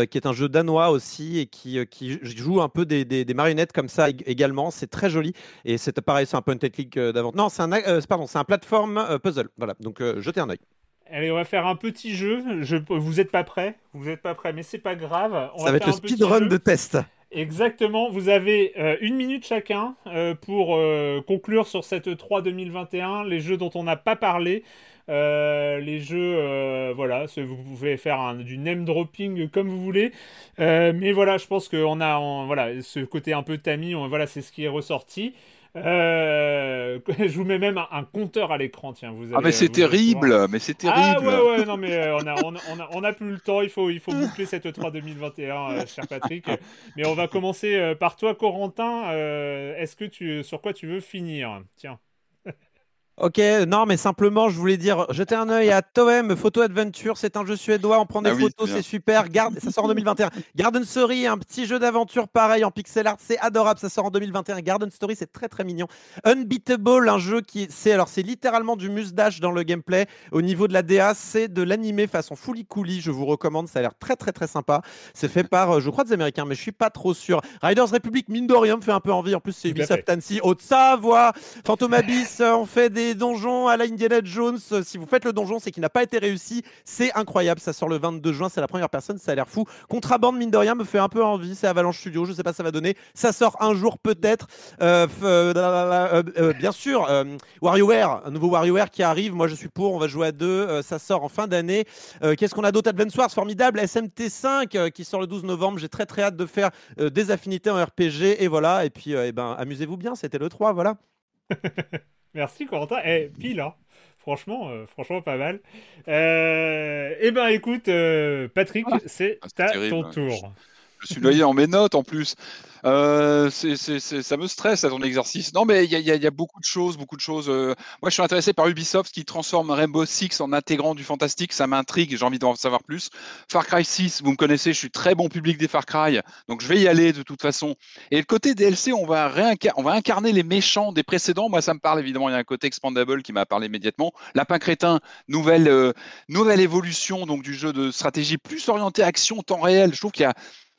qui est un jeu danois aussi et qui, qui joue un peu des, des- des marionnettes comme ça ég- également. C'est très joli et c'est pareil, c'est un point and click d'avant. Non, c'est un, pardon, c'est un plateforme euh, puzzle. Voilà, donc euh, jetez un œil. Allez, on va faire un petit jeu. Je... Vous êtes pas prêts? Vous êtes pas prêts, mais c'est pas grave. On ça va être le speedrun de test. Exactement, vous avez euh, une minute chacun euh, pour euh, conclure sur cette 3 2021, les jeux dont on n'a pas parlé, euh, les jeux, euh, voilà, vous pouvez faire un- du name dropping comme vous voulez, Euh, mais voilà, je pense qu'on a, on- voilà, ce côté un peu tamis, on- voilà, c'est ce qui est ressorti. Euh, je vous mets même un, un compteur à l'écran, tiens, vous Ah, allez- mais c'est pouvoir- terrible, mais c'est ah terrible. ouais ouais non mais euh, on a on a, on a, on a plus le temps il faut il faut boucler cette 3 2021 euh, cher Patrick. Mais on va commencer euh, par toi Corentin. Euh, est-ce que tu sur quoi tu veux finir? Tiens Ok, non, mais simplement, je voulais dire, jetez un œil à Toem Photo Adventure. C'est un jeu suédois. On prend des Ah photos, c'est super. Garde, ça sort en 2021. Garden Story, un petit jeu d'aventure pareil en pixel art, c'est adorable. Ça sort en 2021. Garden Story, c'est très très mignon. Unbeatable, un jeu qui, c'est alors c'est littéralement du mus dash dans le gameplay. Au niveau de la DA, c'est de l'animé façon fully coolly. Je vous recommande. Ça a l'air très très très sympa. C'est fait par, euh, je crois, des Américains, mais je suis pas trop sûr. Riders Republic, me fait un peu envie. En plus, c'est Ubisoft. Annecy, Haute-Savoie. Phantom Abyss, euh, on fait des donjons à la Indiana Jones. Si vous faites le donjon, c'est qu'il n'a pas été réussi. C'est incroyable. Ça sort le 22 juin. C'est la première personne. Ça a l'air fou. Contrabande, mine de rien, me fait un peu envie. C'est Avalanche Studio. Je sais pas ce que ça va donner. Ça sort un jour peut-être. Euh, euh, euh, bien sûr, WarioWare, un nouveau WarioWare qui arrive. Moi, je suis pour. On va jouer à deux. Ça sort en fin d'année. Qu'est-ce qu'on a d'autre Advance Wars, formidable. SMT5 euh, qui sort le 12 novembre. J'ai très très hâte de faire des affinités en RPG. Et voilà. Et puis, eh ben, amusez-vous bien. C'était le 3. Voilà. merci Corentin. Eh pile hein. Franchement euh, franchement pas mal. Euh, eh ben écoute euh, Patrick c'est Ah, c'est à terrible. ton tour Je suis noyé dans mes notes en plus. Euh, c'est- c'est- ça me stresse à ton exercice. Non, mais il y a, beaucoup de choses, beaucoup de choses. euh. moi, je suis intéressé par Ubisoft qui transforme Rainbow Six en intégrant du fantastique. Ça m'intrigue. J'ai envie d'en savoir plus. Far Cry 6, vous me connaissez, je suis très bon public des Far Cry, donc je vais y aller de toute façon. Et le côté DLC, on va, on va incarner les méchants des précédents. Moi, ça me parle évidemment. Il y a un côté expandable qui m'a parlé immédiatement. Lapin crétin, nouvelle, euh, nouvelle évolution donc du jeu de stratégie plus orienté action temps réel. Je trouve qu'il y a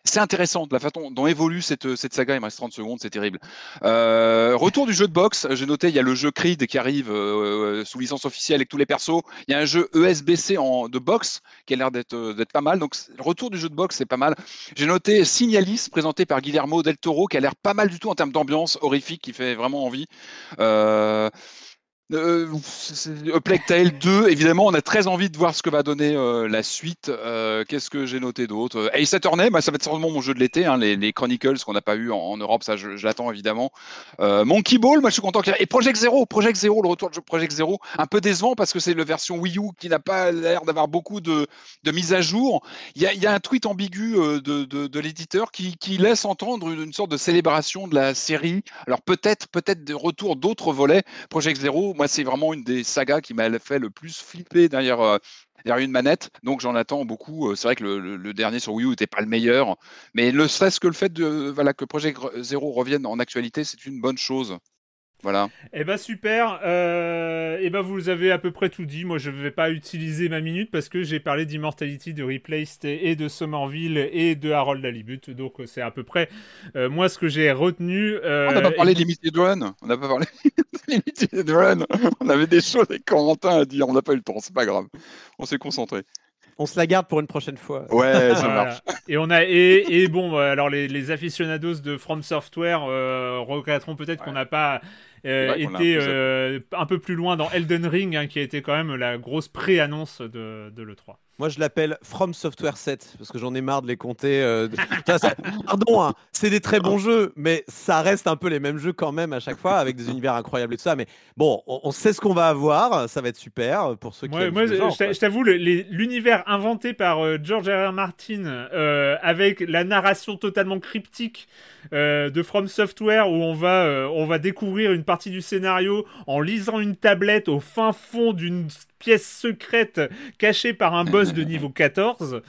c'est intéressant la façon dont évolue cette, cette saga. Il me reste 30 secondes, c'est terrible. Euh, retour du jeu de boxe. J'ai noté, il y a le jeu Creed qui arrive euh, sous licence officielle avec tous les persos. Il y a un jeu ESBC en, de boxe qui a l'air d'être euh, pas mal. Donc, retour du jeu de boxe, c'est pas mal. J'ai noté Signalis, présenté par Guillermo del Toro, qui a l'air pas mal du tout en termes d'ambiance horrifique, qui fait vraiment envie. Euh, euh, A Plague Tale 2, évidemment, on a très envie de voir ce que va donner euh, la suite. Euh, Qu'est-ce que j'ai noté d'autre? Euh, Ace Attorney, bah, ça va être sûrement mon jeu de l'été, hein, les, les Chronicles qu'on n'a pas eu en, Europe, ça je, l'attends évidemment. Euh, Monkey Ball, moi je suis content. Et Project Zero, Project Zero, le retour de Project Zero, un peu décevant parce que c'est la version Wii U qui n'a pas l'air d'avoir beaucoup de, de mises à jour. Il y a, un tweet ambigu euh, de, l'éditeur qui, laisse entendre une, une sorte de célébration de la série. Alors peut-être, peut-être de retour d'autres volets. Project Zero, moi, c'est vraiment une des sagas qui m'a fait le plus flipper derrière, euh, derrière une manette. Donc, j'en attends beaucoup. Euh, C'est vrai que le, le- le dernier sur Wii U n'était pas le meilleur. Mais ne serait-ce que le fait de, voilà, que Project Zero revienne en actualité, c'est une bonne chose. Voilà. Eh ben super. Euh, eh ben vous avez à peu près tout dit. Moi je vais pas utiliser ma minute parce que j'ai parlé d'Immortality, de Replaced et de Somerville et de Harold Halibut. Donc c'est à peu près euh, moi ce que j'ai retenu. euh, On n'a pas et- parlé de Limited Run. On n'a pas parlé Limited Run. On avait des choses avec Corentin à dire. On n'a pas eu le temps. C'est pas grave. On s'est concentré. On se la garde pour une prochaine fois. Ouais, ça Voilà. marche. Et on a et, et bon euh, alors les, les aficionados de From Software euh, regretteront peut-être qu'on n'a pas euh, été un peu euh, un peu plus loin dans Elden Ring hein, qui a été quand même la grosse pré-annonce de, de l'E3. Moi, je l'appelle From Software 7 parce que j'en ai marre de les compter. euh, Ça, Pardon, hein, c'est des très bons jeux, mais ça reste un peu les mêmes jeux quand même à chaque fois avec des univers incroyables et tout ça. Mais bon, on, on sait ce qu'on va avoir, ça va être super pour ceux qui. Moi, je genre, t'avoue, l'univers inventé par euh, George R. R. Martin, euh, avec la narration totalement cryptique de From Software, où on va, on va découvrir une partie du scénario en lisant une tablette au fin fond d'une pièce secrète cachée par un boss de niveau 14.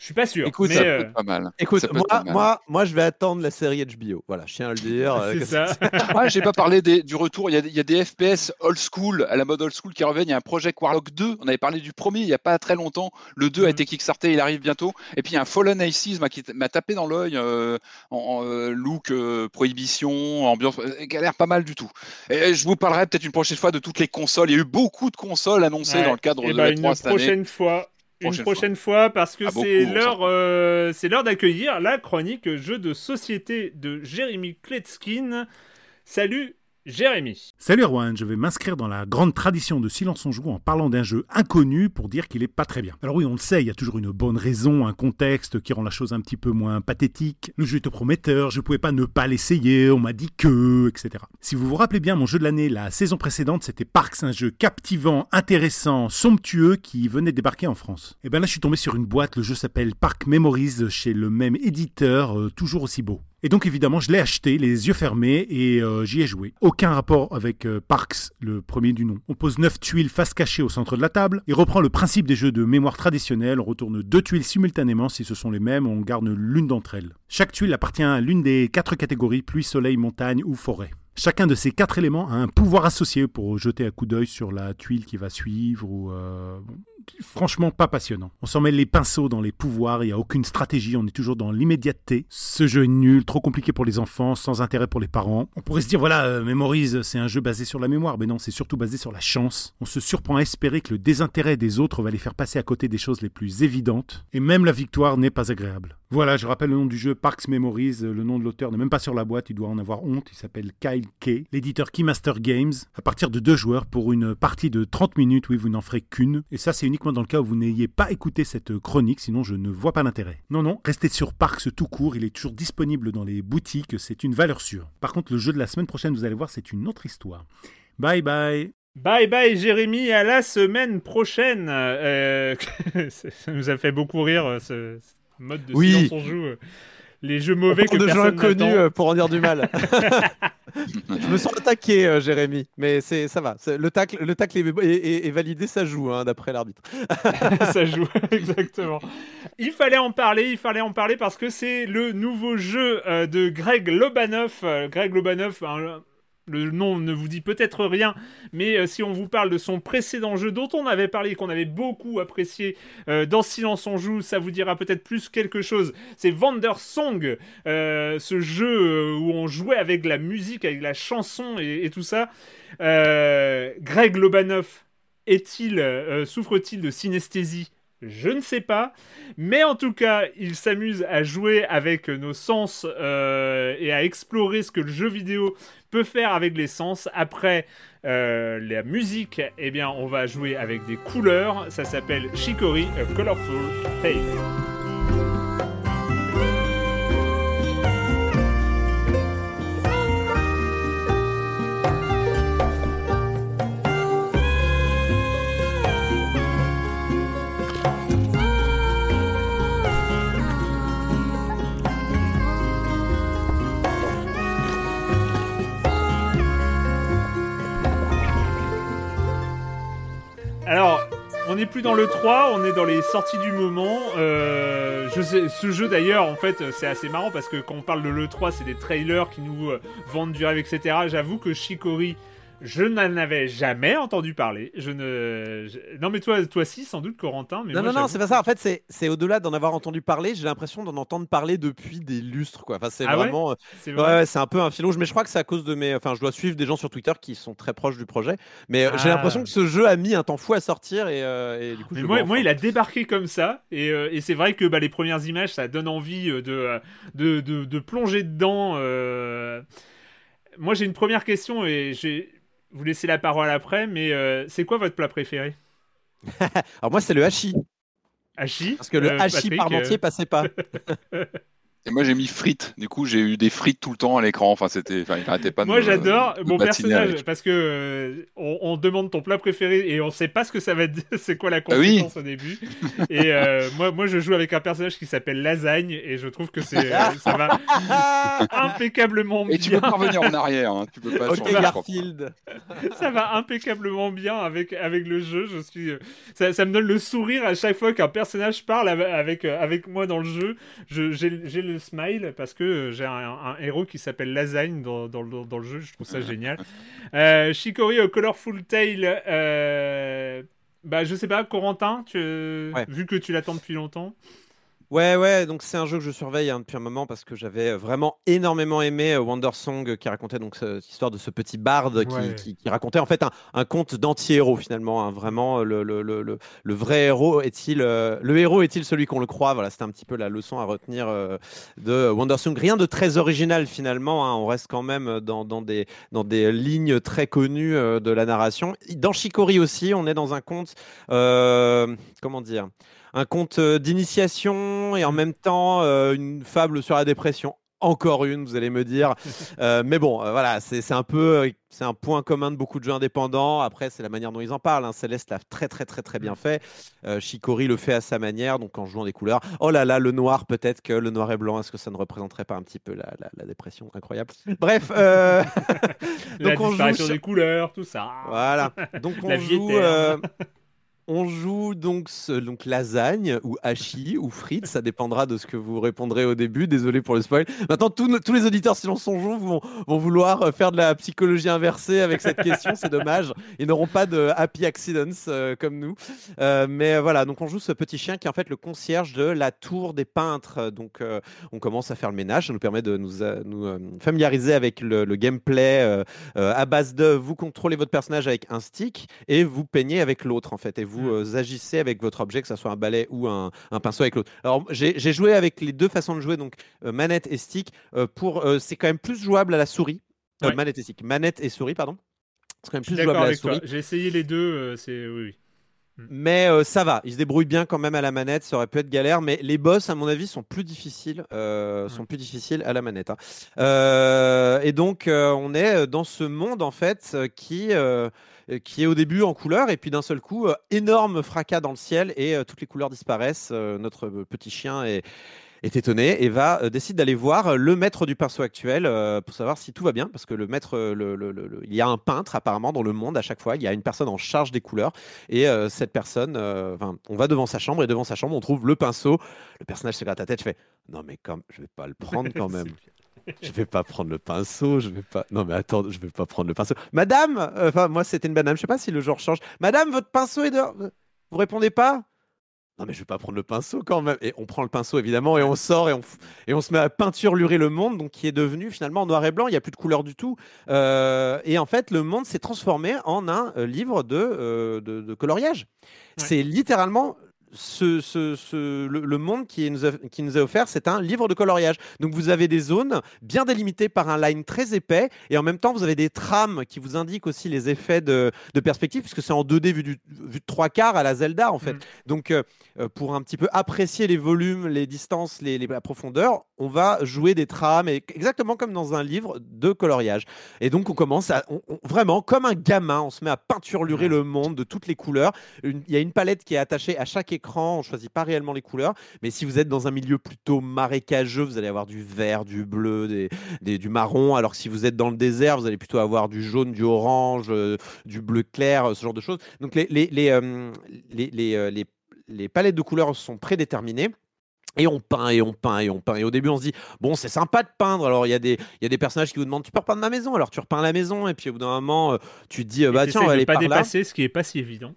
Je suis pas sûr. Écoute, mais, Ça euh, peut être pas mal. Écoute, Ça peut être moi, pas mal. moi, moi, je vais attendre la série HBO. Voilà, je tiens à le dire. euh, c'est ça. Ah, j'ai pas parlé des- du retour. Il y, a, des- il y a des FPS old school, à la mode old school qui reviennent. Il y a un projet Warlock 2. On avait parlé du premier il y a pas très longtemps. Le 2 a Mhm. été kickstarté, il arrive bientôt. Et puis il y a un Fallen Aces moi, qui m'a tapé dans l'œil euh, en, en, euh, look, euh, prohibition, ambiance, qui a l'air pas mal du tout. Et je vous parlerai peut-être une prochaine fois de toutes les consoles. Il y a eu beaucoup de consoles annoncées Ouais. dans le cadre Eh de ben, la une 3 cette année. prochaine fois. Une Prochaine prochaine fois, parce que Ah, c'est l'heure, euh, c'est l'heure d'accueillir la chronique jeu de société de Jérémy Kletskin. Salut Jérémy. Salut Erwan, je vais m'inscrire dans la grande tradition de Silence on joue en parlant d'un jeu inconnu pour dire qu'il est pas très bien. Alors oui, on le sait, il y a toujours une bonne raison, un contexte qui rend la chose un petit peu moins pathétique. Le jeu était prometteur, je pouvais pas ne pas l'essayer, on m'a dit que, etc. Si vous vous rappelez bien, mon jeu de l'année, la saison précédente, c'était Parks, un jeu captivant, intéressant, somptueux qui venait débarquer en France. Et ben là, je suis tombé sur une boîte, le jeu s'appelle Park Memories chez le même éditeur, euh, toujours aussi beau. Et donc évidemment, je l'ai acheté, les yeux fermés, et euh, j'y ai joué. Aucun rapport avec euh, Parks, le premier du nom. On pose 9 tuiles face cachée au centre de la table, et reprend le principe des jeux de mémoire traditionnels. On retourne deux tuiles simultanément si ce sont les mêmes, on garde l'une d'entre elles. Chaque tuile appartient à l'une des quatre catégories pluie, soleil, montagne ou forêt. Chacun de ces quatre éléments a un pouvoir associé pour jeter un coup d'œil sur la tuile qui va suivre ou euh, franchement pas passionnant. On s'en mêle les pinceaux dans les pouvoirs, il n'y a aucune stratégie, on est toujours dans l'immédiateté. Ce jeu est nul, trop compliqué pour les enfants, sans intérêt pour les parents. On pourrait se dire, voilà, euh, c'est un jeu basé sur la mémoire, mais non, c'est surtout basé sur la chance. On se surprend à espérer que le désintérêt des autres va les faire passer à côté des choses les plus évidentes, et même la victoire n'est pas agréable. Voilà, je rappelle le nom du jeu Parks Memories, euh, le nom de l'auteur n'est même pas sur la boîte, il doit en avoir honte, il s'appelle Kyle Kay, l'éditeur Keymaster Games, à partir de deux joueurs pour une partie de 30 minutes, oui, vous n'en ferez qu'une, et ça c'est uniquement dans le cas où vous n'ayez pas écouté cette chronique, sinon je ne vois pas l'intérêt. Non, non, restez sur Parks tout court, il est toujours disponible dans les boutiques, c'est une valeur sûre. Par contre, le jeu de la semaine prochaine, vous allez voir, c'est une autre histoire. Bye bye Bye bye Jérémy, à la semaine prochaine. Euh, ça nous a fait beaucoup rire euh, ce, mode de Oui. silence on joue. euh, Les jeux mauvais que de personne inconnus n'attend. euh, pour en dire du mal. je me sens attaqué, euh, Jérémy, mais c'est ça va. Le tacle, le tacle est, est- est validé, ça joue hein, d'après l'arbitre. ça joue, exactement. Il fallait en parler, il fallait en parler parce que c'est le nouveau jeu de Greg Lobanoff. Euh, Greg Lobanoff, un- le nom ne vous dit peut-être rien, mais euh, si on vous parle de son précédent jeu dont on avait parlé qu'on avait beaucoup apprécié euh, dans Silence on joue, ça vous dira peut-être plus quelque chose. C'est Wandersong, euh, ce jeu où on jouait avec la musique, avec la chanson et, tout ça. Greg Lobanoff est-il, souffre-t-il de synesthésie? Je ne sais pas, mais en tout cas, il s'amuse à jouer avec nos sens euh, et à explorer ce que le jeu vidéo peut faire avec les sens. Après euh, la musique, eh bien, on va jouer avec des couleurs. Ça s'appelle Chicory, a Colorful Tale. Plus dans le 3, on est dans les sorties du moment. Euh, je sais, ce jeu d'ailleurs, en fait, c'est assez marrant parce que quand on parle de l'E3, c'est des trailers qui nous euh, vendent du rêve, etc. J'avoue que Shikori, je n'en avais jamais entendu parler. Je ne. je- Non, mais toi, toi, si, sans doute, Corentin. Mais non, moi, non, non, j'avoue c'est pas ça. En fait, c'est- c'est au-delà d'en avoir entendu parler. J'ai l'impression d'en entendre parler depuis des lustres, quoi. Enfin, c'est Ah ouais vraiment. euh, C'est Ouais, vrai. ouais, c'est un peu un fil rouge, mais je crois que c'est à cause de mes. Enfin, je dois suivre des gens sur Twitter qui sont très proches du projet. Mais euh, j'ai Ah. l'impression que ce jeu a mis un temps fou à sortir et, euh, et du coup, Mais le moi, vois moi, enfin. il a débarqué comme ça, et, euh, et c'est vrai que bah, les premières images, ça donne envie euh, de, euh, de, de, de plonger dedans. euh. Moi, j'ai une première question, et je vais vous laisser la parole après, mais euh, c'est quoi votre plat préféré? Alors, moi, c'est le hachis. Hachi Parce que le Euh, hachis Patrick, parmentier euh, passait pas. Et moi j'ai mis frites. Du coup j'ai eu des frites tout le temps à l'écran. Enfin c'était, enfin il arrêtait pas de. Moi j'adore mon personnage avec. parce que euh, on, on demande ton plat préféré et on sait pas ce que ça va dire, c'est quoi la Ah oui. conséquence au début. Et euh, moi, moi je joue avec un personnage qui s'appelle Lasagne et je trouve que c'est euh, ça va impeccablement bien. Et tu peux pas revenir en arrière. Hein. Tu peux pas Ok, changer. je crois. Garfield. ça va impeccablement bien avec, avec le jeu. Je suis, ça, ça me donne le sourire à chaque fois qu'un personnage parle av- avec, avec moi dans le jeu. Je- J'ai j'ai le smile parce que j'ai un, un héros qui s'appelle Lasagne dans, dans, le- dans le jeu. Je trouve ça génial. Euh, Shikori au Colorful Tale. Euh, bah, je sais pas, Corentin, tu, Ouais. vu que tu l'attends depuis longtemps? Ouais, ouais, donc c'est un jeu que je surveille hein, depuis un moment parce que j'avais vraiment énormément aimé Wonder Song qui racontait donc ce- cette histoire de ce petit barde qui, Ouais. qui- qui racontait en fait un, un conte d'anti-héros finalement. hein. vraiment, le, le, le, le- le vrai héros est-il euh, le héros est-il celui qu'on le croit? Voilà, c'était un petit peu la leçon à retenir euh, de Wonder Song. Rien de très original finalement. hein, on reste quand même dans, dans des dans des lignes très connues euh, de la narration. Dans Shikori aussi, on est dans un conte. comment dire? Un conte euh, d'initiation et en même temps euh, une fable sur la dépression. Encore une, vous allez me dire. Euh, mais bon, euh, voilà, c'est un peu, c'est un point commun de beaucoup de jeux indépendants. Après, c'est la manière dont ils en parlent. Hein. Céleste l'a très, très, très, très bien fait. Euh, Shikori le fait à sa manière, donc en jouant des couleurs. Oh là là, le noir, peut-être que le noir et blanc, est-ce que ça ne représenterait pas un petit peu la, la- la dépression Incroyable? Bref, euh, La donc on joue disparition des couleurs, tout ça. voilà. Donc on La vie joue, on joue donc, donc lasagne ou hachis ou frites, ça dépendra de ce que vous répondrez au début. Désolé pour le spoil. Maintenant, tous, les auditeurs Silence on joue vont, vont vouloir faire de la psychologie inversée avec cette question. C'est dommage. Ils n'auront pas de happy accidents euh, comme nous. Euh, mais voilà, donc on joue ce petit chien qui est en fait le concierge de la tour des peintres. Donc euh, on commence à faire le ménage. Ça nous permet de nous, familiariser avec le, le gameplay à base de vous contrôlez votre personnage avec un stick et vous peignez avec l'autre en fait et vous euh, agissez avec votre objet que ce soit un balai ou un, un pinceau avec l'autre. Alors j'ai joué avec les deux façons de jouer donc euh, manette et stick euh, pour c'est quand même plus jouable à la souris Ouais. manette et stick manette et souris pardon c'est quand même plus jouable à la souris J'ai essayé les deux, c'est oui, oui. mais euh, ça va, ils se débrouillent bien quand même à la manette. Ça aurait pu être galère, mais les boss, à mon avis, sont plus difficiles, euh, sont plus difficiles à la manette. hein. Euh, et donc, on est dans ce monde en fait qui qui est au début en couleur, et puis d'un seul coup, euh, énorme fracas dans le ciel et euh, toutes les couleurs disparaissent. Euh, notre petit chien est est étonné et va euh, décide d'aller voir le maître du pinceau actuel euh, pour savoir si tout va bien parce que le maître euh, le, le- le- le- il y a un peintre apparemment dans le monde à chaque fois il y a une personne en charge des couleurs et euh, cette personne euh, on va devant sa chambre et devant sa chambre on trouve le pinceau le personnage se gratte la tête je fais non mais comme je vais pas le prendre quand même je vais pas prendre le pinceau, je vais pas. Non mais attends, je vais pas prendre le pinceau. Madame, euh, enfin moi c'était une madame, je sais pas si le genre change. Madame, votre pinceau est dehors. Vous répondez pas? Non mais je vais pas prendre le pinceau quand même. Et on prend le pinceau évidemment et on sort et on et on se met à peinturelurer le monde, donc qui est devenu finalement noir et blanc. Il y a plus de couleur du tout. Euh, et en fait le monde s'est transformé en un euh, livre de, euh, de, de coloriage. C'est littéralement ce, ce- ce- le, le monde qui nous, a, qui nous est offert, c'est un livre de coloriage. Donc vous avez des zones bien délimitées par un line très épais, et en même temps vous avez des trames qui vous indiquent aussi les effets de, de perspective, puisque c'est en 2D vu, du, vu de trois quarts à la Zelda en fait. Donc euh, euh, pour un petit peu apprécier les volumes, les distances, les, les- la profondeur, on va jouer des trames, et, exactement comme dans un livre de coloriage. Et donc on commence à, on- on- vraiment comme un gamin, on se met à peinturelurer le monde de toutes les couleurs. Il y a une palette qui est attachée à chaque écran écran, on choisit pas réellement les couleurs. Mais si vous êtes dans un milieu plutôt marécageux, vous allez avoir du vert, du bleu, des, des- du marron. Alors que si vous êtes dans le désert, vous allez plutôt avoir du jaune, du orange, euh, du bleu clair, euh, ce genre de choses. Donc les, les, les, euh, les, les, euh, les- les palettes de couleurs sont prédéterminées. Et on peint et on peint et on peint. Et au début, on se dit, bon, c'est sympa de peindre. Alors, il y, a des- y a des personnages qui vous demandent, tu peux repeindre ma maison? Alors, tu repeins la maison. Et puis, au bout d'un moment, tu te dis, bah tiens, on va aller pas par là. dépasser, ce qui est pas si évident.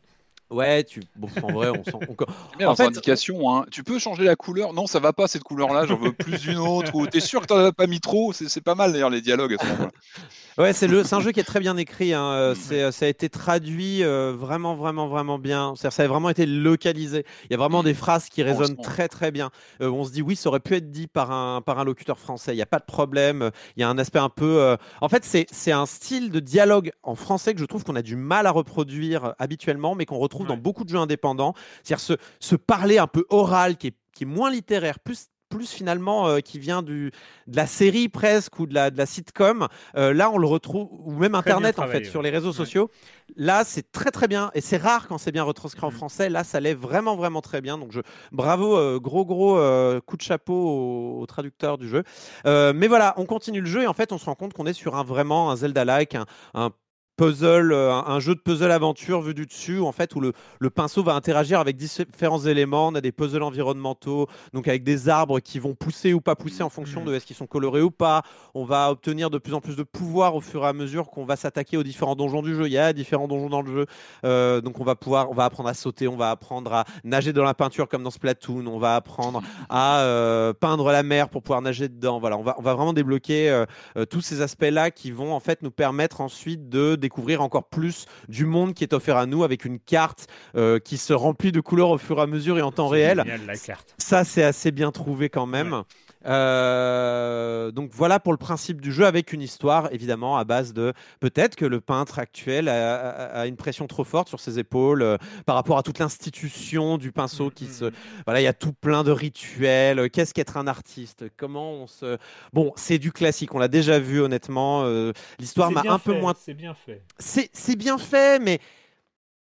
Ouais, tu... bon, en vrai, on s'en. on- En fait- indication, hein. Tu peux changer la couleur. Non, ça va pas cette couleur-là. J'en veux plus d'une autre. Ou t'es sûr que t'en as pas mis trop? C'est c'est pas mal d'ailleurs les dialogues à ce moment-là. Ouais, c'est un jeu qui est très bien écrit. hein. Euh, C'est, ça a été traduit euh, vraiment, vraiment, vraiment bien. Ça a vraiment été localisé. Il y a vraiment des phrases qui résonnent très, très bien. Euh, on se dit oui, ça aurait pu être dit par un, par un locuteur français. Il n'y a pas de problème. Il y a un aspect un peu. euh, En fait, c'est, un style de dialogue en français que je trouve qu'on a du mal à reproduire euh, habituellement, mais qu'on retrouve dans beaucoup de jeux indépendants. C'est-à-dire ce, ce parler un peu oral qui est, qui est moins littéraire, plus plus finalement euh, qui vient du, de la série presque ou de la, de la sitcom. Euh, là, on le retrouve, ou même Très Internet en fait, sur les réseaux Ouais. sociaux. Là, c'est très très bien et c'est rare quand c'est bien retranscrit en Mhm. français. Là, ça l'est vraiment vraiment très bien. Donc, je, bravo, euh, gros gros coup de chapeau au, au traducteur du jeu. Mais voilà, on continue le jeu et en fait, on se rend compte qu'on est sur un vraiment un Zelda-like, un, un puzzle, euh, un, jeu de puzzle aventure vu du dessus, en fait, où le, le pinceau va interagir avec différents éléments. On a des puzzles environnementaux, donc avec des arbres qui vont pousser ou pas pousser en fonction Mhm. de est-ce qu'ils sont colorés ou pas. On va obtenir de plus en plus de pouvoir au fur et à mesure qu'on va s'attaquer aux différents donjons du jeu. Il y a différents donjons dans le jeu, Euh, donc on va pouvoir, on va apprendre à sauter, on va apprendre à nager dans la peinture comme dans Splatoon, on va apprendre à euh, peindre la mer pour pouvoir nager dedans. Voilà, on va, on va vraiment débloquer euh, tous ces aspects-là qui vont en fait nous permettre ensuite de découvrir encore plus du monde qui est offert à nous avec une carte euh, qui se remplit de couleurs au fur et à mesure et en temps réel. génial, la carte. Ça, c'est assez bien trouvé quand même. Euh, donc voilà pour le principe du jeu avec une histoire évidemment à base de peut-être que le peintre actuel a, a- a une pression trop forte sur ses épaules euh, par rapport à toute l'institution du pinceau qui se voilà il y a tout plein de rituels qu'est-ce qu'être un artiste? Comment on se bon c'est du classique on l'a déjà vu honnêtement euh, l'histoire m'a un peu moins C'est bien fait. c'est c'est bien fait, mais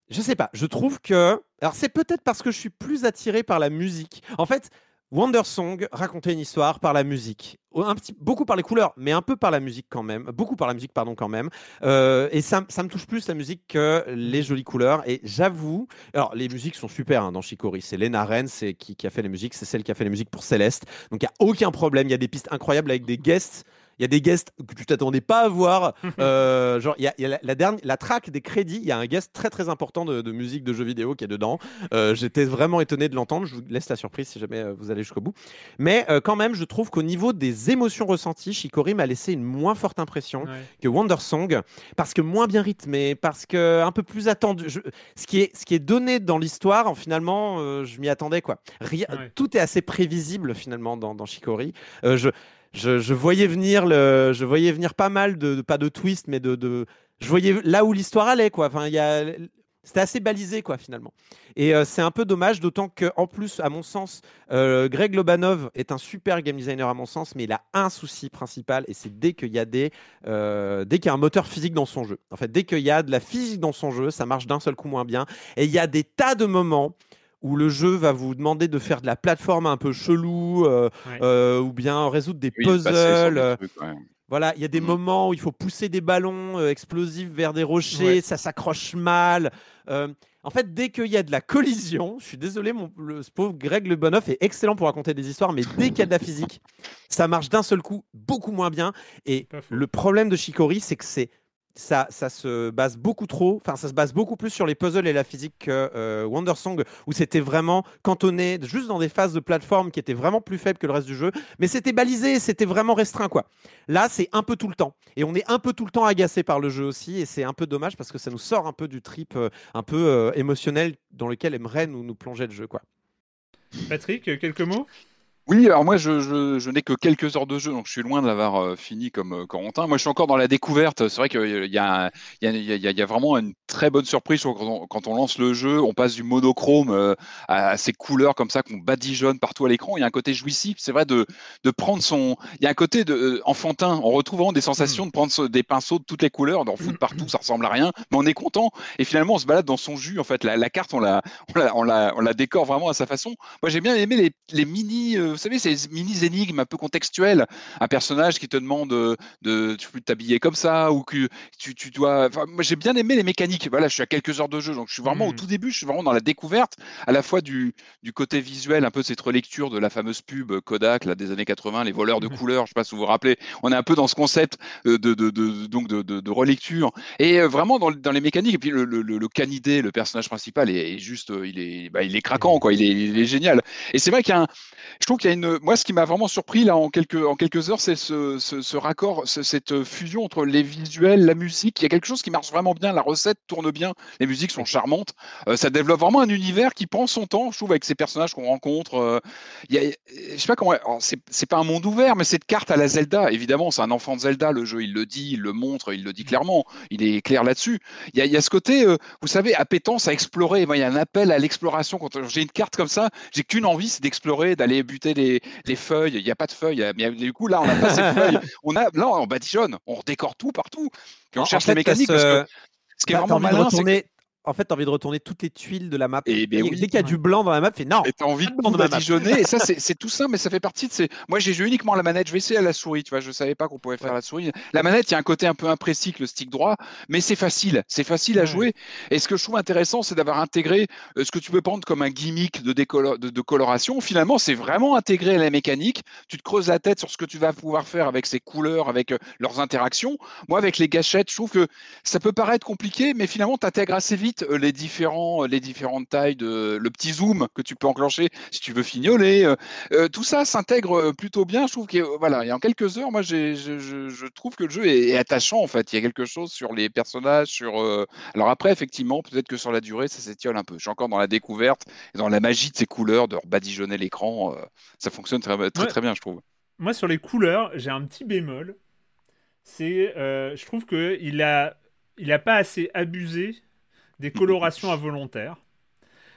je sais pas. Je trouve que. Alors, c'est peut-être parce que je suis plus attiré par la musique. En fait, Wonder Song racontait une histoire par la musique. Un petit, beaucoup par les couleurs, mais un peu par la musique quand même. Beaucoup par la musique, pardon, quand même. Euh, et ça, ça me touche plus la musique que les jolies couleurs. Et j'avoue. Alors, les musiques sont super hein, dans Chicory. C'est Lena Rennes c'est qui, qui a fait les musiques. C'est celle qui a fait les musiques pour Céleste. Donc, il n'y a aucun problème. Il y a des pistes incroyables avec des guests. Il y a des guests que tu t'attendais pas à voir. Euh, genre, il y a, y a la, la dernière, la track des crédits. Il y a un guest très très important de, de musique de jeux vidéo qui est dedans. Euh, J'étais vraiment étonné de l'entendre. Je vous laisse la surprise si jamais euh, vous allez jusqu'au bout. Mais euh, quand même, je trouve qu'au niveau des émotions ressenties, Shikori m'a laissé une moins forte impression Ouais. que Wonder Song parce que moins bien rythmé, parce que un peu plus attendu. Je- ce qui est ce qui est donné dans l'histoire, en finalement, euh, je m'y attendais quoi. Rien- Ouais. Tout est assez prévisible finalement dans, dans Shikori. Euh, je, je, voyais venir je voyais venir pas mal de, pas de twist, mais de, de je voyais là où l'histoire allait quoi. Enfin, il y a c'était assez balisé quoi finalement. Et euh, c'est un peu dommage, d'autant que en plus, à mon sens, euh, Greg Lobanov est un super game designer à mon sens, mais il a un souci principal et c'est dès qu'il y a des, euh, dès qu'il y a un moteur physique dans son jeu. En fait, dès qu'il y a de la physique dans son jeu, ça marche d'un seul coup moins bien. Et il y a des tas de moments où le jeu va vous demander de faire de la plateforme un peu chelou, euh, Ouais. euh, ou bien résoudre des Oui, puzzles. euh, trucs, ouais. voilà, il y a des Mhm. moments où il faut pousser des ballons euh, explosifs vers des rochers, Ouais. ça s'accroche mal. Euh, en fait, dès qu'il y a de la collision, je suis désolé, mon, le, ce pauvre Greg Le Bonoff est excellent pour raconter des histoires, mais dès qu'il y a de la physique, ça marche d'un seul coup beaucoup moins bien. Et le problème de Shikori, c'est que c'est ça, ça se base beaucoup trop, enfin ça se base beaucoup plus sur les puzzles et la physique que euh, Wonder Song, où c'était vraiment cantonné juste dans des phases de plateforme qui étaient vraiment plus faibles que le reste du jeu, mais c'était balisé, c'était vraiment restreint quoi. Là, c'est un peu tout le temps, et on est un peu tout le temps agacé par le jeu aussi, et c'est un peu dommage parce que ça nous sort un peu du trip euh, un peu euh, émotionnel dans lequel aimerait nous, nous plonger le jeu quoi. Patrick, quelques mots? Oui, alors moi, je, n'ai que quelques heures de jeu, donc je suis loin de l'avoir euh, fini comme euh, Corentin. Moi, je suis encore dans la découverte. C'est vrai qu'il y a, vraiment une très bonne surprise quand on, lance le jeu. On passe du monochrome euh, à, ces couleurs comme ça qu'on badigeonne partout à l'écran. Il y a un côté jouissif, c'est vrai, de, prendre son. Il y a un côté enfantin. On retrouve vraiment des sensations de prendre des pinceaux de toutes les couleurs, d'en foutre partout, ça ressemble à rien, mais on est content. Et finalement, on se balade dans son jus. En fait, la, carte, on la, décore vraiment à sa façon. Moi, j'ai bien aimé les, mini, savez, ces mini énigmes un peu contextuelles. Un personnage qui te demande euh, de, tu peux t'habiller comme ça ou que tu, tu dois. Enfin, moi, j'ai bien aimé les mécaniques. Voilà, je suis à quelques heures de jeu, donc je suis vraiment au Mhm. tout début. Je suis vraiment dans la découverte, à la fois du, du côté visuel, un peu cette relecture de la fameuse pub Kodak là, des années 80, les voleurs de Mhm. couleurs. Je sais pas si vous vous rappelez. On est un peu dans ce concept euh, de, de, de- donc de, de- de relecture et euh, vraiment dans, dans les mécaniques. Et puis le, le, le- le canidé, le personnage principal, est, est juste, il est, bah, il est craquant, quoi. Il est, il est génial. Et c'est vrai qu'il y a un, je trouve qu'il y a une. Moi, ce qui m'a vraiment surpris là en quelques, en quelques heures, c'est ce, ce, ce raccord, ce- cette fusion entre les visuels, la musique. Il y a quelque chose qui marche vraiment bien. La recette tourne bien. Les musiques sont charmantes. Euh, ça développe vraiment un univers qui prend son temps, je trouve, avec ces personnages qu'on rencontre. Euh, il y a, je sais pas comment. C'est pas un monde ouvert, mais cette carte à la Zelda. Évidemment, c'est un enfant de Zelda. Le jeu, il le dit, il le montre, il le dit clairement. Il est clair là-dessus. Il y a, il y a ce côté, euh, vous savez, appétence à explorer. Moi, il y a un appel à l'exploration. Quand j'ai une carte comme ça, j'ai qu'une envie, c'est d'explorer, d'aller buter les, les feuilles. Il n'y a pas de feuilles, mais du coup, là, on n'a pas ces feuilles. On a, là, on badigeonne, on redécore tout partout. Puis on En- cherche fait, les mécaniques. t'as Parce ce- que ce qui est vraiment malin, c'est que. En fait, t'as envie de retourner toutes les tuiles de la map. Eh ben Et oui. Dès qu'il y a du blanc dans la map, fais non. Et t'as envie de badigeonner. Et ça, c'est tout simple, mais ça fait partie de ces. Moi, j'ai joué uniquement à la manette. Je vais essayer à la souris. Tu vois, je savais pas qu'on pouvait faire Ouais. la souris. La manette, il y a un côté un peu imprécis que le stick droit, mais c'est facile. C'est facile à jouer. Et ce que je trouve intéressant, c'est d'avoir intégré euh, ce que tu peux prendre comme un gimmick de, de coloration. Finalement, c'est vraiment intégré à la mécanique. Tu te creuses la tête sur ce que tu vas pouvoir faire avec ces couleurs, avec euh, leurs interactions. Moi, avec les gâchettes, je trouve que ça peut paraître compliqué, mais finalement, tu intègres assez vite euh, les, différents, les différentes tailles, de, le petit zoom que tu peux enclencher si tu veux fignoler. euh, euh, tout ça s'intègre euh, plutôt bien. Je trouve que euh, voilà, et en quelques heures, moi, je, je- je trouve que le jeu est, est attachant en fait. Il y a quelque chose sur les personnages, sur. euh, Alors après, effectivement, peut-être que sur la durée, ça s'étiole un peu. Je suis encore dans la découverte, et dans la magie de ces couleurs, de badigeonner l'écran. euh, ça fonctionne très, très, Ouais. très bien, je trouve. Moi, sur les couleurs, j'ai un petit bémol. C'est, euh, je trouve que il a, il a pas assez abusé des colorations involontaires.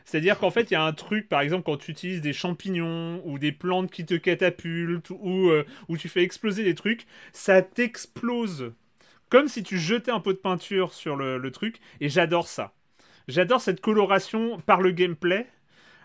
C'est-à-dire qu'en fait, il y a un truc, par exemple, quand tu utilises des champignons ou des plantes qui te catapultent ou euh, où tu fais exploser des trucs, ça t'explose. Comme si tu jetais un pot de peinture sur le, le truc, et j'adore ça. J'adore cette coloration par le gameplay,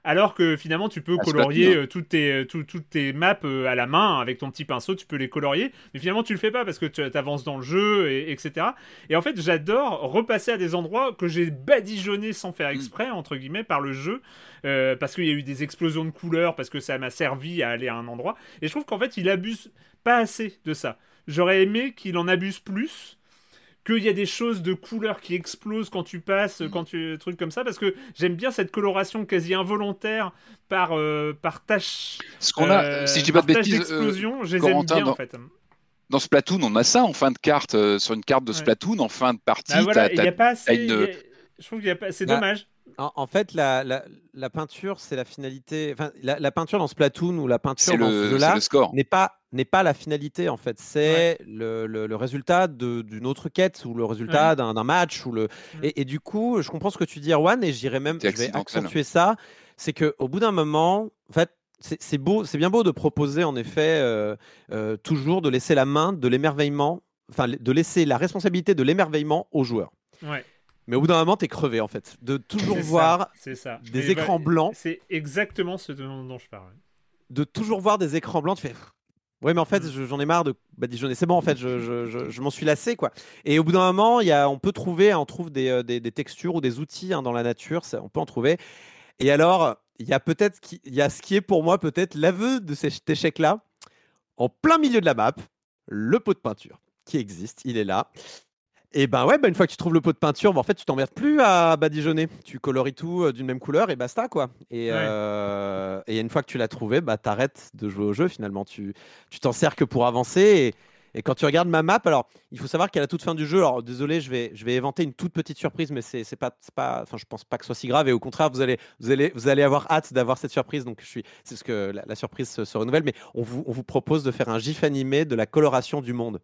alors que finalement tu peux Ah, colorier euh, toutes, tes, euh, tout- toutes tes maps euh, à la main avec ton petit pinceau, tu peux les colorier, mais finalement tu le fais pas parce que tu avances dans le jeu, et, etc. Et en fait, j'adore repasser à des endroits que j'ai badigeonnés sans faire exprès, entre guillemets, par le jeu, euh, parce qu'il y a eu des explosions de couleurs, parce que ça m'a servi à aller à un endroit. Et je trouve qu'en fait, il abuse pas assez de ça. J'aurais aimé qu'il en abuse plus qu'il y a des choses de couleurs qui explosent quand tu passes, quand tu trucs comme ça, parce que j'aime bien cette coloration quasi involontaire par euh, par tâche. Ce qu'on a, euh, si je dis pas de bêtises, euh, d'explosion, je les Corentin, aime bien dans- en fait. Dans Splatoon, on a ça en fin de carte, euh, sur une carte de Ouais. Splatoon, en fin de partie. Ah, voilà, y a pas assez. une- y a- Je trouve a pas. C'est Bah, dommage. En, en fait, la, la, la peinture, c'est la finalité. Enfin, la, la peinture dans Splatoon ou la peinture C'est dans le, ce c'est jeu-là le score. n'est pas n'est pas la finalité en fait. C'est le, le- le résultat d'une autre quête ou le résultat d'un d'un match ou le. Et, et du coup, je comprends ce que tu dis, Erwan, et j'irais même, je vais accentuer ça. C'est que au bout d'un moment, en fait. C'est c'est beau, c'est bien beau de proposer en effet euh, euh, toujours de laisser la main de l'émerveillement, enfin de laisser la responsabilité de l'émerveillement aux joueurs. Ouais. Mais au bout d'un moment, t'es crevé en fait, de toujours ça, voir c'est ça. des Mais écrans bah, blancs, C'est exactement ce dont, dont je parle. de toujours voir des écrans blancs. Tu fais, ouais, mais en fait, je- j'en ai marre de badigeonner. C'est bon, en fait, je, je- je- je m'en suis lassé, quoi. Et au bout d'un moment, y a, on peut trouver, on trouve des, euh, des, des textures ou des outils hein, dans la nature. ça, on peut en trouver. Et alors, il y a peut-être, il y a ce qui est pour moi peut-être l'aveu de cet échec-là, en plein milieu de la map, le pot de peinture qui existe, il est là. Et ben ouais, ben une fois que tu trouves le pot de peinture, ben en fait, tu t'emmerdes plus à badigeonner. Tu coloris tout euh, d'une même couleur et basta, quoi. Et, Ouais. euh, et une fois que tu l'as trouvé, bah, t'arrêtes de jouer au jeu finalement. Tu tu t'en sers que pour avancer. Et quand tu regardes ma map, alors il faut savoir qu'à la toute fin du jeu, alors désolé, je vais, je vais inventer une toute petite surprise, mais c'est c'est pas, c'est pas, enfin je pense pas que ce soit si grave. Et au contraire, vous allez, vous allez, vous allez avoir hâte d'avoir cette surprise. Donc je suis, c'est ce que la, la surprise se, se renouvelle. Mais on vous, on vous propose de faire un gif animé de la coloration du monde.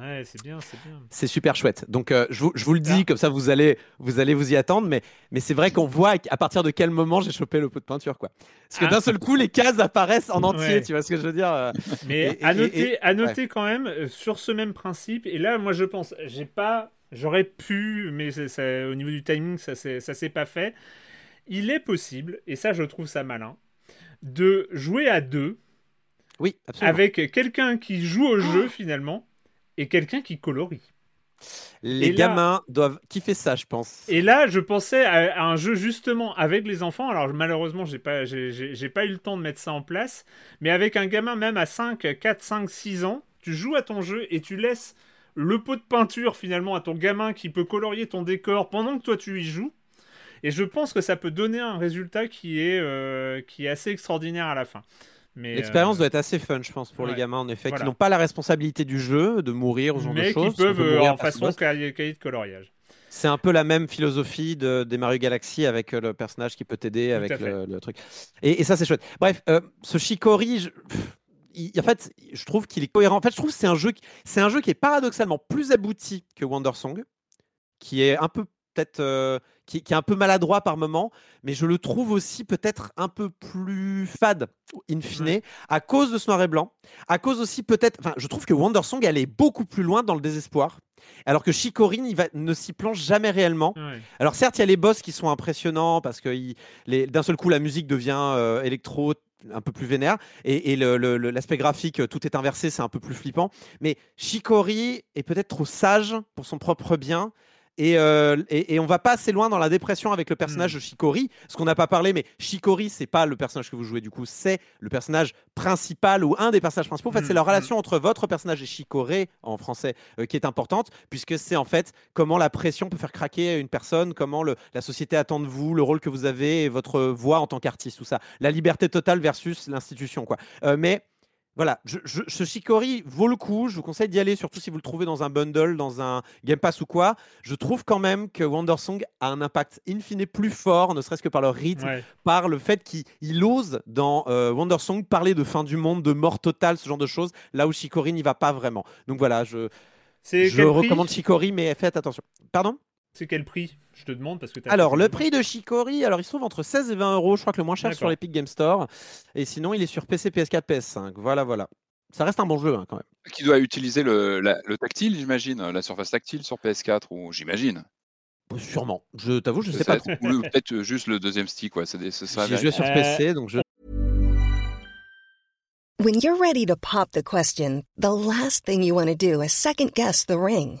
Ouais, c'est bien, c'est bien. C'est super chouette. Donc euh, je, vous, je vous le dis, comme ça vous allez, vous allez vous y attendre. Mais, mais c'est vrai qu'on voit à partir de quel moment j'ai chopé le pot de peinture, quoi. Parce que Ah. d'un seul coup, les cases apparaissent en entier. Ouais. Tu vois ce que je veux dire euh, Mais Et- à et- noter, et- à noter ouais. quand même euh, sur ce même principe. Et là, moi, je pense, j'ai pas, j'aurais pu, mais c'est- ça- au niveau du timing, ça ça s'est pas fait. Il est possible, et ça, je trouve ça malin, de jouer à deux Oui, absolument. avec quelqu'un qui joue au jeu finalement et quelqu'un qui colorie. Les Et là- gamins doivent kiffer ça, je pense. Et là, je pensais à, à un jeu justement avec les enfants. Alors malheureusement, j'ai pas, j'ai- j'ai j'ai pas eu le temps de mettre ça en place. Mais avec un gamin même à 5, 4, 5, 6 ans, tu joues à ton jeu et tu laisses le pot de peinture finalement à ton gamin qui peut colorier ton décor pendant que toi tu y joues. Et je pense que ça peut donner un résultat qui est, euh, qui est assez extraordinaire à la fin. Mais, L'expérience euh, doit être assez fun, je pense, pour les gamins, en effet, Voilà. qui n'ont pas la responsabilité du jeu, de mourir, ou ce genre de mais choses. qui peuvent euh, en façon cahier, de coloriage. C'est un peu la même philosophie de, des Mario Galaxy avec euh, le personnage qui peut t'aider avec le, le truc. Et, et ça, c'est chouette. Bref, euh, ce Shikori, je- il- en fait, je trouve qu'il est cohérent. En fait, je trouve que c'est un jeu, qui- c'est un jeu qui est paradoxalement plus abouti que Wandersong, qui est un peu peut-être, euh, qui, qui est un peu maladroit par moment, mais je le trouve aussi peut-être un peu plus fade in fine à cause de ce noir et blanc, à cause aussi peut-être, enfin, je trouve que Wandersong elle est beaucoup plus loin dans le désespoir, alors que Shikori il va, ne s'y plonge jamais réellement. Ouais. Alors certes, il y a les boss qui sont impressionnants parce que d'un seul coup la musique devient euh, électro un peu plus vénère et, et l'aspect graphique euh, tout est inversé c'est un peu plus flippant mais Shikori est peut-être trop sage pour son propre bien et, euh, et, et on va pas assez loin dans la dépression avec le personnage de Shikori ce qu'on n'a pas parlé mais Shikori c'est pas le personnage que vous jouez du coup c'est le personnage principal ou un des personnages principaux en fait Mm, c'est la mm. relation entre votre personnage et Shikore en français euh, qui est importante puisque c'est en fait comment la pression peut faire craquer une personne, comment le- la société attend de vous, le rôle que vous avez et votre voix en tant qu'artiste, tout ça. La liberté totale versus l'institution, quoi. Euh, mais voilà, je, je- ce Shikori vaut le coup. Je vous conseille d'y aller, surtout si vous le trouvez dans un bundle, dans un Game Pass ou quoi. Je trouve quand même que Wandersong a un impact in fine plus fort, ne serait-ce que par le rythme, Ouais. par le fait qu'il il ose dans euh, Wandersong parler de fin du monde, de mort totale, ce genre de choses, là où Shikori n'y va pas vraiment. Donc voilà, je, recommande Shikori, mais faites attention. Pardon? C'est quel prix Je te demande parce que Alors, le prix de Shikori, alors il se trouve entre 16 et 20 euros. Je crois que le moins cher sur l'Epic Game Store. Et sinon, il est sur PC, PS4, PS5. Voilà, voilà. Ça reste un bon jeu hein, quand même. Qui doit utiliser le, la- le tactile, j'imagine, la surface tactile sur PS4 ou j'imagine. Bon, Sûrement. Je t'avoue, je sais pas trop. Ou peut-être juste le deuxième stick, ouais. J'ai joué sur Euh, PC, donc je. When you're ready to pop the question, the last thing you want to do is second guess the ring.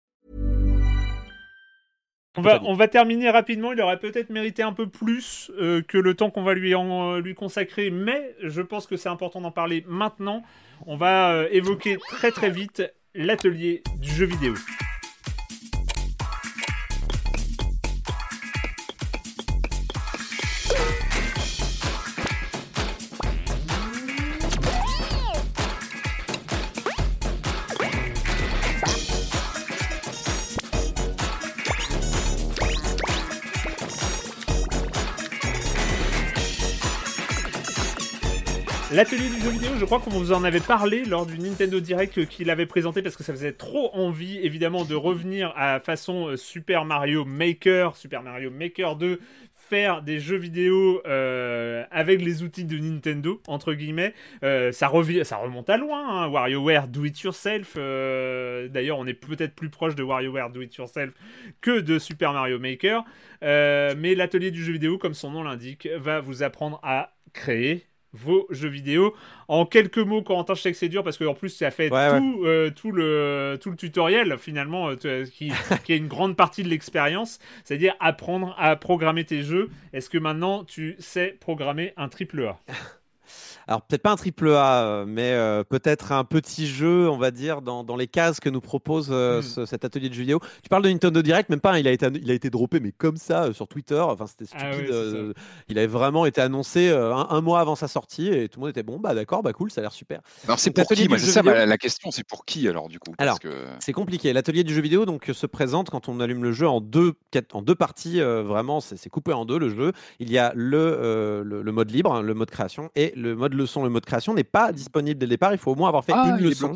On va, on va terminer rapidement. Il aurait peut-être mérité un peu plus euh, que le temps qu'on va lui, en- lui consacrer, mais je pense que c'est important d'en parler maintenant. On va euh, évoquer très très vite l'atelier du jeu vidéo. L'atelier du jeu vidéo, je crois qu'on vous en avait parlé lors du Nintendo Direct qu'il avait présenté parce que ça faisait trop envie, évidemment, de revenir à façon euh, Super Mario Maker, Super Mario Maker 2, faire des jeux vidéo euh, avec les outils de Nintendo, entre guillemets. Euh, ça, revient, ça remonte à loin, hein, WarioWare Do It Yourself. D'ailleurs, on est peut-être plus proche de WarioWare Do It Yourself que de Super Mario Maker. Mais l'atelier du jeu vidéo, comme son nom l'indique, va vous apprendre à créer vos jeux vidéo. En quelques mots, Corentin, je sais que c'est dur parce qu'en plus, ça fait Ouais, tout, euh, tout, le, tout le tutoriel, finalement, euh, qui, qui est une grande partie de l'expérience, c'est-à-dire apprendre à programmer tes jeux. Est-ce que maintenant, tu sais programmer un triple A? Alors peut-être pas un triple A, euh, mais euh, peut-être un petit jeu, on va dire, dans, dans les cases que nous propose euh, Hmm. ce- cet atelier de jeux vidéo. Tu parles de Nintendo Direct, même pas, hein, il a été, il a été droppé, mais comme ça, euh, sur Twitter. Enfin, c'était stupide. Ah euh, il avait vraiment été annoncé euh, un, un mois avant sa sortie et tout le monde était bon, bah d'accord, bah cool, ça a l'air super. Alors c'est pour qui? c'est ça la question, c'est pour qui alors du coup? Alors, que... C'est compliqué. L'atelier du jeu vidéo donc se présente quand on allume le jeu en deux, quatre- en deux parties. euh, vraiment, c'est c'est coupé en deux le jeu. Il y a le, euh, le, le mode libre, hein, le mode création, et le mode leçon. Le mode création n'est pas disponible dès le départ. Il faut au moins avoir fait Ah, une leçon.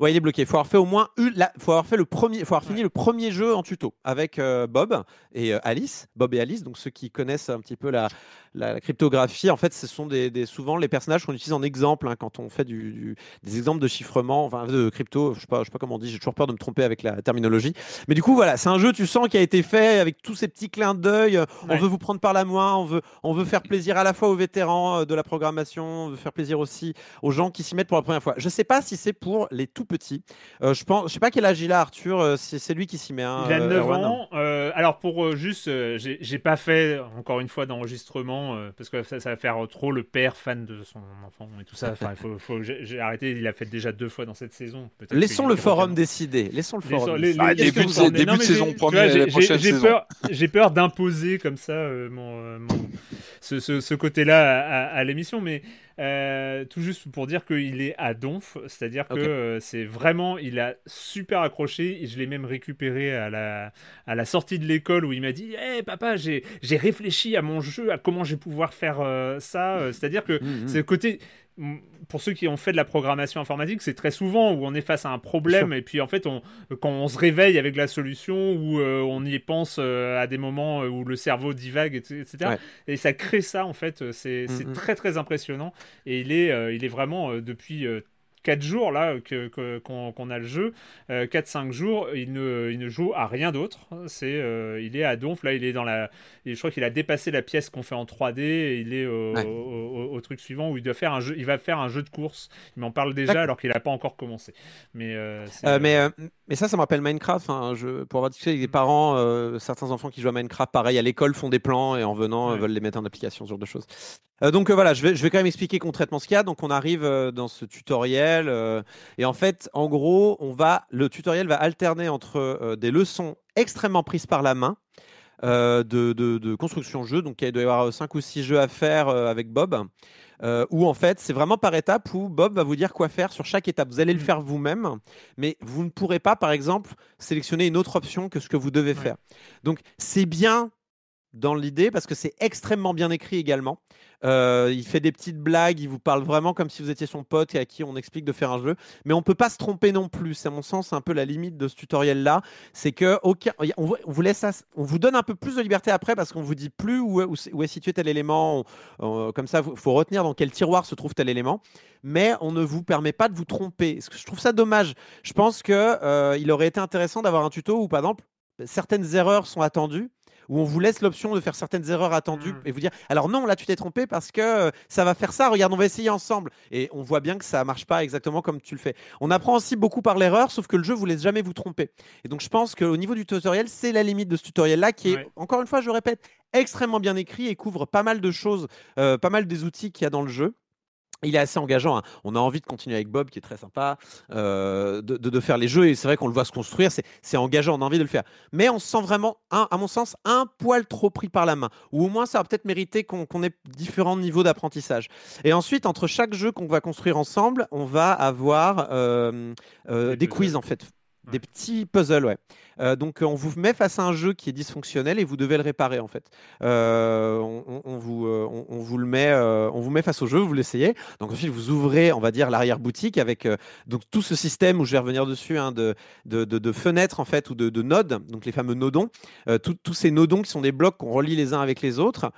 Ouais, il est bloqué. Il faut avoir fait au moins la- faut avoir fait le premier. Faut avoir fini le premier jeu en tuto avec euh, Bob et euh, Alice. Bob et Alice. Donc ceux qui connaissent un petit peu la, la, la cryptographie, en fait, ce sont des, des- souvent les personnages qu'on utilise en exemple hein, quand on fait du, du- des exemples de chiffrement, enfin de crypto. Je sais pas, je sais pas comment on dit. J'ai toujours peur de me tromper avec la terminologie. Mais du coup, voilà, c'est un jeu, tu sens, qui a été fait avec tous ces petits clins d'œil. On veut vous prendre par la main. On veut, on veut faire plaisir à la fois aux vétérans euh, de la programmation. On veut faire plaisir aussi aux gens qui s'y mettent pour la première fois. Je sais pas si c'est pour les tout petits. Euh, je pense, je sais pas quel âge il a Arthur. euh, c'est c'est lui qui s'y met. hein, Il a euh, 9 Erwan. ans. euh, alors pour euh, juste, euh, j'ai j'ai pas fait encore une fois d'enregistrement euh, parce que ça, ça va faire euh, trop le père fan de son enfant et tout ça. Enfin, il faut, faut- j'ai j'ai arrêté. Il a fait déjà deux fois dans cette saison. Peut-être Laissons le forum décider. Laissons le forum. les- décider. Ah, les- début de début Non, de saison j'ai- première, peur, j'ai peur d'imposer comme ça euh, mon, euh, mon- ce, ce- ce côté-là à, à- à l'émission, mais euh, tout juste pour dire qu'il est à donf, c'est-à-dire que euh, c'est vraiment, il a super accroché et je l'ai même récupéré à la, à la sortie de l'école où il m'a dit Hé papa, j'ai réfléchi à mon jeu, à comment je vais pouvoir faire euh, ça. C'est-à-dire que Mhm. c'est le côté. Pour ceux qui ont fait de la programmation informatique, c'est très souvent où on est face à un problème et puis en fait, on, quand on se réveille avec la solution ou euh, on y pense euh, à des moments euh, où le cerveau divague, etc. Ouais. Et ça crée ça en fait. C'est Mhm. très très impressionnant et il est, euh, il est vraiment depuis. Euh, 4 jours là que- que- qu'on qu'on a le jeu, 4-5 jours, il ne, il ne joue à rien d'autre. C'est, euh, il est à Donf, là il est dans la. je crois qu'il a dépassé la pièce qu'on fait en 3D et il est au, Ouais. au- au- au truc suivant où il doit faire un jeu. Il va faire un jeu de course. Il m'en parle déjà D'accord. alors qu'il n'a pas encore commencé. Mais, euh, c'est- Euh, mais, euh, mais ça, ça me rappelle Minecraft. hein, je, pour avoir discuté avec des parents, euh, certains enfants qui jouent à Minecraft, pareil, à l'école, font des plans et en venant, euh, Ouais. veulent les mettre en application, ce genre de choses. Euh, donc euh, voilà, je vais, je vais quand même expliquer concrètement ce qu'il y a. Donc on arrive euh, dans ce tutoriel euh, et en fait, en gros, on va, le tutoriel va alterner entre euh, des leçons extrêmement prises par la main. euh, de, de- de construction jeu, donc il doit y avoir 5 ou 6 jeux à faire avec Bob, euh, où en fait c'est vraiment par étape où Bob va vous dire quoi faire sur chaque étape. Vous allez le faire vous-même, mais vous ne pourrez pas, par exemple, sélectionner une autre option que ce que vous devez faire. Donc c'est bien dans l'idée parce que c'est extrêmement bien écrit également. Euh, il fait des petites blagues, il vous parle vraiment comme si vous étiez son pote et à qui on explique de faire un jeu. Mais on peut pas se tromper non plus. C'est à mon sens un peu la limite de ce tutoriel-là. C'est que aucun, on, vous, laisse, on vous donne un peu plus de liberté après parce qu'on vous dit plus où, est- situé tel élément. Comme ça, il faut retenir dans quel tiroir se trouve tel élément. Mais on ne vous permet pas de vous tromper. Je trouve ça dommage? Je pense que euh, il aurait été intéressant d'avoir un tuto où, par exemple, certaines erreurs sont attendues où on vous laisse l'option de faire certaines erreurs attendues Mm. et vous dire alors non là tu t'es trompé parce que euh, ça va faire ça regarde on va essayer ensemble et on voit bien que ça marche pas exactement comme tu le fais on apprend aussi beaucoup par l'erreur sauf que le jeu vous laisse jamais vous tromper et donc je pense qu'au niveau du tutoriel c'est la limite de ce tutoriel là qui est Ouais. encore une fois je répète extrêmement bien écrit et couvre pas mal de choses euh, pas mal des outils qu'il y a dans le jeu il est assez engageant. hein. On a envie de continuer avec Bob, qui est très sympa, euh, de, de- de faire les jeux. Et c'est vrai qu'on le voit se construire. C'est engageant. On a envie de le faire. Mais on se sent vraiment, un, à mon sens, un poil trop pris par la main. Ou au moins, ça va peut-être mériter qu'on qu'on ait différents niveaux d'apprentissage. Et ensuite, entre chaque jeu qu'on va construire ensemble, on va avoir euh, euh, Des quiz en fait. Des petits puzzles, ouais. Euh, donc, on vous met face à un jeu qui est dysfonctionnel et vous devez le réparer en fait. Euh, on, vous, euh, on, vous le met, on vous met face au jeu, vous l'essayez. Donc ensuite, vous ouvrez, on va dire, l'arrière boutique avec donc tout ce système où je vais revenir dessus hein, de, de, fenêtres en fait ou de, de nodes, donc les fameux nodons. Tous ces nodons qui sont des blocs qu'on relie les uns avec les autres.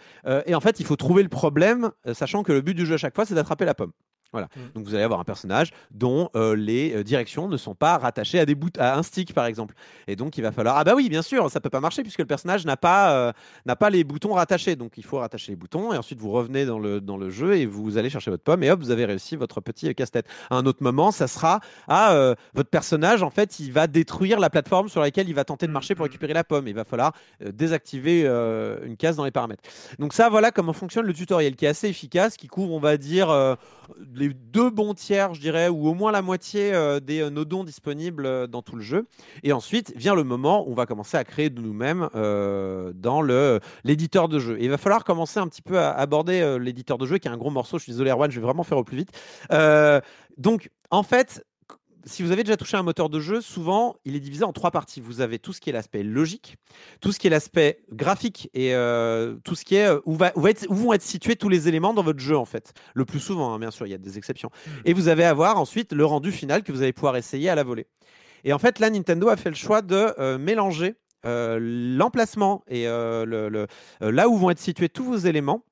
Et en fait, il faut trouver le problème, sachant que le but du jeu à chaque fois, c'est d'attraper la pomme. Voilà. Mm. Donc vous allez avoir un personnage dont euh, les euh, directions ne sont pas rattachées à des bouts à un stick par exemple. Et donc il va falloir ah bah oui bien sûr ça peut pas marcher puisque le personnage n'a pas euh, n'a pas les boutons rattachés. Donc il faut rattacher les boutons et ensuite vous revenez dans le dans le jeu et vous allez chercher votre pomme et hop vous avez réussi votre petit casse-tête. À un autre moment ça sera ah euh, votre personnage en fait il va détruire la plateforme sur laquelle il va tenter de marcher pour récupérer la pomme. Il va falloir désactiver une case dans les paramètres. Donc ça voilà comment fonctionne le tutoriel qui est assez efficace qui couvre on va dire les deux bons tiers, je dirais, ou au moins la moitié euh, des euh, nodons disponibles euh, dans tout le jeu. Et ensuite vient le moment où on va commencer à créer de nous-mêmes euh, dans l'éditeur de jeu. Il va falloir commencer un petit peu à aborder l'éditeur de jeu, qui est un gros morceau. Je suis désolé, Erwan, je vais vraiment faire au plus vite. Donc, en fait, si vous avez déjà touché un moteur de jeu, souvent, il est divisé en trois parties. Vous avez tout ce qui est l'aspect logique, tout ce qui est l'aspect graphique et euh, tout ce qui est euh, où, va- où va être- où vont être situés tous les éléments dans votre jeu, en fait. Le plus souvent, hein, bien sûr, il y a des exceptions. Et vous allez avoir ensuite le rendu final que vous allez pouvoir essayer à la volée. Et en fait, là, Nintendo a fait le choix de euh, mélanger euh, l'emplacement et euh, le- le- là où vont être situés tous vos éléments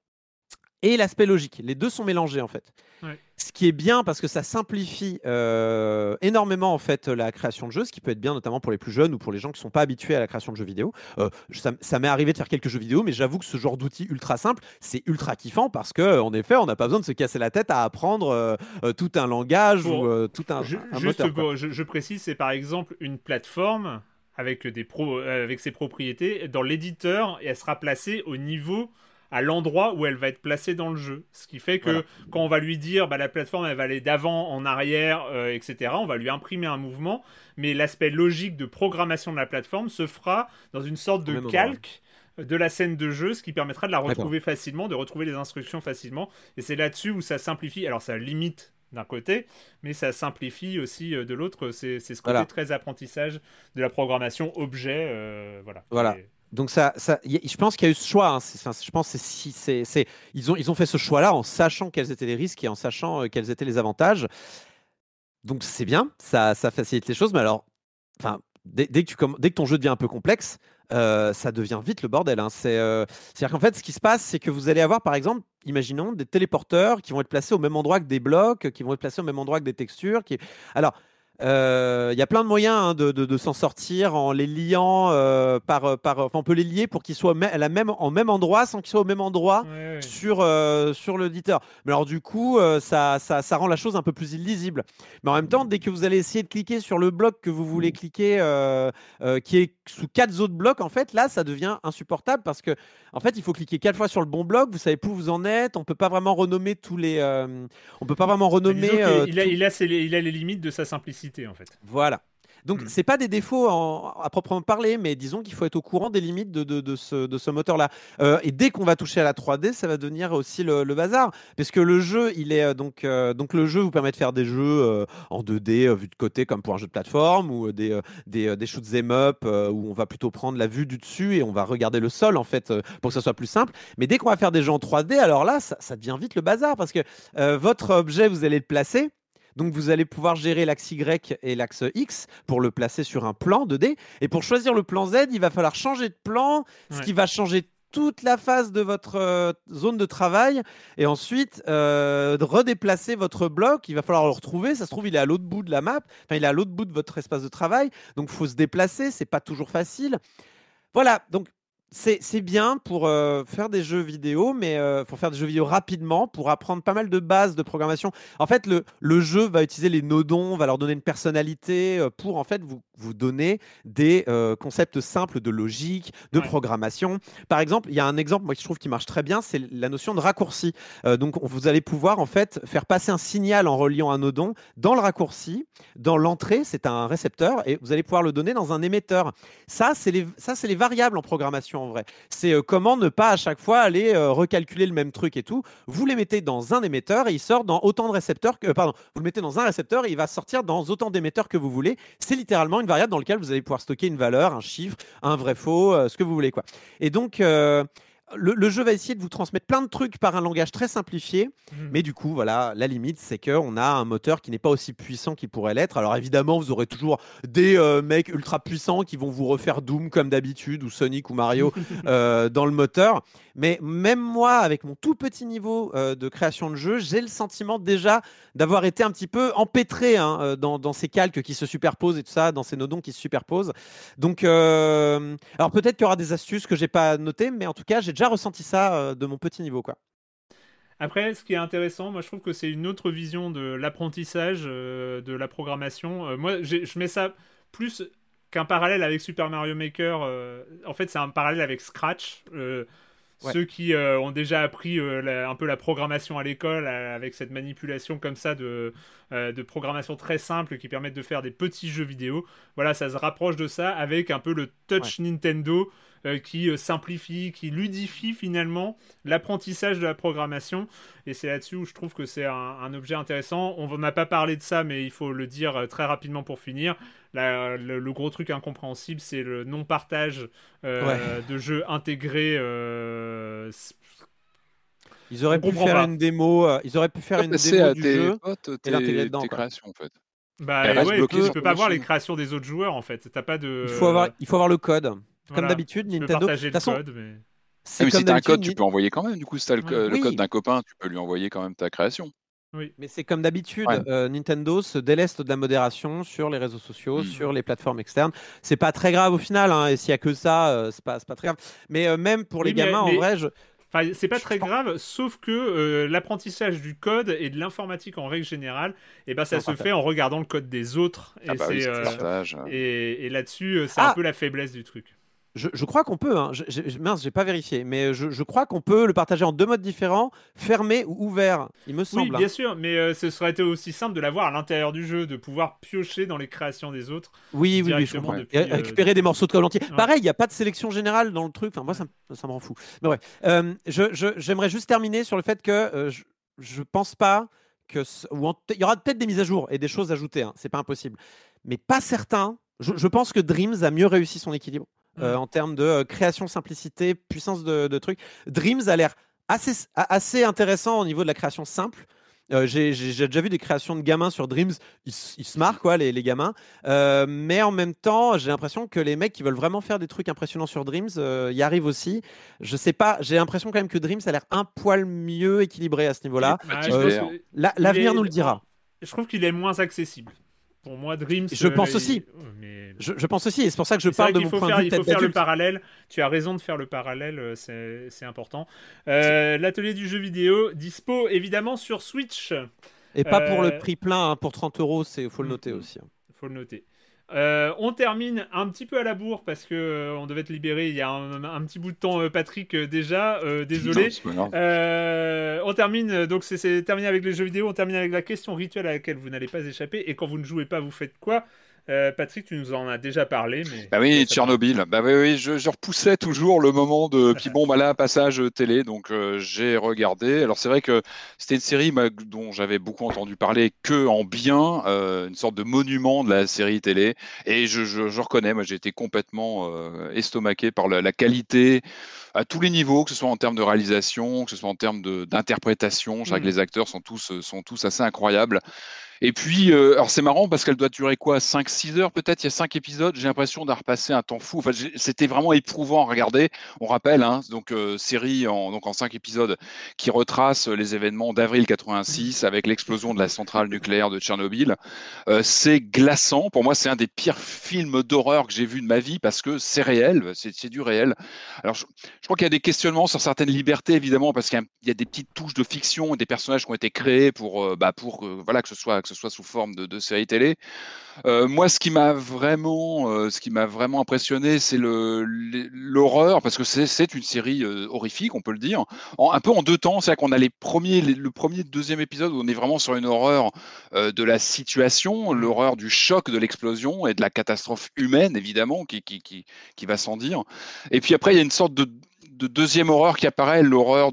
et l'aspect logique. Les deux sont mélangés en fait. Ouais. Ce qui est bien parce que ça simplifie euh, énormément en fait la création de jeux, ce qui peut être bien notamment pour les plus jeunes ou pour les gens qui sont pas habitués à la création de jeux vidéo. Euh, ça ça m'est arrivé de faire quelques jeux vidéo, mais j'avoue que ce genre d'outil ultra simple, c'est ultra kiffant parce que en effet, on n'a pas besoin de se casser la tête à apprendre euh, euh, tout un langage Pour- ou euh, tout un, Ju- un juste moteur, quoi. pour- je, je précise, c'est par exemple une plateforme avec, des pro, euh, avec ses propriétés dans l'éditeur et elle sera placée au niveau à l'endroit où elle va être placée dans le jeu. Ce qui fait que Voilà. quand on va lui dire bah, la plateforme elle va aller d'avant, en arrière, euh, etc., on va lui imprimer un mouvement, mais l'aspect logique de programmation de la plateforme se fera dans une sorte de calque de la scène de jeu, ce qui permettra de la retrouver facilement, de retrouver les instructions facilement. Et c'est là-dessus où ça simplifie. Alors ça limite d'un côté, mais ça simplifie aussi euh, de l'autre. C'est c'est ce côté Voilà. très apprentissage de la programmation objet. euh, voilà. Voilà. Et- Donc ça, je pense qu'il y a eu ce choix. hein. Enfin, je pense c'est ils ont ils ont fait ce choix-là en sachant quels étaient les risques et en sachant euh, quels étaient les avantages. Donc c'est bien, ça, ça facilite les choses. Mais alors, enfin, dès, dès que ton jeu devient un peu complexe, euh, ça devient vite le bordel. hein. C'est, euh, c'est-à-dire qu'en fait, ce qui se passe, c'est que vous allez avoir, par exemple, imaginons des téléporteurs qui vont être placés au même endroit que des blocs, qui vont être placés au même endroit que des textures. Alors, euh, il y a plein de moyens hein, de, de- de s'en sortir en les liant euh, par, par. Enfin, on peut les lier pour qu'ils soient à la même, en même endroit sans qu'ils soient au même endroit Ouais, ouais. sur, euh, sur l'auditeur. Mais alors, du coup, euh, ça, ça, ça rend la chose un peu plus illisible. Mais en même temps, dès que vous allez essayer de cliquer sur le bloc que vous voulez cliquer, euh, euh, qui est sous quatre autres blocs, en fait, là, ça devient insupportable parce que, en fait, il faut cliquer quatre fois sur le bon bloc. Vous savez plus où vous en êtes. On peut pas vraiment renommer tous les. euh, on peut pas vraiment renommer. Euh, a, il, a ses- il a les limites de sa simplicité en fait. voilà. Donc, Mm. c'est pas des défauts en- à proprement parler, mais disons qu'il faut être au courant des limites de, de- de ce, de ce moteur-là. Euh, et dès qu'on va toucher à la 3D, ça va devenir aussi le, le bazar. Parce que le jeu, il est euh, donc, euh, donc le jeu vous permet de faire des jeux euh, en 2D, euh, vu de côté, comme pour un jeu de plateforme, ou des, des, des shoots 'em up, où on va plutôt prendre la vue du dessus et on va regarder le sol, en fait, pour que ça soit plus simple. Mais dès qu'on va faire des jeux en 3D, alors là, ça, ça devient vite le bazar, parce que votre objet, vous allez le placer. Donc vous allez pouvoir gérer l'axe Y et l'axe X pour le placer sur un plan 2D. Et pour choisir le plan Z, il va falloir changer de plan, ce qui va changer toute la phase de votre euh, zone de travail. Et ensuite, euh, de redéplacer votre bloc. Il va falloir le retrouver. Ça se trouve, il est à l'autre bout de la map. Enfin, il est à l'autre bout de votre espace de travail. Donc il faut se déplacer. C'est pas toujours facile. Voilà, donc c'est bien pour euh, faire des jeux vidéo, mais euh, pour faire des jeux vidéo rapidement, pour apprendre pas mal de bases de programmation. En fait, le, le jeu va utiliser les nodons, va leur donner une personnalité euh, pour en fait vous, vous donner des concepts simples de logique, de Ouais. programmation. Par exemple, il y a un exemple moi que je trouve qui marche très bien, c'est la notion de raccourci. Donc, on- vous allez pouvoir en fait faire passer un signal en reliant un nodon dans le raccourci, dans l'entrée, c'est un récepteur, et vous allez pouvoir le donner dans un émetteur. Ça, c'est les, ça, c'est les variables en programmation vrai. C'est euh, comment ne pas à chaque fois aller euh, recalculer le même truc et tout. Vous les mettez dans un émetteur et il sort dans autant de récepteurs que. euh, pardon, vous le mettez dans un récepteur et il va sortir dans autant d'émetteurs que vous voulez. C'est littéralement une variable dans laquelle vous allez pouvoir stocker une valeur, un chiffre, un vrai faux, ce que vous voulez quoi. Et donc. Le, le jeu va essayer de vous transmettre plein de trucs par un langage très simplifié, Mhm. mais du coup, voilà, la limite, c'est qu'on a un moteur qui n'est pas aussi puissant qu'il pourrait l'être. Alors évidemment, vous aurez toujours des euh, mecs ultra puissants qui vont vous refaire Doom comme d'habitude, ou Sonic ou Mario euh, dans le moteur. Mais même moi, avec mon tout petit niveau euh, de création de jeu, j'ai le sentiment déjà d'avoir été un petit peu empêtré hein, dans, dans ces calques qui se superposent et tout ça, dans ces nodons qui se superposent. Donc, alors peut-être qu'il y aura des astuces que j'ai pas notées, mais en tout cas, j'ai déjà ressenti ça euh, de mon petit niveau, quoi. Après, ce qui est intéressant, moi je trouve que c'est une autre vision de l'apprentissage, euh, de la programmation. Euh, moi, je mets ça plus qu'un parallèle avec Super Mario Maker. euh, en fait, c'est un parallèle avec Scratch. Ouais. Ceux qui ont déjà appris la- un peu la programmation à l'école, avec cette manipulation comme ça de, de programmation très simple qui permettent de faire des petits jeux vidéo. Voilà, ça se rapproche de ça avec un peu le touch Nintendo euh, qui euh, simplifie, qui ludifie finalement l'apprentissage de la programmation. Et c'est là-dessus où je trouve que c'est un, un objet intéressant. On n'a pas parlé de ça, mais il faut le dire euh, très rapidement pour finir. La- le, le gros truc incompréhensible, c'est le non-partage euh, Ouais. de jeux intégrés. euh, Ils auraient pu faire pas. une démo, euh, ils auraient pu faire une démo à du tes jeu potes, et l'intégrer tes, dedans. tes quoi. créations en fait. Bah ouais, tu peux ton pas voir les créations des autres joueurs en fait. T'as pas de. Il faut avoir, il faut avoir le code. Comme Voilà. d'habitude, Nintendo. partager De façon, code, mais- c'est Ah, mais comme si t'as un code, tu peux envoyer quand même. Du coup, si t'as le, Ouais. le Oui. code d'un copain, tu peux lui envoyer quand même ta création. Oui. Mais c'est comme d'habitude, Ouais. euh, Nintendo se déleste de la modération sur les réseaux sociaux, Mm. sur les plateformes externes. C'est pas très grave au final, hein, et s'il y a que ça, euh, c'est pas, très grave. Mais euh, même pour les Oui, gamins, mais- en vrai, je... Enfin, c'est pas très grave, sauf que euh, l'apprentissage du code et de l'informatique en règle générale, et ben ça On se partage. fait en regardant le code des autres. Ah et bah oui, euh, là-dessus, c'est Ah un peu la faiblesse du truc. Je, je crois qu'on peut. Hein. Je, je- mince, j'ai pas vérifié, mais je, je crois qu'on peut le partager en deux modes différents, fermé ou ouvert. Il me Oui, semble. hein. bien sûr, mais euh, ce serait été aussi simple de l'avoir à l'intérieur du jeu, de pouvoir piocher dans les créations des autres. Oui, oui, oui, je comprends. depuis, Et euh, récupérer des morceaux de code entier. Ouais. Pareil, il n'y a pas de sélection générale dans le truc. Enfin, moi, ça, me- ça me rend fou. Mais ouais. Euh, je- je- J'aimerais juste terminer sur le fait que euh, je, je pense pas que. ce- ou en- Il y aura peut-être des mises à jour et des choses ajoutées. Hein, c'est pas impossible. Mais pas certain. Je, je pense que Dreams a mieux réussi son équilibre euh, Mm. en termes de euh, création, simplicité, puissance de, de trucs. Dreams a l'air assez, intéressant au niveau de la création simple. Euh, J'ai déjà vu des créations de gamins sur Dreams, ils, se marrent, quoi, les, les gamins. Euh, mais en même temps, j'ai l'impression que les mecs qui veulent vraiment faire des trucs impressionnants sur Dreams euh, y arrivent aussi. Je sais pas, j'ai l'impression quand même que Dreams a l'air un poil mieux écéquilibré à ce niveau-là. Ah, hein. il L'avenir est- nous le dira. Je trouve qu'il est moins accessible. Pour moi, Dreams. Je euh, pense il- aussi. mais- Je, je pense aussi, et c'est pour ça que je parle de mon point faire, de vue il faut peut-être faire le parallèle. Tu as raison de faire le parallèle, euh, c'est important. Euh, L'atelier du jeu vidéo, dispo évidemment sur Switch. Et pas pour Euh, le prix plein, hein, pour 30 euros, il faut le noter aussi. hein. faut le noter. Euh, on termine un petit peu à la bourre parce que euh, on devait être libéré il y a un, un petit bout de temps, euh, Patrick. déjà, désolé. Non, on termine donc c'est- c'est terminé avec les jeux vidéo. On termine avec la question rituelle à laquelle vous n'allez pas échapper. Et quand vous ne jouez pas, vous faites quoi? Euh, Patrick, tu nous en as déjà parlé, mais Bah oui, Tchernobyl. Bah oui, oui, je, je repoussais toujours le moment de. Puis bon, bah là, passage télé, donc euh, j'ai regardé. Alors c'est vrai que c'était une série bah, dont j'avais beaucoup entendu parler que en bien, euh, une sorte de monument de la série télé. Et je, je, je reconnais, moi j'ai été complètement euh, estomaqué par la, la qualité à tous les niveaux, que ce soit en termes de réalisation, que ce soit en termes d'interprétation. Je Mhm. que les acteurs sont tous, euh, sont tous assez incroyables. Et puis, euh, alors c'est marrant parce qu'elle doit durer quoi 5-6 heures peut-être? Il y a 5 épisodes. J'ai l'impression d'avoir passé un temps fou. Enfin, c'était vraiment éprouvant à regarder. On rappelle, hein, donc euh, série en, donc en 5 épisodes qui retrace les événements d'avril 86 avec l'explosion de la centrale nucléaire de Tchernobyl. Euh, c'est glaçant. Pour moi, c'est un des pires films d'horreur que j'ai vu de ma vie parce que c'est réel, c'est du réel. Alors, je, crois qu'il y a des questionnements sur certaines libertés, évidemment, parce qu'il y y, a des petites touches de fiction des personnages qui ont été créés pour, bah, pour voilà, que ce soit que ce soit sous forme de, de série télé. Euh, moi, ce qui m'a vraiment, euh, ce qui m'a vraiment impressionné, c'est l'horreur, parce que c'est une série euh, horrifique, on peut le dire, un peu en deux temps. C'est-à-dire qu'on a les premiers, les- le premier, deuxième épisode où on est vraiment sur une horreur de la situation, l'horreur du choc de l'explosion et de la catastrophe humaine, évidemment, qui, qui, qui, qui va sans dire. Et puis après, il y a une sorte de de deuxième horreur qui apparaît, l'horreur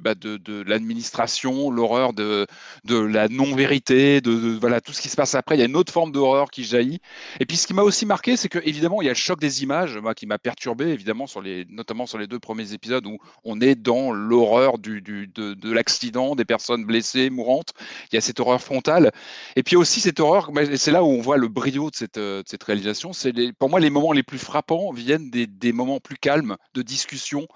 bah, de, de l'administration, l'horreur de, de la non-vérité, de, voilà tout ce qui se passe après. Il y a une autre forme d'horreur qui jaillit. Et puis ce qui m'a aussi marqué, c'est que évidemment il y a le choc des images, moi qui m'a perturbé évidemment sur les, notamment sur les deux premiers épisodes où on est dans l'horreur du, du- de, de l'accident, des personnes blessées, mourantes. Il y a cette horreur frontale. Et puis aussi cette horreur, c'est là où on voit le brio de cette, cette réalisation. C'est pour moi les moments les plus frappants viennent des, des moments plus calmes de discussion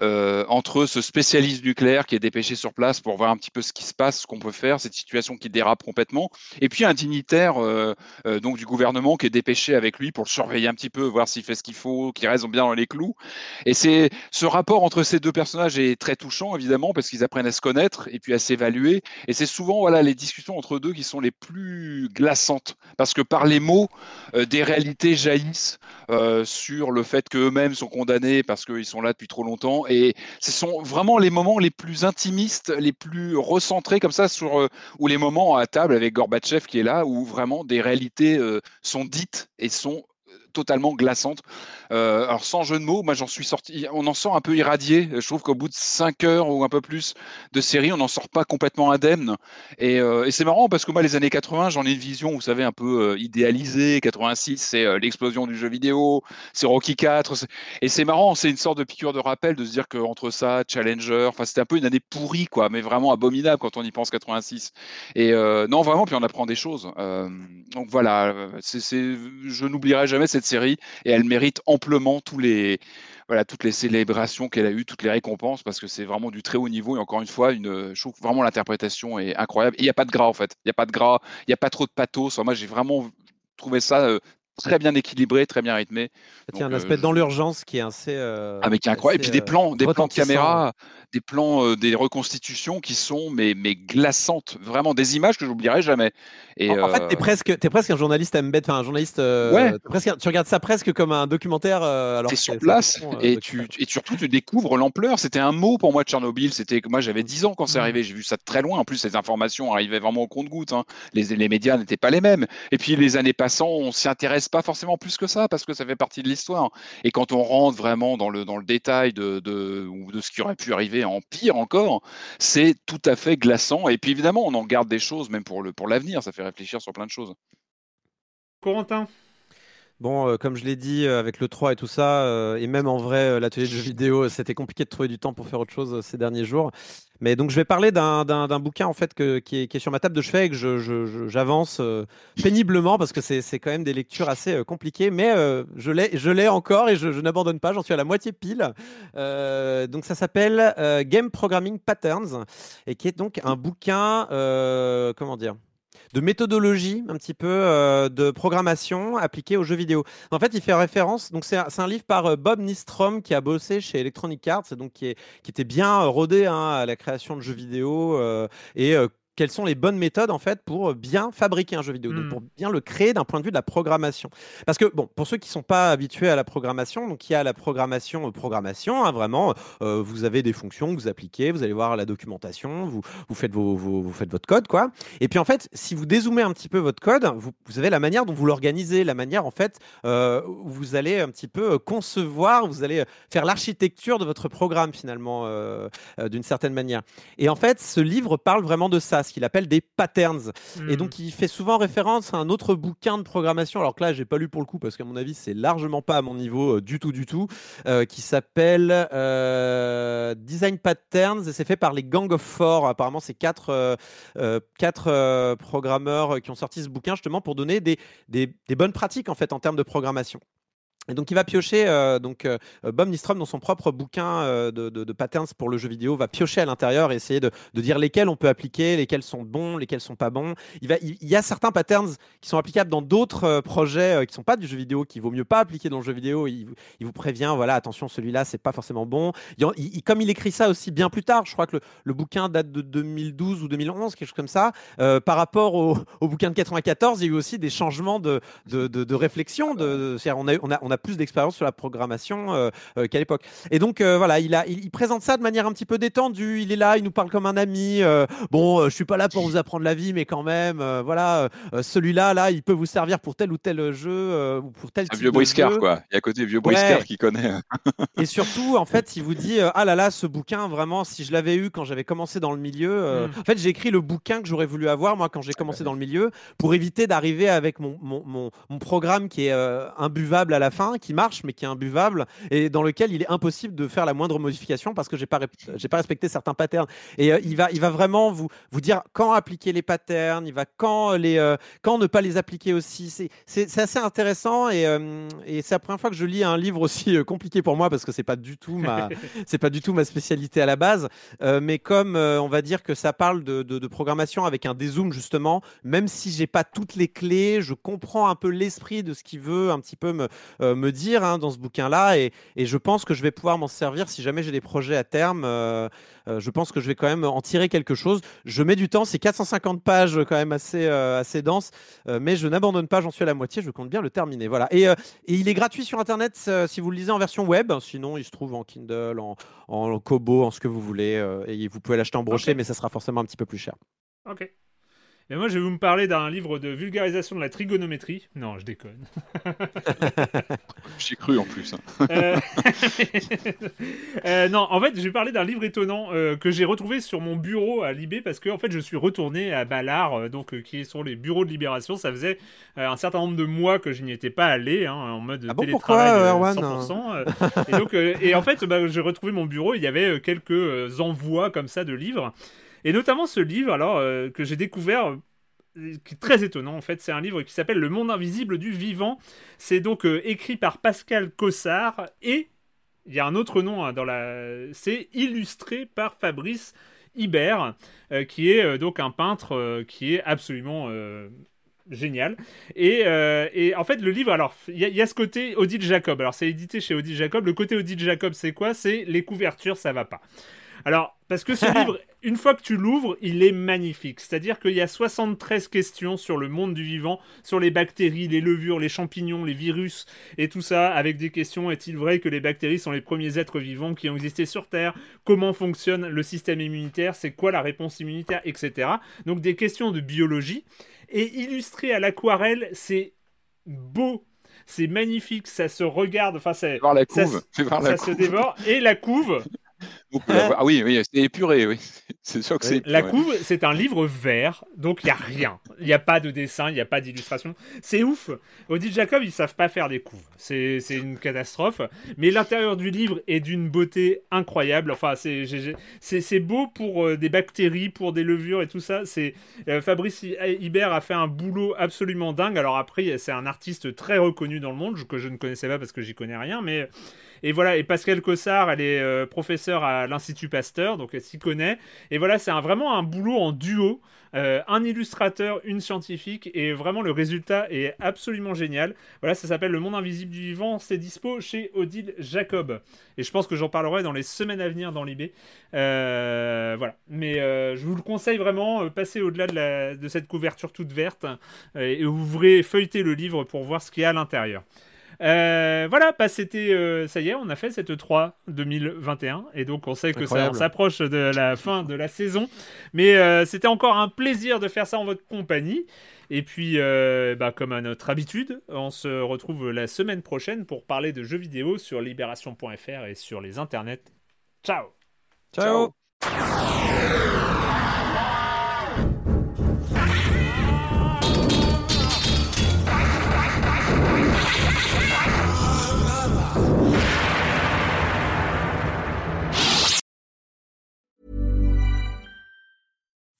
euh, entre ce spécialiste nucléaire qui est dépêché sur place pour voir un petit peu ce qui se passe, ce qu'on peut faire, cette situation qui dérape complètement, et puis un dignitaire euh, euh, donc du gouvernement qui est dépêché avec lui pour le surveiller un petit peu, voir s'il fait ce qu'il faut, qu'il reste bien dans les clous. Et c'est ce rapport entre ces deux personnages est très touchant évidemment parce qu'ils apprennent à se connaître et puis à s'évaluer. Et c'est souvent voilà les discussions entre deux qui sont les plus glaçantes parce que par les mots, des réalités jaillissent euh, sur le fait qu'eux-mêmes sont condamnés parce qu'ils sont là depuis trop longtemps. Et ce sont vraiment les moments les plus intimistes, les plus recentrés comme ça, sur, euh, ou les moments à table avec Gorbatchev qui est là, où vraiment des réalités euh, sont dites et sont totalement glaçantes. Euh, alors sans jeu de mots, moi j'en suis sorti, on en sort un peu irradié. Je trouve qu'au bout de 5 heures ou un peu plus de série, on n'en sort pas complètement indemne. Et, euh, c'est marrant parce que moi les années 80, j'en ai une vision, vous savez, un peu euh, idéalisée. 86, c'est l'explosion du jeu vidéo, c'est Rocky 4. c'est- Et c'est marrant, c'est une sorte de piqûre de rappel de se dire qu'entre ça, Challenger, enfin c'était un peu une année pourrie, quoi, mais vraiment abominable quand on y pense 86. Et non, vraiment, puis on apprend des choses. Donc voilà, je n'oublierai jamais cette série et elle mérite amplement tous les, voilà, toutes les célébrations qu'elle a eues, toutes les récompenses, parce que c'est vraiment du très haut niveau. Et encore une fois, une, je trouve vraiment l'interprétation est incroyable. Il n'y a pas de gras, en fait. Il n'y a pas de gras, il n'y a pas trop de pathos. Enfin, moi, j'ai vraiment trouvé ça euh, très bien équilibré, très bien rythmé. Il y a un aspect euh, dans l'urgence qui est assez. euh, ah mais qui est incroyable. Et puis des euh, plans, des plans de caméra, des plans, euh, des reconstitutions qui sont mais, mais glaçantes. Vraiment des images que j'oublierai jamais. Et, En, en fait, euh, t'es presque, es presque un journaliste embed, enfin un journaliste. euh, Ouais. presque, tu regardes ça presque comme un documentaire. euh, alors T'es sur place et, tu, et surtout tu découvres l'ampleur. C'était un mot pour moi Tchernobyl. C'était que moi j'avais 10 ans quand c'est arrivé. J'ai vu ça de très loin. En plus, les informations arrivaient vraiment au compte-goutte. hein. Les, les médias n'étaient pas les mêmes. Et puis les années passant, on s'y intéresse pas forcément plus que ça parce que ça fait partie de l'histoire. Et quand on rentre vraiment dans le, dans le détail de, de, de ce qui aurait pu arriver en pire encore, c'est tout à fait glaçant. Et puis évidemment, on en garde des choses même pour le pour l'avenir. Ça fait réfléchir sur plein de choses. Corentin? Bon, euh, comme je l'ai dit euh, avec le 3 et tout ça, euh, et même en vrai, l'atelier de jeux vidéo, c'était compliqué de trouver du temps pour faire autre chose ces derniers jours. Mais donc, je vais parler d'un bouquin en fait qui, est, sur ma table de chevet et que j'avance péniblement parce que c'est quand même des lectures assez compliquées. Mais je l'ai encore et je, n'abandonne pas. J'en suis à la moitié pile. Donc, ça s'appelle Game Programming Patterns et qui est donc un bouquin, comment dire? De méthodologie un petit peu euh, de programmation appliquée aux jeux vidéo. En fait, il fait référence. Donc, c'est un, livre par euh, Bob Nistrom qui a bossé chez Electronic Arts, donc qui, était bien euh, rodé hein, à la création de jeux vidéo et quelles sont les bonnes méthodes en fait pour bien fabriquer un jeu vidéo, donc Mm. pour bien le créer d'un point de vue de la programmation. Parce que bon, pour ceux qui sont pas habitués à la programmation, donc il y a la programmation, euh, programmation, hein, vraiment. euh, vous avez des fonctions que vous appliquez, vous allez voir la documentation, vous, vous faites vos, vos- vous faites votre code quoi. Et puis en fait, si vous dézoomez un petit peu votre code, vous, vous avez la manière dont vous l'organisez, la manière en fait euh, où vous allez un petit peu euh, concevoir, vous allez faire l'architecture de votre programme finalement euh, euh, d'une certaine manière. Et en fait, ce livre parle vraiment de ça, ce qu'il appelle des patterns. Et Hmm. donc, il fait souvent référence à un autre bouquin de programmation, alors que là, j'ai pas lu pour le coup, parce qu'à mon avis, c'est largement pas à mon niveau euh, du tout, du tout, euh, qui s'appelle euh, Design Patterns, et c'est fait par les Gang of Four. Apparemment, c'est quatre, quatre programmeurs qui ont sorti ce bouquin justement pour donner des, des, des bonnes pratiques en fait en termes de programmation. Et donc il va piocher, euh, donc euh, Bob Nistrom dans son propre bouquin euh, de, patterns pour le jeu vidéo va piocher à l'intérieur et essayer de, dire lesquels on peut appliquer, lesquels sont bons, lesquels sont pas bons. Il, va, il, il y a certains patterns qui sont applicables dans d'autres projets qui sont pas du jeu vidéo, qu'il vaut mieux pas appliquer dans le jeu vidéo. Il, vous- prévient, voilà, attention, celui-là c'est pas forcément bon. Il, comme il écrit ça aussi bien plus tard, je crois que le, bouquin date de 2012 ou 2011, quelque chose comme ça. par rapport au, bouquin de 94, il y a eu aussi des changements de, réflexion. De, on, a, on, a, on a plus d'expérience sur la programmation euh, euh, qu'à l'époque. Et donc euh, voilà, il, a, il, il présente ça de manière un petit peu détendue. Il est là, il nous parle comme un ami. euh, bon, euh, je suis pas là pour vous apprendre la vie, mais quand même, euh, voilà, euh, celui-là, là, il peut vous servir pour tel ou tel jeu euh, ou pour tel Un type vieux de briscard, jeu. quoi. Il y a côté vieux Ouais. briscard qui connaît. Et surtout, en fait, il vous dit euh, Ah là là, ce bouquin, vraiment, si je l'avais eu quand j'avais commencé dans le milieu. euh, Mm. En fait, j'ai écrit le bouquin que j'aurais voulu avoir, moi, quand j'ai commencé dans le milieu, pour éviter d'arriver avec mon, mon, mon, mon programme qui est euh, imbuvable à la fin, qui marche, mais qui est imbuvable, et dans lequel il est impossible de faire la moindre modification parce que j'ai pas, j'ai pas respecté certains patterns. Et euh, il, va, il va vraiment vous, vous dire quand appliquer les patterns, il va quand, les, euh, quand ne pas les appliquer aussi. C'est, assez intéressant et, euh, et c'est la première fois que je lis un livre aussi euh, compliqué pour moi parce que c'est pas du tout ma, c'est pas du tout ma spécialité à la base. Euh, mais comme euh, on va dire que ça parle de, de- de programmation avec un dézoom justement, même si j'ai pas toutes les clés, je comprends un peu l'esprit de ce qu'il veut un petit peu me, euh, me dire hein, dans ce bouquin-là et, et je pense que je vais pouvoir m'en servir si jamais j'ai des projets à terme. euh, euh, je pense que je vais quand même en tirer quelque chose. Je mets du temps, c'est 450 pages quand même assez, assez dense, mais je n'abandonne pas, j'en suis à la moitié, je compte bien le terminer. Voilà. Et, et il est gratuit sur Internet si vous le lisez en version web, sinon il se trouve en Kindle, en, en Kobo, en ce que vous voulez, et vous pouvez l'acheter en brochet, mais ça sera forcément un petit peu plus cher. Ok. Et moi, je vais vous me parler d'un livre de vulgarisation de la trigonométrie. Non, je déconne. J'y cru en plus. hein. Euh, euh, non, en fait, je vais parler d'un livre étonnant euh, que j'ai retrouvé sur mon bureau à Libé parce que en fait, je suis retourné à Ballard, euh, donc euh, qui sont les bureaux de Libération. Ça faisait euh, un certain nombre de mois que je n'y étais pas allé hein, en mode Ah bon, télétravail pourquoi, euh, Erwan 100%. euh, et donc, euh, et en fait, bah, j'ai retrouvé mon bureau. Il y avait quelques euh, envois comme ça de livres, et notamment ce livre, alors euh, que j'ai découvert. euh, qui est très étonnant en fait, c'est un livre qui s'appelle Le monde invisible du vivant. C'est donc euh, écrit par Pascal Cossard et il y a un autre nom hein, dans la. C'est illustré par Fabrice Ibert, qui est donc un peintre qui est absolument génial. Et, en fait, le livre, alors, il y, a- il y a ce côté Odile Jacob. Alors, c'est édité chez Odile Jacob. Le côté Odile Jacob, c'est quoi? C'est les couvertures, ça va pas. Alors, parce que ce livre, une fois que tu l'ouvres, il est magnifique. C'est-à-dire qu'il y a 73 questions sur le monde du vivant, sur les bactéries, les levures, les champignons, les virus et tout ça, avec des questions est-il vrai que les bactéries sont les premiers êtres vivants qui ont existé sur Terre? Comment fonctionne le système immunitaire? C'est quoi la réponse immunitaire? Etc. Donc des questions de biologie. Et illustré à l'aquarelle, c'est beau. C'est magnifique, ça se regarde, enfin voir la ça, couve. ça la se dévore. Et la couve, Ah oui, oui, c'est épuré, oui. C'est sûr que c'est. La couve, c'est un livre vert, donc il n'y a rien. Il n'y a pas de dessin, il n'y a pas d'illustration. C'est ouf. Odile Jacob, ils savent pas faire des couves. C'est une catastrophe. Mais l'intérieur du livre est d'une beauté incroyable. Enfin, c'est beau pour euh, des bactéries, pour des levures et tout ça. C'est euh, Fabrice Hibert a fait un boulot absolument dingue. Alors après, c'est un artiste très reconnu dans le monde que je ne connaissais pas parce que j'y connais rien, mais et voilà, et Pascal Cossard, elle est euh, professeure à l'Institut Pasteur, donc elle s'y connaît. Et voilà, c'est vraiment un boulot en duo. Euh, un illustrateur, une scientifique, et vraiment le résultat est absolument génial. Voilà, ça s'appelle Le Monde Invisible du Vivant, c'est dispo chez Odile Jacob. Et je pense que j'en parlerai dans les semaines à venir dans l'IB. Euh, voilà, mais je vous le conseille vraiment, passez au-delà de, de cette couverture toute verte, et ouvrez, feuilletez le livre pour voir ce qu'il y a à l'intérieur. Euh, voilà, bah, c'était, euh, ça y est, on a fait cette 3 2021 et donc on sait que ça Incroyable. s'approche de la fin de la saison, mais euh, c'était encore un plaisir de faire ça en votre compagnie. Et puis, euh, bah, comme à notre habitude, on se retrouve la semaine prochaine pour parler de jeux vidéo sur libération.fr et sur les internets. Ciao. Ciao.